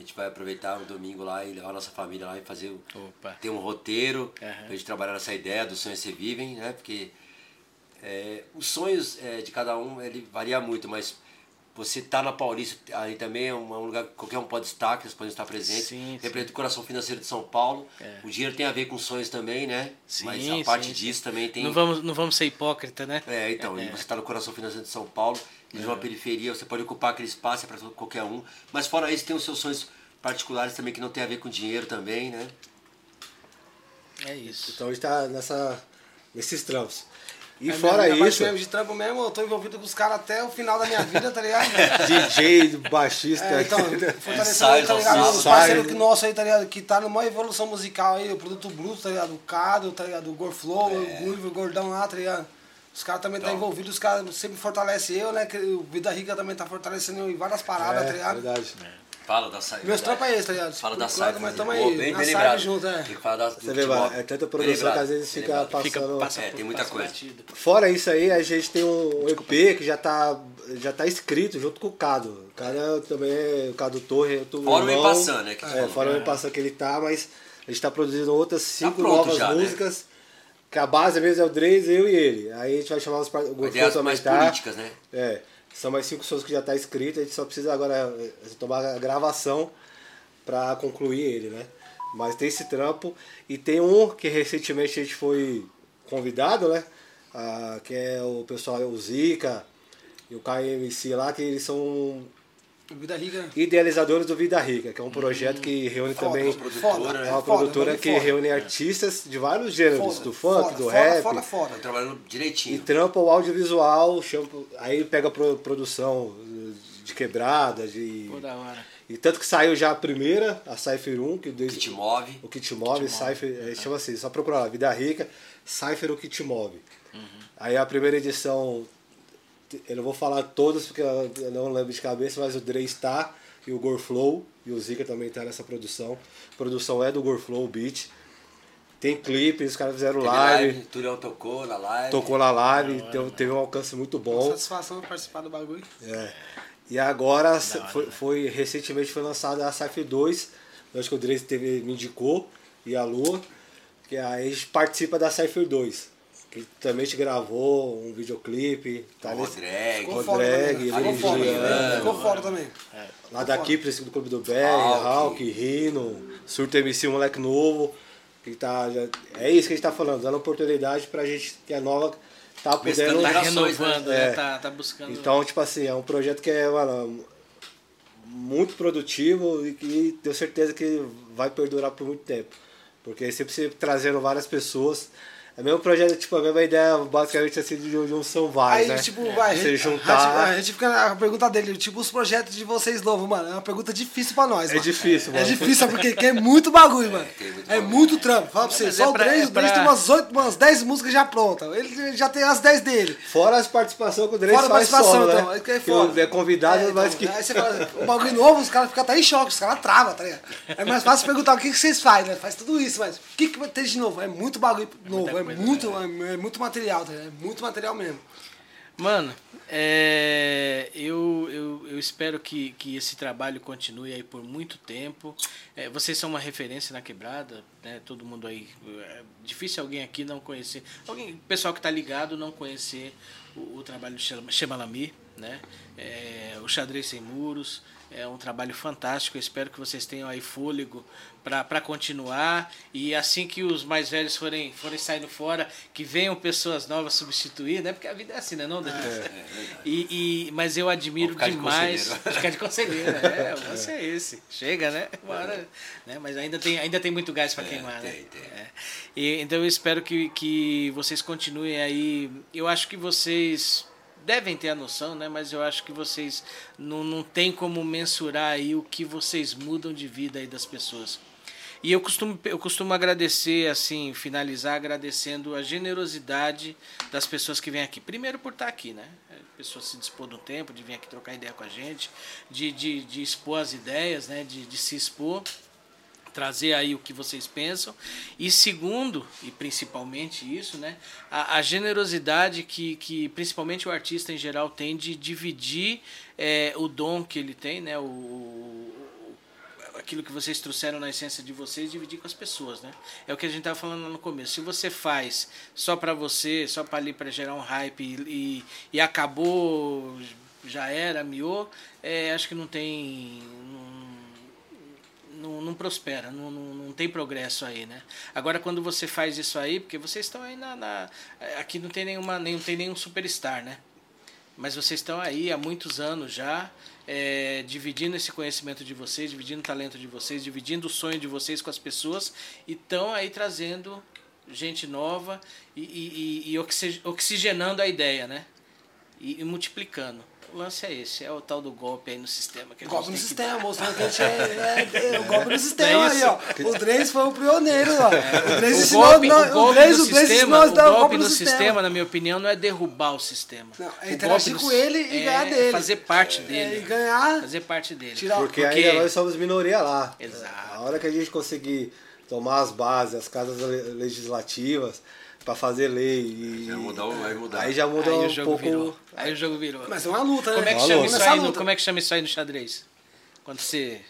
A gente vai aproveitar o domingo lá e levar a nossa família lá e fazer Opa. ter um roteiro Aham. pra gente trabalhar nessa ideia dos sonhos se vivem, né? Porque é, os sonhos é, de cada um ele varia muito, mas você tá na Paulista aí também é um, é um lugar que qualquer um pode estar, que eles podem estar presentes. Sim, Representa o coração financeiro de São Paulo. É. O dinheiro tem a ver com sonhos também, né? Sim, mas a parte sim, disso também tem. Não vamos, não vamos ser hipócrita, né? É, então, e você está no coração financeiro de São Paulo, de uma periferia, você pode ocupar aquele espaço, é para qualquer um. Mas fora isso, tem os seus sonhos particulares também que não tem a ver com dinheiro também, né? É isso. Então a gente tá nessa, nesses trampos. E É fora minha isso, mesmo de trampo mesmo, eu tô envolvido com os caras até o final da minha vida, tá ligado? DJ, baixista. É, então, fortalecendo, tá ligado? Os parceiros que nosso aí, tá ligado? Que tá numa evolução musical aí, o produto bruto, tá ligado? O Cado, tá ligado? O Gorflow, o Gulliver, o Gordão lá, tá ligado? Os caras também tá envolvidos, os caras sempre fortalecem eu, né? O Vida Rica também tá fortalecendo eu em várias paradas, tá é, ligado? verdade. Fala da saída. Meus trampos é esse, tá ligado? Fala da saída. Mas tamo aí, bem, na bem saída lembrado. junto, é. Tem que falar da, Você vê, mano, é tanta produção que às vezes fica lembrado. Fica, passando. passa, É, tem muita coisa. batido. Fora isso aí, a gente tem um EP que já tá, já tá escrito junto com o Cado. O Cado também é o Cado Torre. eu tô- Fora o. Impassan, né, É, falou. fora o Impassan que ele tá, mas a gente tá produzindo outras cinco pronto novas já, né? Que a base mesmo é o Dreis, eu e ele. Aí a gente vai chamar os Ideias também mais tá. políticas, né? É. São mais cinco sons que já tá escrito, a gente só precisa agora é, tomar a gravação pra concluir ele, né? Mas tem esse trampo. E tem um que recentemente a gente foi convidado, né? Ah, que é o pessoal, o Zica e o KMC lá, que eles são Vida Rica. idealizadores do Vida Rica, que é um projeto que reúne Foda, também. foda, É uma foda, produtora foda, que foda. reúne artistas de vários gêneros, Foda, do funk, foda, do foda, rap. Foda, foda, Tô trabalhando E direitinho. trampa o audiovisual, chama- aí pega produção de quebrada, de. Pô, da hora. E tanto que saiu já a primeira, a Cypher 1, que desde, Que te move. o que te move, Cypher, é, chama assim, só procurar lá, Vida Rica, Cypher o que te move. Uhum. Aí a primeira edição eu não vou falar todos porque eu não lembro de cabeça, mas o Dre está e o Gorflow e o Zika também tá nessa produção. A produção é do Gorflow Beat. Tem clipe, os caras fizeram Teve live, live, Turiel tocou na live. tocou na live, teve, teve um alcance muito bom. Satisfação participar do bagulho. É. E agora foi, foi- recentemente foi lançada a Cypher 2. Eu acho que o Dre teve, me indicou e a Lua. Que aí a gente participa da Cypher 2. Que também te gravou um videoclipe. Tá O nesse- Rodrigues. Ficou também. Ficou foda também. Lá da Kipris, do Clube do BR, Hulk. Rino, Surto MC, um moleque novo. Que tá, já- é isso que a gente tá falando, dando oportunidade pra gente que é nova, tá podendo. Tá renovando, né? né? É. Tá, tá buscando. Então, tipo assim, é um projeto que é, mano, muito produtivo e que tenho certeza que vai perdurar por muito tempo. Porque sempre se trazendo várias pessoas. É o mesmo projeto, tipo, a mesma ideia, basicamente assim, de de um são vários, Aí, né? tipo, vai. Você a gente- juntar. A gente fica na pergunta dele, tipo, os projetos de vocês novos, mano. É uma pergunta difícil pra nós, É mano. difícil, É mano. difícil, porque que é muito bagulho, mano. tem muito É muito trampo. Fala pra vocês, é só o pra- é o pra- tem umas 8, umas 10 músicas já prontas. Ele já tem as 10 dele. Fora as participações que o Fora a faz participação, solo, então. né? É que é é convidado, É, mas então, que... Aí você fala, o bagulho novo, os caras ficam até em choque, os caras travam, tá ligado? É mais fácil perguntar o que, que vocês fazem, né? Faz tudo isso, mas o que, que vai ter de novo? É muito bagulho novo, é, muito, é, é muito material, tá? É muito material mesmo. Mano, é, eu, eu, eu espero que, que esse trabalho continue aí por muito tempo. É, vocês são uma referência na quebrada, né? Todo mundo aí. É difícil alguém aqui não conhecer. Alguém, pessoal que tá ligado não conhecer o, o trabalho do Shema- Shemalami, né? É, o Xadrez Sem Muros. É um trabalho fantástico. Eu espero que vocês tenham aí fôlego para continuar. E assim que os mais velhos forem, forem saindo fora, que venham pessoas novas substituir, né? Porque a vida é assim, né? Não, Danilo? E, e, mas eu admiro ficar de demais. conselheiro. Ficar de conselheiro, é, o lance é esse. Chega, né? Uma hora, né? Mas ainda tem, ainda tem muito gás para queimar, né? tem, tem. É. E, então eu espero que, que vocês continuem aí. Eu acho que vocês devem ter a noção, né? Mas eu acho que vocês não, não tem como mensurar aí o que vocês mudam de vida aí das pessoas. E eu costumo, eu costumo agradecer, assim, finalizar agradecendo a generosidade das pessoas que vêm aqui. Primeiro por estar aqui, né? A pessoa se dispor do tempo de vir aqui trocar ideia com a gente, de, de, de expor as ideias, né? De, de se expor trazer aí o que vocês pensam. E segundo e principalmente isso né a, a generosidade que, que principalmente o artista em geral tem de dividir é, o dom que ele tem né o, o- aquilo que vocês trouxeram na essência de vocês dividir com as pessoas né. É o que a gente estava falando lá no começo. Se você faz só para você só para ali para gerar um hype e, e, acabou já era miou é, acho que não tem não- não, não prospera, não, não, não tem progresso aí, né? Agora quando você faz isso aí, porque vocês estão aí na, na- aqui não tem nenhuma, nem, não tem nenhum superstar, né? Mas vocês estão aí há muitos anos já, é, dividindo esse conhecimento de vocês, dividindo o talento de vocês, dividindo o sonho de vocês com as pessoas e estão aí trazendo gente nova e, e, e- oxi- oxigenando a ideia, né? E, e multiplicando. O lance é esse, é o tal do golpe aí no sistema. Que Golpe no sistema, mostrando que a gente é, é, é o golpe no sistema É aí, ó. O Dreis foi o pioneiro, ó. O Dreis O ensinou, golpe, não, o golpe Dreis- do o Dreis sistema, ensinou a o dar golpe do sistema, na minha opinião, não é derrubar o sistema. Não, é O interagir golpe com ele e é ganhar dele. Fazer parte É, dele. e ganhar, Fazer parte dele. tirar Porque, Porque- ainda nós somos minoria lá. Exato. A hora que a gente conseguir tomar as bases, as casas le- legislativas, para fazer lei e. Já mudar o- vai mudar. Aí já muda Aí um o jogo pouco. virou. Aí o jogo virou. Mas é uma luta, né? Como é que Uma chama isso aí no, como é que chama isso aí no xadrez? Quando você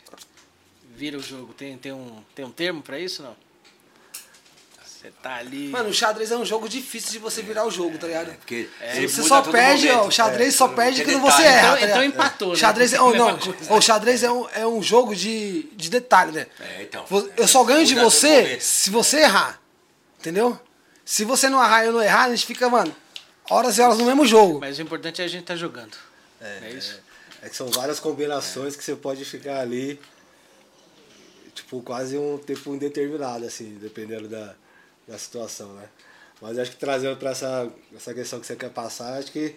vira o jogo, tem, tem, um, tem um termo pra isso não? Você tá ali. Mano, o xadrez é um jogo difícil de você virar o jogo, tá ligado? Porque Você muda só perde, momento. ó, o xadrez só perde quando detalhe. você erra. Então- tá então empatou, né? Xadrez é, oh, não, o xadrez é um, é um jogo de, de detalhe, né? É, então. Eu só ganho de você se você errar. Entendeu? Se você não errar e eu não errar, a gente fica, mano, horas e horas no mesmo jogo. Mas o importante é a gente tá jogando. É, isso? É que são várias combinações que você pode ficar ali, tipo, quase um tempo indeterminado, assim, dependendo da, da situação, né? Mas acho que trazendo para essa, essa questão que você quer passar, acho que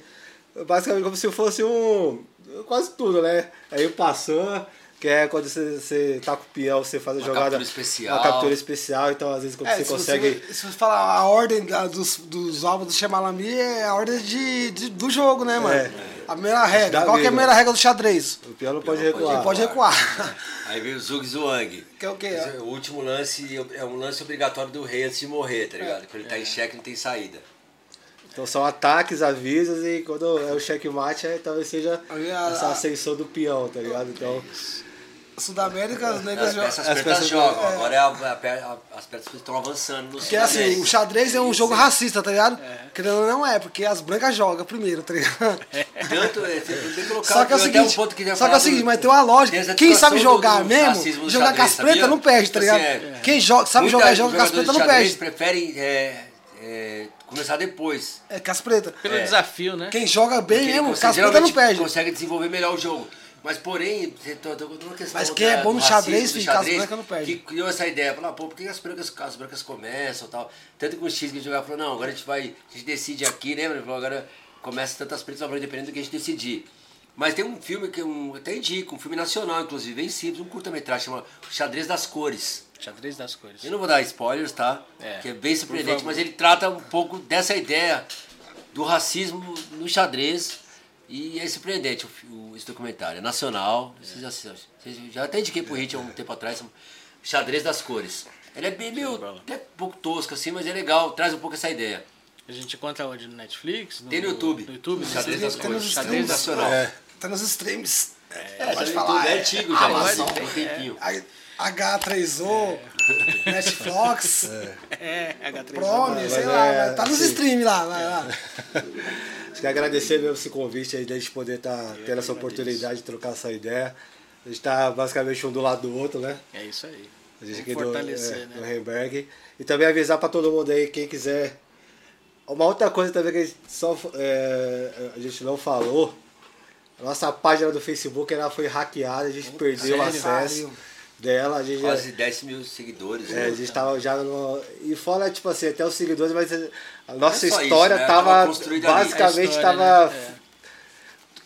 basicamente como se fosse um. quase tudo, né? Aí passando, Que é quando você, você tá com o peão, você faz a Uma jogada. captura especial. Uma captura especial, então às vezes quando É, você se consegue. Você, se você falar a ordem da- dos, dos alvos do Shemalami é a ordem de, de- do jogo, né, mano? É. A primeira regra. Dá Qual que é a primeira regra do xadrez? O peão não pode pode recuar. Pode recuar. Aí veio o Zug Zhuang. Que é o quê? O último lance é um lance obrigatório do rei antes de morrer, tá ligado? Quando ele tá em xeque não tem saída. Então são ataques, avisos e quando é o checkmate, aí talvez seja essa ascensão do peão, tá ligado? Então. Sudamérica, as As, negras jogam. essas peças- jogam, agora é a, a, pe- a- as pretas estão avançando no Porque assim, o xadrez é um jogo racista, tá ligado? Querendo ou não é, porque as brancas jogam primeiro, tá ligado? Tanto, é, tem tem que colocar Só que é o um seguinte, ponto que só que é o seguinte, mas tem uma lógica. Quem sabe discussão do- jogar do mesmo, jogar com as pretas não perde, tá ligado? assim, é, Quem joga, sabe muita jogar e joga com as pretas não perde. preferem é, é, começar depois. É com as pretas. Pelo É. desafio, né? Quem joga bem mesmo, consegue- com as pretas não perde. consegue desenvolver melhor o jogo. Mas porém, tô- tô na questão Mas quem é bom no xadrez, filho, xadrez, brancas não perde. Que criou essa ideia, falou, ah, pô, por que as brancas, as brancas começam e tal? Tanto que o X que jogava falou, não, agora a gente vai, a gente decide aqui, lembra? Ele falou, agora começa tantas pretas ou brancas, dependendo do que a gente decidir. Mas tem um filme que eu até indico, um filme nacional, inclusive, bem simples, um curta-metragem, chama Xadrez das Cores. Xadrez das cores. Eu não vou dar spoilers, tá? É, Que é bem surpreendente, mas ele trata um pouco dessa ideia do racismo no xadrez e é surpreendente o, esse documentário. É nacional, vocês já, vocês já até indiquei pro Hit há um tempo atrás, Xadrez das Cores. Ele é bem meio, até um pouco tosco assim, mas é legal, traz um pouco essa ideia. A gente encontra onde? No Netflix? No, Tem no YouTube. No YouTube? Xadrez das Cores, streams. Xadrez nacional. É. Tá nos streams. É, pode tá no falar, é é. antigo já, Amazon, tem um tempinho. H3O, Netflix, É, H3. Prome, sei é, lá, tá nos assim, streams lá, vai lá. Acho que agradecer mesmo esse convite aí, da gente poder estar tendo essa oportunidade de trocar essa ideia. A gente tá basicamente um do lado do outro, né? É isso aí. A gente aqui do, é, né? do Heimberg. E também avisar pra todo mundo aí, quem quiser. Uma outra coisa também que a gente, só, é, a gente não falou. A nossa página do Facebook ela foi hackeada, a gente perdeu o sério? acesso Pariu. Dela. A gente, Quase 10 mil seguidores. é, né? a gente tava já no. E fora, tipo assim, até os seguidores, mas a nossa Não é história isso, né? tava. Basicamente história, tava. né?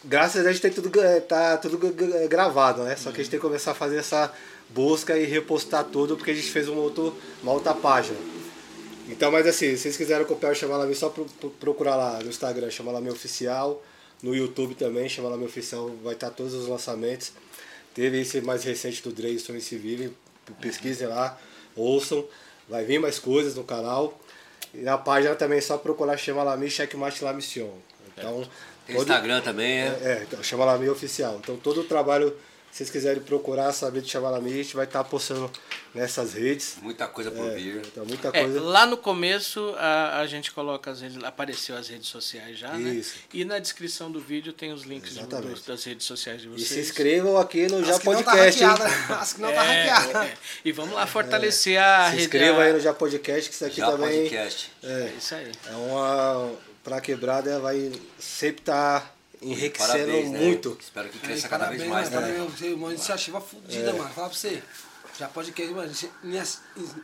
Graças a Deus tem tudo, gra- tá tudo gra- gra- gravado, né? Só que a gente tem que começar a fazer essa busca e repostar tudo, porque a gente fez um outro, uma outra página. Então, mas assim, se vocês quiserem copiar o Chamalame, só pro, pro- procurar lá no Instagram, Chamalame Oficial, no YouTube também, Chamalame Oficial, vai estar todos os lançamentos. Teve esse mais recente do Dreyson e Civile, pesquisem lá, ouçam, vai vir mais coisas no canal. E na página também é só procurar Chamalame Checkmate La Mission. Então, Tem todo- Instagram também, é. é, então, Chamalami Oficial. Então todo o trabalho, se vocês quiserem procurar, saber de gente vai estar postando nessas redes. Muita coisa por vir. Então muita É, coisa. lá no começo a, a gente coloca as redes, apareceu as redes sociais já, Isso. né? E na descrição do vídeo tem os links de- Exatamente. dos- das redes sociais de E vocês. se inscrevam aqui no Já As que não tá Podcast. hein? hackeada. As que não tá É, hackeada. é. E vamos lá fortalecer a Se rede. inscrevam a- aí no Já Podcast, que isso aqui Já também podcast. É isso aí. é uma. Pra quebrada vai sempre estar enriquecendo Parabéns, né? muito. Espero que Aí, cresça cada vez parabéns, mais, mano, né? parabéns, uma iniciativa fudida, mano. Fala pra você. Já podcast, mano. ini-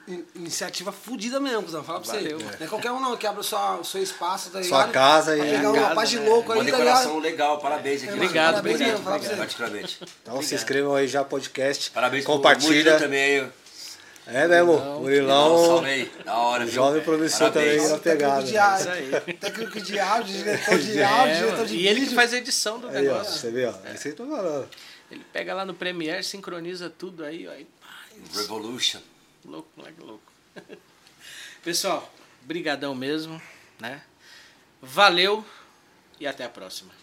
in- Iniciativa fudida mesmo, cuzão. Fala pra Valeu. você. Não é qualquer um não que abre o seu, espaço, tá Sua casa Pra e- pegar É, uma casa, paz de né? louco Uma aí, tá decoração legal, parabéns aqui. Obrigado, Parabéns obrigado. Particularmente. Então se inscrevam aí Já Podcast. Parabéns pro Compartilha. Também. É mesmo, Murilão. salve aí. Da hora, viu? Jovem promissor Parabéns. também na pegada. Técnico de, áudio, aí. técnico de áudio, diretor de É, áudio, diretor de e ele que faz a edição do Aí, ó, negócio. você vê, ó. É isso eu tô falando. Ele pega lá no Premiere, sincroniza tudo aí, ó. e Revolution. Louco, moleque louco. Pessoal, brigadão mesmo, né? Valeu e até a próxima.